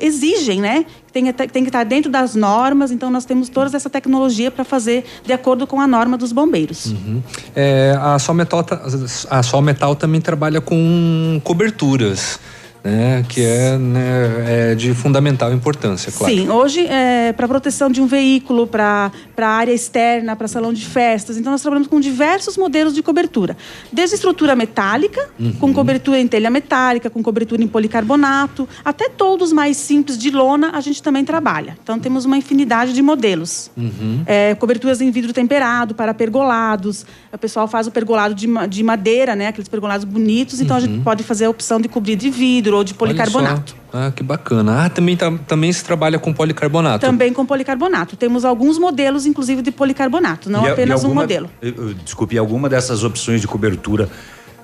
exigem né, que tem, tem que estar dentro das normas, então nós temos toda essa tecnologia para fazer de acordo com a norma dos bombeiros. Uhum. É, a Sol Metal, ta- a Sol Metal também trabalha com coberturas, né? Que é, né, é de fundamental importância, claro. Sim, hoje é para proteção de um veículo, para área externa, para salão de festas. Então nós trabalhamos com diversos modelos de cobertura. Desde estrutura metálica, Uhum. com cobertura em telha metálica, com cobertura em policarbonato, até todos mais simples de lona a gente também trabalha. Então temos uma infinidade de modelos. Uhum. É, coberturas em vidro temperado para pergolados. O pessoal faz o pergolado de, de madeira, né? Aqueles pergolados bonitos. Então a gente Uhum. pode fazer a opção de cobrir de vidro ou de policarbonato. Ah, que bacana. Ah, também, tá- também se trabalha com policarbonato. Também com policarbonato. Temos alguns modelos, inclusive, de policarbonato, não E a- e apenas um alguma- modelo. Desculpe, alguma dessas opções de cobertura,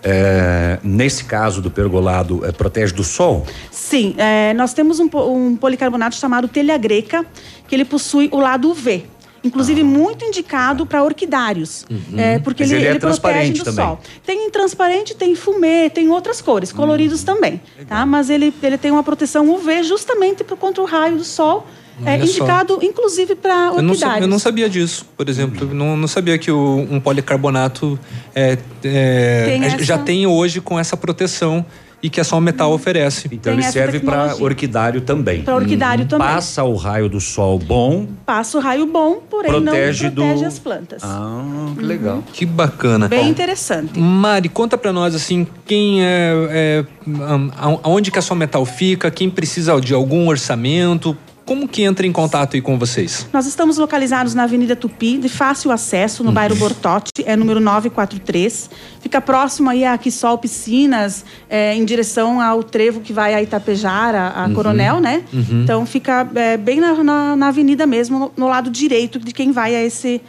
eh, nesse caso do pergolado, eh, protege do sol? Sim, é, nós temos um, um policarbonato chamado telha greca, que ele possui o lado UV. Inclusive, muito indicado para orquidários. Uhum. É, porque Mas ele, ele é ele protege do também. sol. Tem em transparente, tem fumê, tem outras cores, coloridos também. Tá? Mas ele, ele tem uma proteção UV justamente contra o raio do sol. É Olha só. indicado, inclusive, para Eu não, orquidários. eu não sabia disso, por exemplo. Não, não sabia que o- um policarbonato é, é, Tem é, essa- já tem hoje com essa proteção e que é só o metal oferece. Então ele serve para orquidário também. Pra orquidário Uhum. também. Passa o raio do sol bom, Passa o raio bom, porém Protege não protege do- as plantas. Ah, que legal. Que bacana. Bem Bom, interessante. Mari, conta pra nós assim, quem é, é a- aonde que a sua metal fica, quem precisa de algum orçamento, como que entra em contato aí com vocês? Nós estamos localizados na Avenida Tupi, de fácil acesso, no bairro Bortote, é número 943. Fica próximo aí a Quissol Piscinas, é, em direção ao trevo que vai a Itapejara, a Uhum. Coronel, né? Uhum. Então fica é, bem na, na- na avenida mesmo, no, no lado direito de quem vai a esse,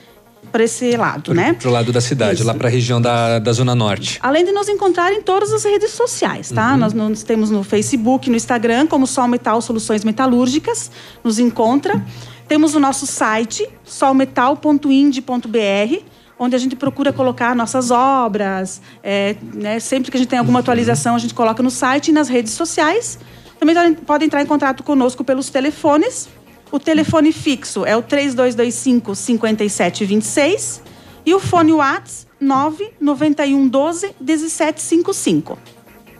para esse lado, né? Pro lado da cidade, lá pra região da, da Zona Norte. Além de nos encontrar em todas as redes sociais, tá? Uhum. Nós nos temos no Facebook, no Instagram, como Sol Metal Soluções Metalúrgicas, nos encontra. Temos o nosso site, solmetal.ind.br, onde a gente procura colocar nossas obras. é, né? Sempre que a gente tem alguma atualização, a gente coloca no site e nas redes sociais. Também podem entrar em contato conosco pelos telefones. O telefone fixo é o 3225 5726 e o fone WhatsApp 99112 1755.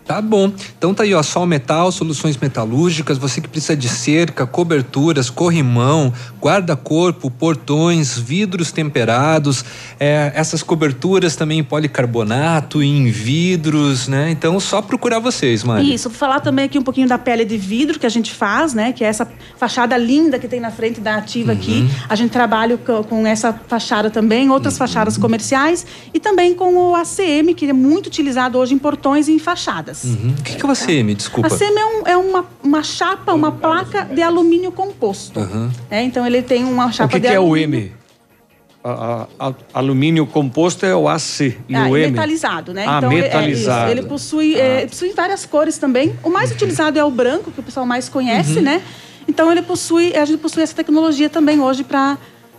Tá bom. Então tá aí, ó, Sol Metal, soluções metalúrgicas, você que precisa de cerca, coberturas, corrimão, guarda-corpo, portões, vidros temperados, é, essas coberturas também em policarbonato, em vidros, né? Então só procurar vocês, Mari. Isso, vou falar também aqui um pouquinho da pele de vidro que a gente faz, né? Que é essa fachada linda que tem na frente da ativa aqui. A gente trabalha co- com, essa fachada também, outras fachadas comerciais e também com o ACM, que é muito utilizado hoje em portões e em fachadas. Uhum. O que, que é o ACM? Desculpa. ACM é, um- é uma, uma chapa, uma placa de alumínio composto. Aham. né? Então ele tem uma O chapa que, de que é o alumínio. M? A- a- a- alumínio composto é o AC e Ah, o e M. metalizado, né? Ah, então, ele- é metalizado. isso. ele possui, é, possui várias cores também. O mais utilizado é o branco, que o pessoal mais conhece, Uhum. né? Então ele possui, a gente possui essa tecnologia também hoje para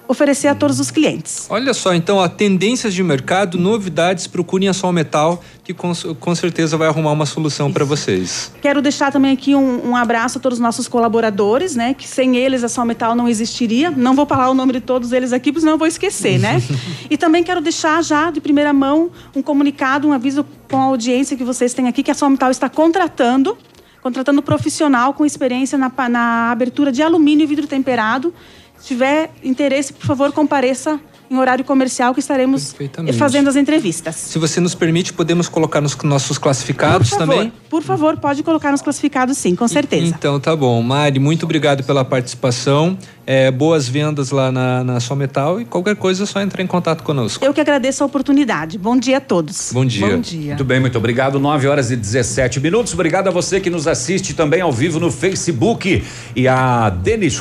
oferecer a todos os clientes. Olha só, então, ó, tendências de mercado, novidades, procurem a Sol Metal, que com, com certeza vai arrumar uma solução para vocês. Quero deixar também aqui um, um abraço a todos os nossos colaboradores, né? Que sem eles a Sol Metal não existiria. Não vou falar o nome de todos eles aqui, porque senão eu vou esquecer, né? e também quero deixar já de primeira mão um comunicado, um aviso com a audiência que vocês têm aqui, que a Sol Metal está contratando, contratando profissional com experiência na, na abertura de alumínio e vidro temperado. Se tiver interesse, por favor, compareça em horário comercial que estaremos fazendo as entrevistas. Se você nos permite, podemos colocar nos nossos classificados Por favor, também? Por favor, pode colocar nos classificados sim, com certeza. Então tá bom. Mari, muito obrigado pela participação. É, boas vendas lá na, na Só Metal e qualquer coisa é só entrar em contato conosco. Eu que agradeço a oportunidade. Bom dia a todos. Bom dia. Bom dia. Muito bem, muito obrigado. 9 horas e 17 minutos. Obrigado a você que nos assiste também ao vivo no Facebook. E a Denis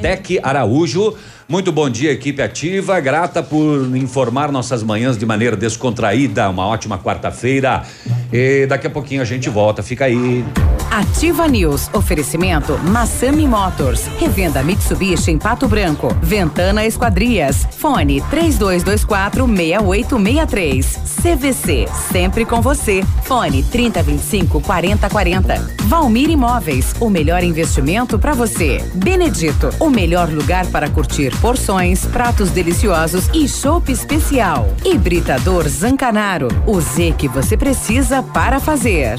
Deck Araújo Muito bom dia, equipe ativa. Grata por informar nossas manhãs de maneira descontraída. Uma ótima quarta-feira. E daqui a pouquinho a gente volta. Fica aí. Ativa News. Oferecimento Massami Motors. Revenda Mitsubishi em Pato Branco. Ventana Esquadrias. Fone 3224 6863. CVC. Sempre com você. Fone 3025 4040. Valmir Imóveis. O melhor investimento para você. Benedito. O melhor lugar para curtir porções, pratos deliciosos e chopp especial. Hibridador Zancanaro. O Z que você precisa para fazer.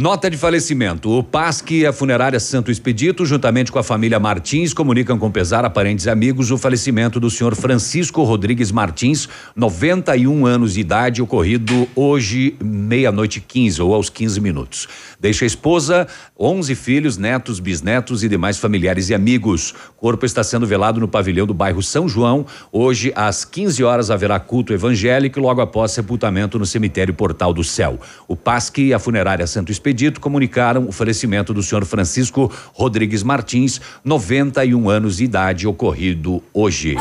Nota de falecimento. O PASC e a funerária Santo Expedito, juntamente com a família Martins, comunicam com pesar a parentes e amigos o falecimento do senhor Francisco Rodrigues Martins, 91 anos de idade, ocorrido hoje, meia-noite 15 ou aos 15 minutos. Deixa a esposa, 11 filhos, netos, bisnetos e demais familiares e amigos. O corpo está sendo velado no pavilhão do bairro São João. Hoje, às 15 horas, haverá culto evangélico logo após sepultamento no cemitério Portal do Céu. O PASC e a funerária Santo Expedito comunicaram o falecimento do senhor Francisco Rodrigues Martins, 91 anos de idade, ocorrido hoje.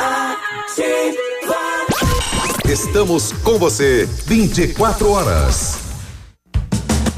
Estamos com você 24 horas.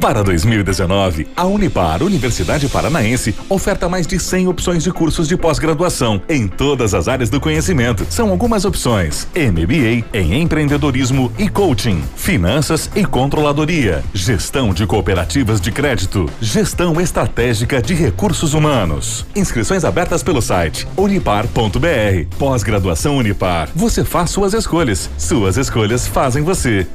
Para 2019, a Unipar, Universidade Paranaense, oferta mais de 100 opções de cursos de pós-graduação em todas as áreas do conhecimento. São algumas opções: MBA em empreendedorismo e coaching, finanças e controladoria, gestão de cooperativas de crédito, gestão estratégica de recursos humanos. Inscrições abertas pelo site unipar.br. Pós-graduação Unipar. Você faz suas escolhas. Suas escolhas fazem você.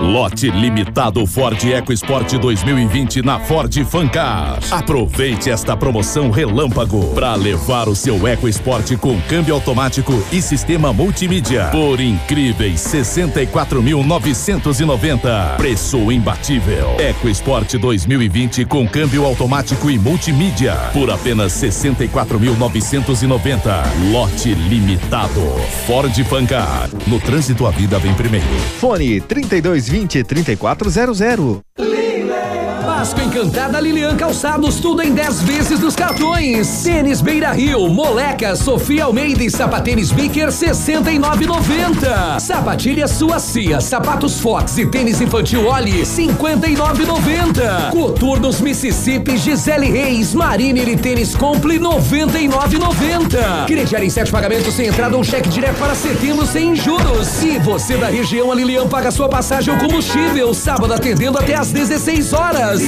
Lote limitado Ford EcoSport 2020 na Ford Fancar. Aproveite esta promoção relâmpago para levar o seu EcoSport com câmbio automático e sistema multimídia por incríveis 64.990. Preço imbatível. EcoSport 2020 com câmbio automático e multimídia por apenas 64.990. Lote limitado. Ford Fancar. No trânsito a vida vem primeiro. Fone 3220 3400. Páscoa Encantada Lilian Calçados, tudo em 10 vezes dos cartões. Tênis Beira Rio, Moleca, Sofia Almeida e Sapatênis Biker 69,90. Sapatilha Suacia, sapatos Fox e tênis infantil Oli 59,90. Coturnos Mississippi, Gisele Reis, Marine e tênis Compli 99,90. Crediar em sete pagamentos sem entrada ou cheque direto para setembro sem juros. E você da região, a Lilian paga sua passagem ou combustível. Sábado atendendo até às 16 horas.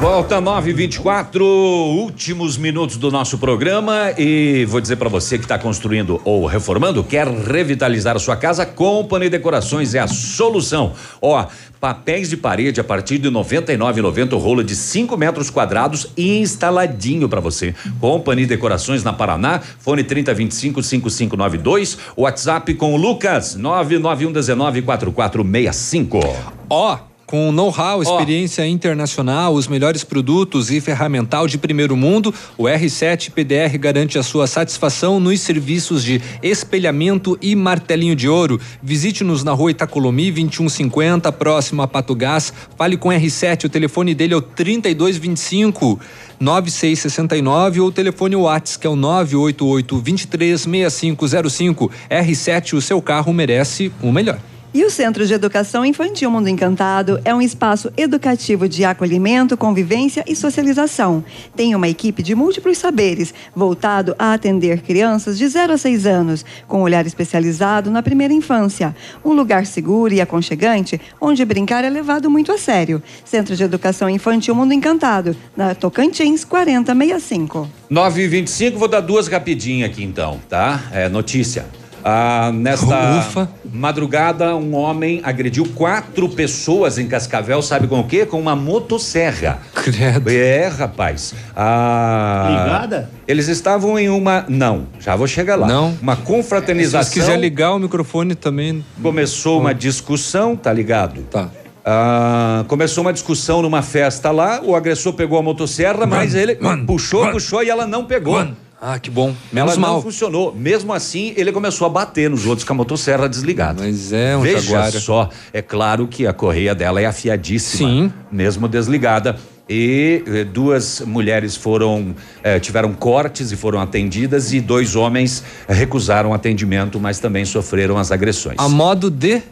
Volta 924, últimos minutos do nosso programa e vou dizer para você que está construindo ou reformando, quer revitalizar a sua casa, Company Decorações é a solução. Ó, papéis de parede a partir de 99,90 rolo de 5 metros quadrados instaladinho para você. Company Decorações na Paraná, fone 3025 5592, WhatsApp com o Lucas 99119 4465. Ó, com know-how, experiência internacional, os melhores produtos e ferramental de primeiro mundo, o R7 PDR garante a sua satisfação nos serviços de espelhamento e martelinho de ouro. Visite-nos na rua Itacolomi 2150, próximo a Pato Gás. Fale com R7, o telefone dele é o 3225 9669 ou o telefone Whats, que é o 988 236505. R7, o seu carro merece o melhor. E o Centro de Educação Infantil Mundo Encantado é um espaço educativo de acolhimento, convivência e socialização. Tem uma equipe de múltiplos saberes, voltado a atender crianças de 0 a 6 anos, com olhar especializado na primeira infância. Um lugar seguro e aconchegante, onde brincar é levado muito a sério. Centro de Educação Infantil Mundo Encantado, na Tocantins 4065. 9 e 25 vou dar duas rapidinho aqui então, tá? É notícia. Ah, nesta madrugada, um homem agrediu quatro pessoas em Cascavel, sabe com o quê? Com uma motosserra. Credo. É, rapaz. Ah, Ligada? Eles estavam em uma. Não, já vou chegar lá. Não. Uma Se confraternização. você quiser ligar o microfone também. Começou uma discussão, tá ligado? Tá. Ah, começou uma discussão numa festa lá, o agressor pegou a motosserra, mas ele puxou, puxou e ela não pegou. Ah, que bom. Menos ela mal. não funcionou. Mesmo assim, ele começou a bater nos outros com a motosserra desligada. Mas é um Veja jaguar. só, é claro que a correia dela é afiadíssima. Sim. Mesmo desligada. E eh, duas mulheres foram eh, tiveram cortes e foram atendidas e dois homens recusaram atendimento, mas também sofreram as agressões. A modo de.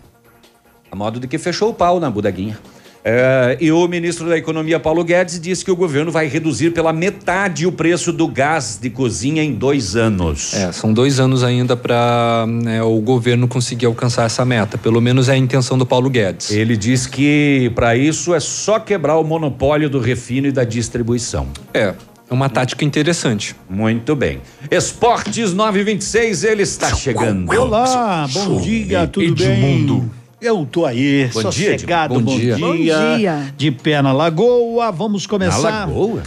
A modo de que fechou o pau na bodeguinha. É, e o ministro da Economia, Paulo Guedes, disse que o governo vai reduzir pela metade o preço do gás de cozinha em dois anos. É, são dois anos ainda para o governo conseguir alcançar essa meta. Pelo menos é a intenção do Paulo Guedes. Ele diz que para isso é só quebrar o monopólio do refino e da distribuição. É, é uma tática interessante. Muito bem. Esportes 926, ele está chegando. Olá, bom dia, tudo bem? Eu tô aí, Bom dia, sossegado, Edmundo. bom, Bom dia. dia. Bom dia. De pé na lagoa, vamos começar. Na lagoa?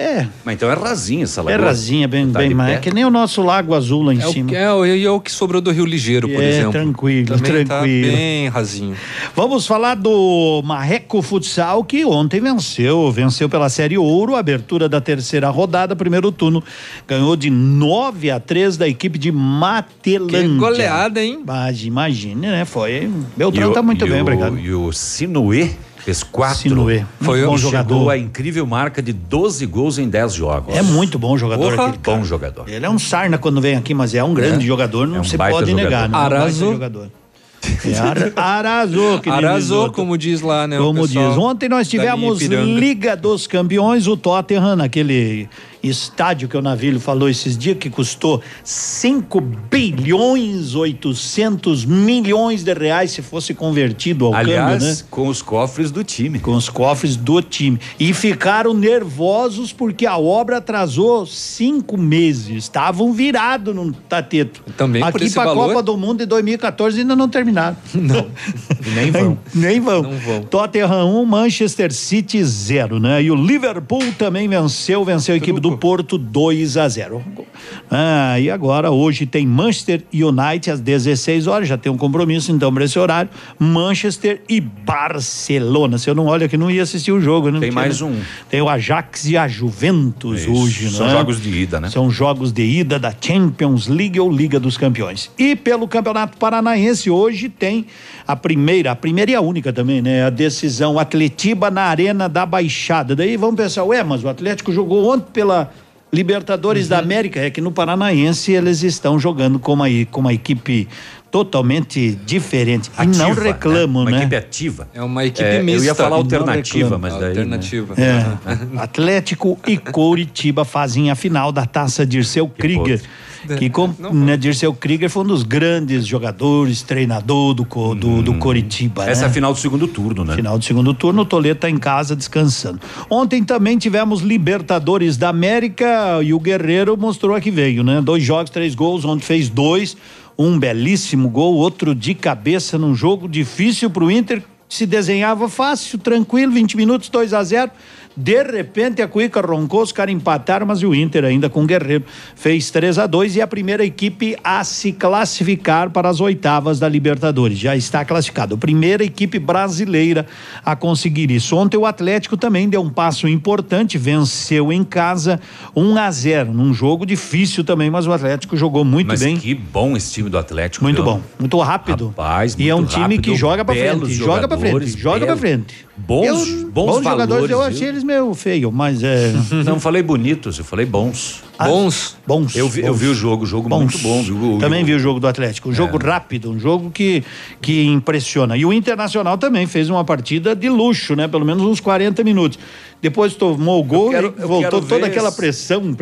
É. Mas então é rasinha essa É lagoa. rasinha, bem, Tá bem mais. É que nem o nosso lago azul lá em É o, cima. que- é, o- e é o que sobrou do Rio Ligeiro, por É, exemplo. tranquilo, Também tá tranquilo. bem rasinho. Vamos falar do Marreco Futsal, que ontem venceu, venceu pela Série Ouro, abertura da terceira rodada, primeiro turno, ganhou de 9 a 3 da equipe de Matelândia. Que goleada, hein? Mas imagine, né? Foi. Beltrão E tá muito e bem, o- obrigado. E o Sinuê fez quatro. Sinuê, muito bom e jogador. Chegou a incrível marca de 12 gols em 10 jogos. É muito bom jogador Porra. aquele cara. Bom jogador. Ele é um sarna quando vem aqui, mas é um grande É. jogador, não É um se pode jogador. negar, né? É um baita Arrasou. jogador. É, ar- arrasou, Risoto. como diz lá, né? o Como diz. Ontem nós tivemos. Liga dos Campeões, o Tottenham, naquele estádio que o Navilho falou esses dias, que custou 5 bilhões 800 milhões de reais se fosse convertido ao Aliás, câmbio, né? com os cofres do time. Com os cofres do time. E ficaram nervosos porque a obra atrasou cinco meses. Estavam virados no tateto. Também por Aqui esse para a valor? Copa do Mundo de 2014 ainda não terminaram. Não. Nem vão. Nem vão. Não vão. Tottenham 1, Manchester City 0, né? E o Liverpool também venceu, venceu a equipe do Porto 2 a 0. Ah, e agora hoje tem Manchester United às 16 horas, já tem um compromisso então para esse horário. Manchester e Barcelona. Se eu não olho aqui, não ia assistir o jogo, né? Tem Porque, mais né? um. Tem o Ajax e a Juventus Isso, hoje, são né? jogos de ida, né? São jogos de ida da Champions League ou Liga dos Campeões. E pelo Campeonato Paranaense hoje tem a primeira, a primeira e a única também, né? A decisão Atletiba na Arena da Baixada. Daí vamos pensar, ué, mas o Atlético jogou ontem pela Libertadores Uhum. da América, é que no Paranaense eles estão jogando com uma, com uma equipe totalmente diferente. e não Ativa, reclamam, né? né? Uma equipe ativa. É uma equipe É, eu mista. ia falar alternativa, mas daí, né? Alternativa. É. Atlético e Coritiba fazem a final da taça Dirceu Krieger. Que com, né, Dirceu Krieger foi um dos grandes jogadores, treinador do, do, do Coritiba. Hum. Essa né? é a final do segundo turno, né? Final do segundo turno, o Toledo está em casa descansando. Ontem também tivemos Libertadores da América e o Guerreiro mostrou a que veio, né? Dois jogos, três gols, ontem fez dois, um belíssimo gol, outro de cabeça num jogo difícil para o Inter, se desenhava fácil, tranquilo, 20 minutos, 2 a 0 de repente a Cuica roncou, os caras empataram, mas o Inter ainda com o Guerreiro fez 3 a 2 e a primeira equipe a se classificar para as oitavas da Libertadores. Já está classificado. A primeira equipe brasileira a conseguir isso. Ontem o Atlético também deu um passo importante, venceu em casa 1 a 0 num jogo difícil também, mas o Atlético jogou muito Mas bem. que bom esse time do Atlético. Muito viu? bom, muito rápido. Rapaz, e é um muito time rápido, que joga pra frente, joga pra frente, joga pra belos. frente. Bons, Eu- bons, jogadores, valores, eu viu? achei eles meio feio, mas é. Não falei bonitos, eu falei bons. Bons? Bons. Eu vi, eu bons. vi o jogo, jogo Bons. muito bom. Viu? Também vi o jogo do Atlético. Um jogo rápido, um jogo que, que impressiona. E o Internacional também fez uma partida de luxo, né? Pelo menos uns 40 minutos. Depois tomou o gol quero- e eu voltou toda aquela pressão